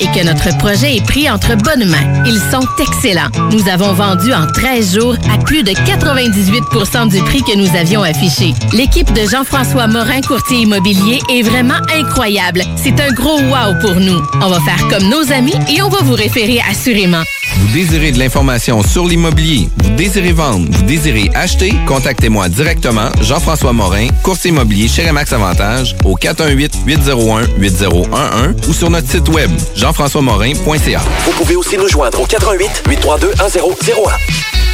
et que notre projet est pris entre bonnes mains. Ils sont excellents. Nous avons vendu en 13 jours à plus de 98% du prix que nous avions affiché. L'équipe de Jean-François Morin, courtier immobilier, est vraiment incroyable. C'est un gros wow pour nous. On va faire comme nos amis et on va vous référer assurément. Vous désirez de l'information sur l'immobilier, vous désirez vendre, vous désirez acheter, contactez-moi directement, Jean-François Morin, courtier immobilier chez Remax Avantage, au 418-801-8011 ou sur notre site web, jean-françois-morin.ca. Vous pouvez aussi nous joindre au 88 832 1001.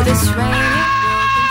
www.pédiatrielévis.com.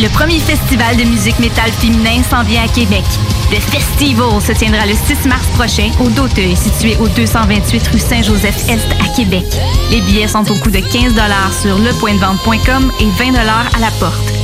Le premier festival de musique métal féminin s'en vient à Québec. Le Festival se tiendra le 6 mars prochain au Doteuil, situé au 228 rue Saint-Joseph-Est à Québec. Les billets sont au coût de 15 sur lepointdevente.com et 20 à la porte.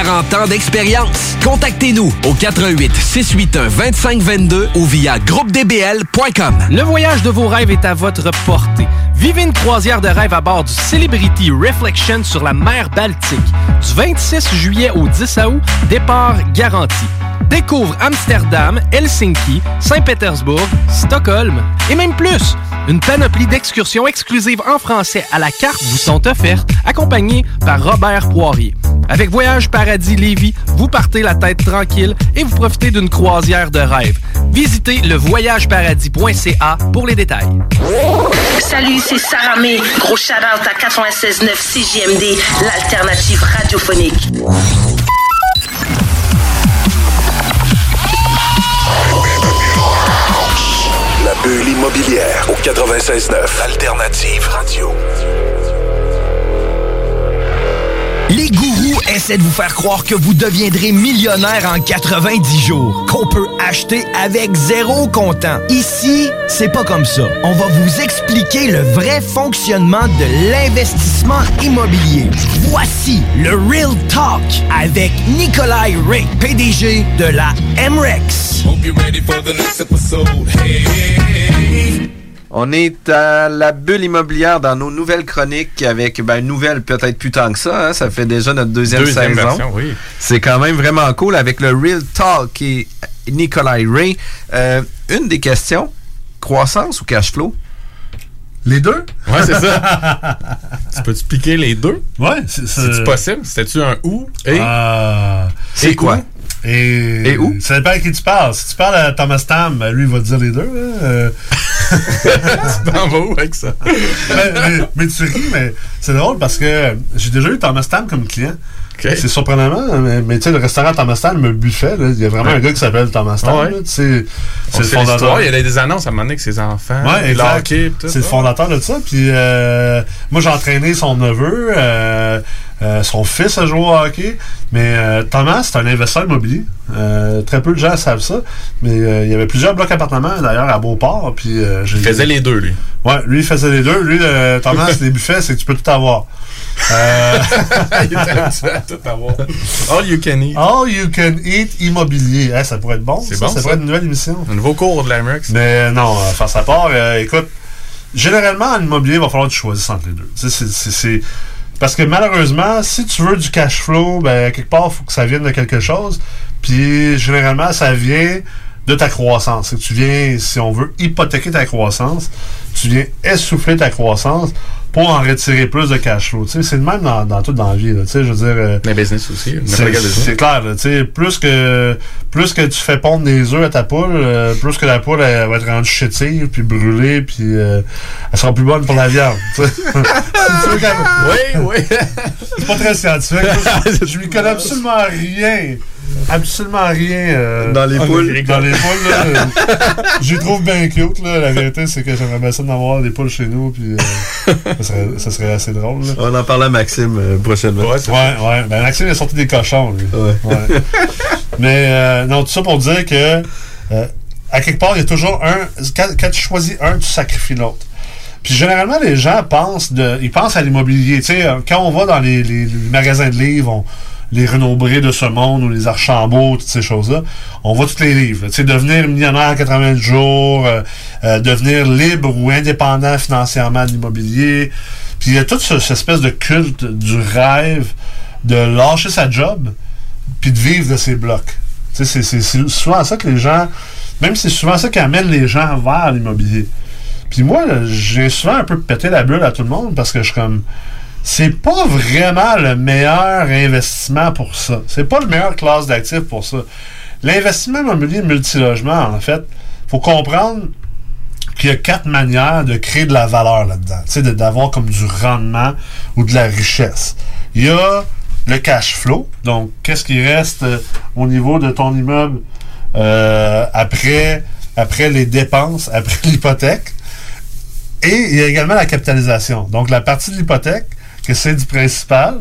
ans d'expérience. Contactez-nous au 88 681 2522 ou via groupedbl.com. Le voyage de vos rêves est à votre portée. Vivez une croisière de rêve à bord du Celebrity Reflection sur la mer Baltique. Du 26 juillet au 10 août, départ garanti. Découvre Amsterdam, Helsinki, Saint-Pétersbourg, Stockholm et même plus. Une panoplie d'excursions exclusives en français à la carte vous sont offertes, accompagnées par Robert Poirier. Avec Voyage Paradis Lévis, vous partez la tête tranquille et vous profitez d'une croisière de rêve. Visitez le voyageparadis.ca pour les détails. Salut, c'est Sarah May. Gros shout-out à 96.9 CJMD, l'alternative radiophonique. Bulle immobilière au 96.9 Alternative Radio. Essaient de vous faire croire que vous deviendrez millionnaire en 90 jours, qu'on peut acheter avec zéro comptant. Ici, c'est pas comme ça. On va vous expliquer le vrai fonctionnement de l'investissement immobilier. Voici le Real Talk avec Nikolai Ray, PDG de la MREX. On est à la bulle immobilière dans nos nouvelles chroniques avec, ben, nouvelles peut-être plus tant que ça. hein, Ça fait déjà notre deuxième, Deuxième saison. version, oui. C'est quand même vraiment cool avec le Real Talk et Nikolai Ray. Euh, une des questions, croissance ou cash flow? Les deux? Ouais, c'est ça. tu peux expliquer les deux? Ouais, c'est C'est-tu possible? C'était-tu un ou et? Ah. C'est Et quoi? où? Et, Et où? Ça dépend à qui tu parles. Si tu parles à Thomas Tam, ben, lui, il va te dire les deux. hein. Euh, tu t'en vas où avec ça? mais, mais- mais tu ris, mais c'est drôle parce que j'ai déjà eu Thomas Tam comme client. C'est surprenamment, mais, mais tu sais, le restaurant Thomas Tam me buffait. là. Il y a vraiment Ouais. un gars qui s'appelle Thomas Tam. Ouais. c'est le fondateur. Il y a des annonces à un moment donné avec ses enfants. Ouais, le. C'est le fondateur de ça. Puis euh, moi, j'ai entraîné son neveu. euh, Euh, son fils a joué au hockey. Mais euh, Thomas, c'est un investisseur immobilier. Euh, très peu de gens savent ça. Mais il y avait plusieurs blocs appartements, d'ailleurs, à Beauport. Puis, Il faisait les deux, lui. Ouais, lui, il faisait les deux. Lui, Thomas, les buffets, c'est que tu peux tout avoir. Il était à tout avoir. All you can eat. All you can eat immobilier. Ça pourrait être bon. C'est bon, Ça ça. pourrait être une nouvelle émission. Un nouveau cours de l'Amex. Mais non, face à part, écoute, généralement, en immobilier, il va falloir que tu choisisses entre les deux. C'est- Parce que malheureusement, si tu veux du cash flow, ben, quelque part, il faut que ça vienne de quelque chose. Puis généralement, ça vient de ta croissance. Que tu viens, si on veut hypothéquer ta croissance, tu viens essouffler ta croissance pour en retirer plus de cash flow. C'est le même dans, dans tout dans la vie. là. Tu sais, je veux dire. euh, Mais business aussi. c'est clair, là, tu sais, plus que plus que tu fais pondre des œufs à ta poule, euh, plus que la poule elle, va être rendue chétive, puis brûlée, puis euh, elle sera plus bonne pour la viande. Si Oui, oui. C'est pas très scientifique. Je- Je lui connais absolument rien. Absolument rien. euh, Dans les en poules. Dans les poules, là. euh, je trouve bien cute, là. La vérité, c'est que j'aimerais bien ça d'avoir des poules chez nous, puis euh, ça, serait, ça serait assez drôle, là. On en parle à Maxime euh, prochainement. Ouais, ouais. Ben, Maxime a sorti des cochons, lui. Ouais. Mais, non, tout ça pour dire que, à quelque part, il y a toujours un. Quand, quand tu choisis un, tu sacrifies l'autre. Puis généralement, les gens pensent de, ils pensent à l'immobilier. Tu sais, quand on va dans les, les- les magasins de livres, on- les Renaud-Bré de ce monde ou les Archambault, toutes ces choses-là, on voit tous les livres. devenir millionnaire en 80 jours, euh, euh, devenir libre ou indépendant financièrement de l'immobilier. Puis il y a toute ce- cette espèce de culte du rêve de lâcher sa job puis de vivre de ses blocs. C'est- souvent ça que les gens, même c'est souvent ça qui amène les gens vers l'immobilier. Puis moi, j'ai souvent un peu pété la bulle à tout le monde parce que je suis comme. C'est pas vraiment le meilleur investissement pour ça. C'est pas le meilleur classe d'actifs pour ça. L'investissement immobilier multilogement, en fait, faut comprendre qu'il y a quatre manières de créer de la valeur là-dedans. Tu sais, d'avoir comme du rendement ou de la richesse. Il y a le cash flow. Donc, qu'est-ce qui reste euh, au niveau de ton immeuble euh, après, après les dépenses, après l'hypothèque? Et il y a également la capitalisation. Donc, la partie de l'hypothèque, que c'est du principal.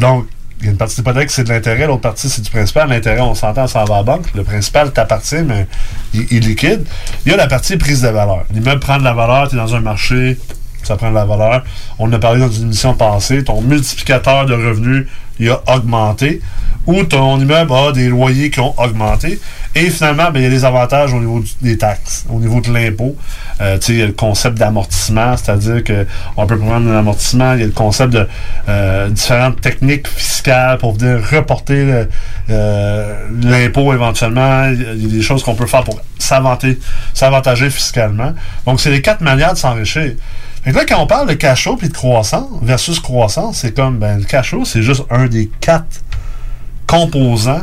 Donc, il y a une partie de l'hypothèque, c'est de l'intérêt, l'autre partie, c'est du principal. L'intérêt, on s'entend, ça va à la banque. Le principal t'appartient, mais il, il est liquide. Il y a la partie prise de valeur. L'immeuble prend de la valeur, tu es dans un marché, ça prend de la valeur. On en a parlé dans une émission passée. Ton multiplicateur de revenus, il a augmenté. Ou ton immeuble a des loyers qui ont augmenté. Et finalement, ben, il y a des avantages au niveau des taxes, au niveau de l'impôt. Euh, tu sais, il y a le concept d'amortissement, c'est-à-dire qu'on peut prendre un amortissement. Il y a le concept de euh, différentes techniques fiscales pour venir reporter euh, l'impôt éventuellement. Il y a- des choses qu'on peut faire pour s'avantager fiscalement. Donc, c'est les quatre manières de s'enrichir. Que là, quand on parle de cash flow puis de croissance versus croissance, c'est comme, ben, le cash flow, c'est juste un des quatre composants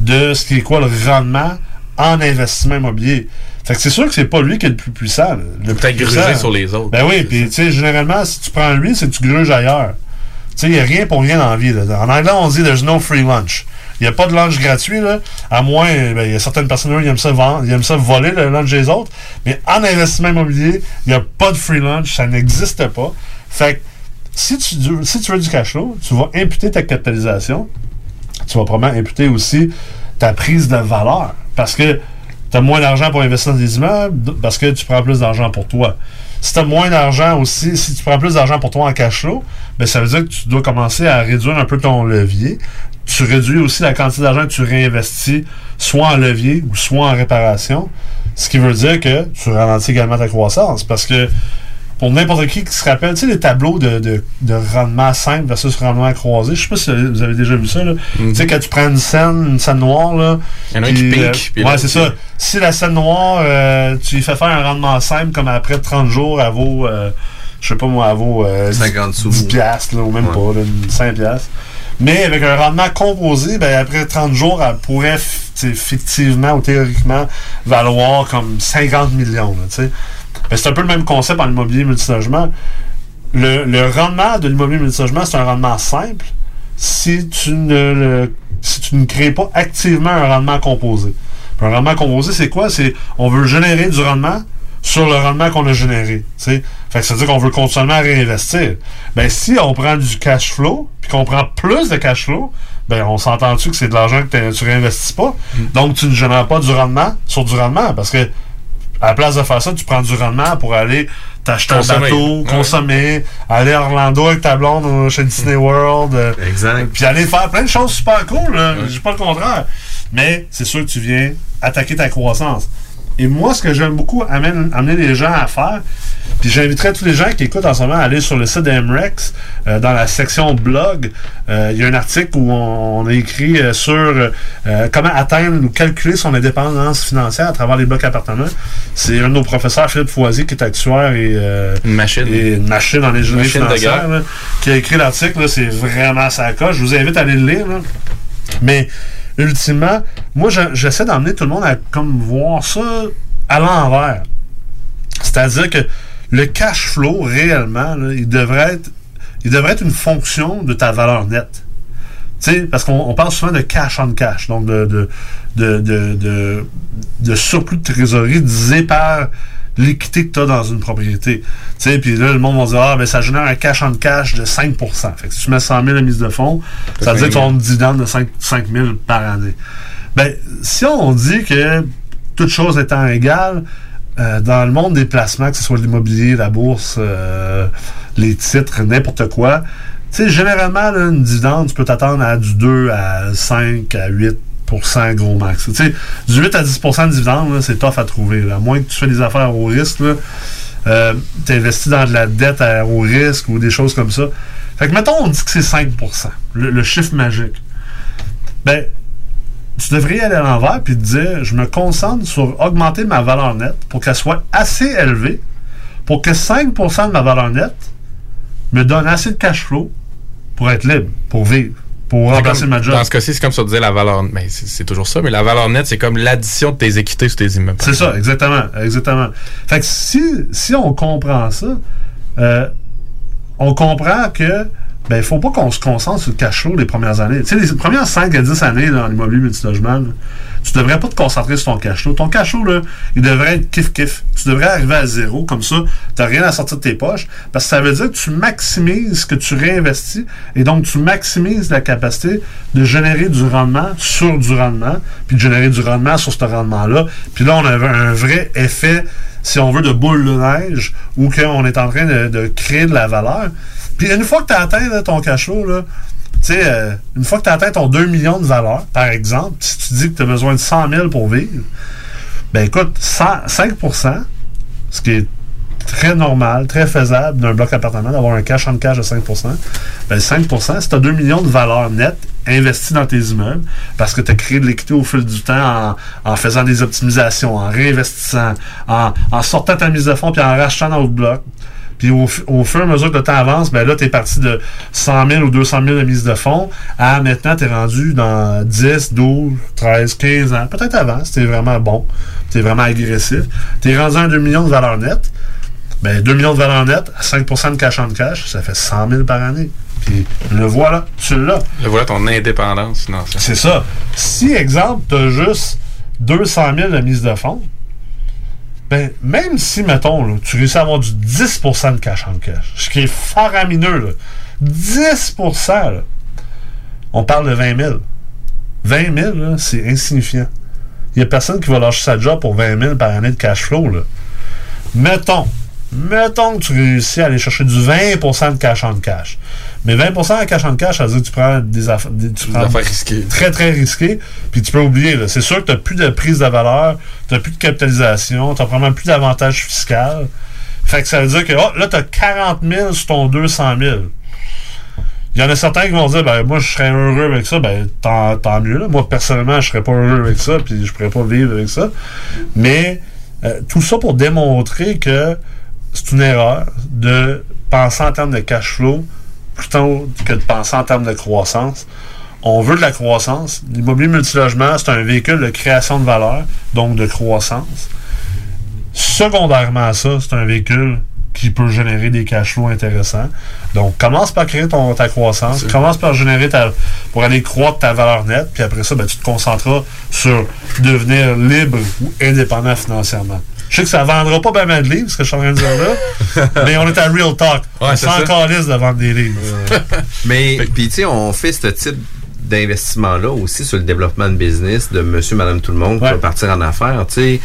de ce qui est quoi le rendement en investissement immobilier. Fait que c'est sûr que c'est pas lui qui est le plus puissant. Le plus puissant- sur les autres. Ben oui, puis tu sais, généralement, si tu prends lui, c'est que tu gruges ailleurs. Tu sais, il n'y a rien pour rien dans la vie. là. En anglais, on dit there's no free lunch. Il n'y a pas de lunch gratuit, là. À moins, ben, il y a certaines personnes qui aiment ça vendre, ils aiment ça voler le lunch des autres. Mais en investissement immobilier, il n'y a pas de free lunch, ça n'existe pas. Fait que si tu, si tu veux du cash flow, tu vas imputer ta capitalisation. Tu vas probablement imputer aussi ta prise de valeur. Parce que tu as moins d'argent pour investir dans des immeubles, parce que tu prends plus d'argent pour toi. Si tu as moins d'argent aussi, si tu prends plus d'argent pour toi en cash flow, ben ça veut dire que tu dois commencer à réduire un peu ton levier. Tu réduis aussi la quantité d'argent que tu réinvestis, soit en levier ou soit en réparation. Ce qui veut dire que tu ralentis également ta croissance. Parce que pour n'importe qui qui se rappelle, tu sais, les tableaux de, de, de rendement simple versus rendement croisé, je sais pas si vous avez déjà vu ça, là. Tu sais, quand tu prends une scène, une scène noire, là. Il y en a un qui pique, euh, ouais, c'est ça. Si la scène noire, euh, tu lui fais faire un rendement simple, comme après 30 jours, elle vaut, euh, je sais pas moi, elle vaut euh, 50 sous. 10 piastres, là, ou même pas, là, une 5 piastres. Mais avec un rendement composé, ben, après 30 jours, elle pourrait fictivement ou théoriquement valoir comme 50 millions. là, tu sais. C'est un peu le même concept en immobilier multilogement. Le, le rendement de l'immobilier multilogement, c'est un rendement simple si tu ne le- si tu ne crées pas activement un rendement composé. Puis un rendement composé, c'est quoi? C'est on veut générer du rendement sur le rendement qu'on a généré. tu sais. Fait que ça veut dire qu'on veut continuellement réinvestir. Ben, si on prend du cash flow, puis qu'on prend plus de cash flow, ben, on s'entend-tu que c'est de l'argent que tu réinvestis pas? Donc, tu ne génères pas du rendement sur du rendement, parce que à la place de faire ça, tu prends du rendement pour aller t'acheter un Consommer. bateau, Ouais. consommer, aller à Orlando avec ta blonde euh, chez Disney World. euh, Exact. Puis aller faire plein de choses super cool. là. Je dis pas le contraire. Mais c'est sûr que tu viens attaquer ta croissance. Et moi, ce que j'aime beaucoup amène- amener les gens à faire, puis j'inviterais tous les gens qui écoutent en ce moment à aller sur le site d'Emrex, euh, dans la section blog, euh, il y a un article où on, on a écrit euh, sur comment atteindre ou calculer son indépendance financière à travers les blocs appartements. C'est un de nos professeurs, Philippe Foisy, qui est actuaire et, Une machine. et une machine en ingénierie Machine de financière, guerre. là, qui a écrit l'article. C'est vraiment sa coche. Je vous invite à aller le lire. là. Mais ultimement, moi, je- j'essaie d'emmener tout le monde à comme voir ça à l'envers. C'est-à-dire que le cash flow, réellement, il, devrait être, il devrait être une fonction de ta valeur nette. Parce qu'on on parle souvent de cash on cash, donc de, surplus de trésorerie divisé par l'équité que tu as dans une propriété. Tu sais, puis là, le monde va dire, ah, ben ça génère un cash on cash de 5 Fait que si tu mets 100 000 de mise de fonds, ça veut dire que tu as un dividende de 5, 5 000 par année. Ben, si on dit que toutes choses étant égales, euh, dans le monde des placements, que ce soit l'immobilier, la bourse, euh, les titres, n'importe quoi, tu sais, généralement, là, une dividende, tu peux t'attendre à du 2 à 5 à 8 gros max. Tu sais, du 8 à 10% de dividende, là, c'est tough à trouver. À moins que tu fais des affaires au risque, euh, tu investis dans de la dette à haut risque ou des choses comme ça. Fait que, mettons, on dit que c'est 5 le, le chiffre magique. Ben, tu devrais aller à l'envers puis te dire je me concentre sur augmenter ma valeur nette pour qu'elle soit assez élevée pour que 5% de ma valeur nette me donne assez de cash flow pour être libre, pour vivre, pour remplacer comme- ma job. Dans ce cas-ci, c'est comme si on disait la valeur. Mais c'est c'est toujours ça, mais la valeur nette, c'est comme l'addition de tes équités sur tes immeubles. C'est ça, exactement. Exactement. Fait que si, si on comprend ça, euh, on comprend que ben, il faut pas qu'on se concentre sur le cash flow les premières années. Tu sais, les premières 5 à 10 années dans l'immobilier multilogement, tu devrais pas te concentrer sur ton cash flow. Ton cash flow, là, il devrait être kiff-kiff. Tu devrais arriver à zéro, comme ça, tu rien à sortir de tes poches, parce que ça veut dire que tu maximises ce que tu réinvestis, et donc tu maximises la capacité de générer du rendement sur du rendement, puis de générer du rendement sur ce rendement-là. Puis là, on avait un vrai effet, si on veut, de boule de neige, où on est en train de, créer de la valeur. Puis une fois que tu as atteint ton cash flow, là, euh, une fois que tu atteint ton 2 millions de valeur, par exemple, si tu dis que tu as besoin de 100 000 pour vivre, ben écoute, 100 5% ce qui est très normal, très faisable d'un bloc appartement, d'avoir un cash en cash de 5% ben 5% si tu as 2 millions de valeur nette investie dans tes immeubles, parce que tu as créé de l'équité au fil du temps en, faisant des optimisations, en réinvestissant, en, sortant ta mise de fonds puis en rachetant dans d'autres blocs. Puis au, fu- au fur et à mesure que le temps avance, ben là, tu es parti de 100 000 ou 200 000 de mise de fonds à maintenant, tu es rendu dans 10, 12, 13, 15 ans. Peut-être avant, si tu vraiment bon, tu vraiment agressif. Tu es rendu à 2 millions de valeur nette. Ben, 2 millions de valeur nette à 5% de cash en cash, ça fait 100 000 par année. Puis le voilà, tu l'as. Le voilà ton indépendance financière. C'est ça. Si, exemple, tu as juste 200 000 de mise de fonds, ben, même si, mettons, là, tu réussis à avoir du 10% de cash en cash, ce qui est faramineux, là, 10 là, on parle de 20 000. 20 000, là, c'est insignifiant. Il n'y a personne qui va lâcher sa job pour 20 000 par année de cash flow. Là. Mettons, mettons que tu réussis à aller chercher du 20% de cash en cash. Mais 20% de cash en cash, ça veut dire que tu prends des, affa- des- tu prends affaires risquées. Très, très risquées. Puis tu peux oublier. là. C'est sûr que tu n'as plus de prise de valeur, tu n'as plus de capitalisation, tu n'as probablement plus d'avantage fiscal. Fait que ça veut dire que oh, là, tu as 40 000 sur ton 200 000. Il y en a certains qui vont dire, ben, moi, je serais heureux avec ça. Ben, tant, tant mieux. là. Moi, personnellement, je serais pas heureux avec ça, puis je pourrais pas vivre avec ça. Mais euh, tout ça pour démontrer que c'est une erreur de penser en termes de cash flow plutôt que de penser en termes de croissance. On veut de la croissance. L'immobilier multilogement, c'est un véhicule de création de valeur, donc de croissance. Secondairement à ça, c'est un véhicule qui peut générer des cash flows intéressants. Donc, commence par créer ton, ta croissance, commence par générer ta, pour aller croître ta valeur nette, puis après ça, ben, tu te concentreras sur devenir libre ou indépendant financièrement. Je sais que ça vendra pas bien mal de livres, ce que je suis en train de dire là, mais on est à Real Talk. Ouais, on c'est s'en calisse de vendre des livres. Mais, puis tu sais, on fait ce type d'investissement-là aussi sur le développement de business de monsieur, madame, tout le monde qui va partir en affaires. Tu sais,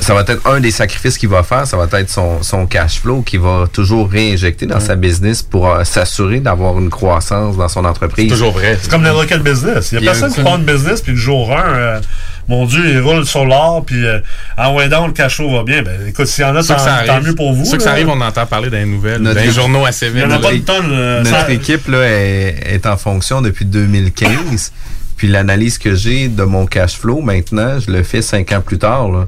ça va être un des sacrifices qu'il va faire, ça va être son, son cash flow qu'il va toujours réinjecter dans sa business pour euh, s'assurer d'avoir une croissance dans son entreprise. C'est comme le rocket business. Il Il n'y y a a personne une- qui part de business, puis le jour 1, mon Dieu, il roule sur l'or, puis euh, ah ouais, donc le cash flow va bien. Ben écoute, s'il y en a, tant, ça tant arrive, mieux pour vous. Ceux que ça arrive, on entend parler dans les nouvelles, Notre dans les équipe- journaux assez vite. Il y en a pas une tonne. euh, Notre ça- équipe là, est, est en fonction depuis 2015. Puis l'analyse que j'ai de mon cash flow maintenant, je le fais cinq ans plus tard. Là.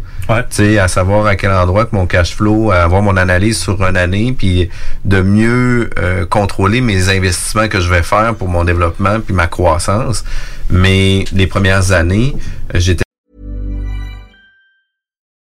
Tu sais, à savoir à quel endroit que mon cash flow, à avoir mon analyse sur une année, puis de mieux euh, contrôler mes investissements que je vais faire pour mon développement puis ma croissance. Mais les premières années, j'étais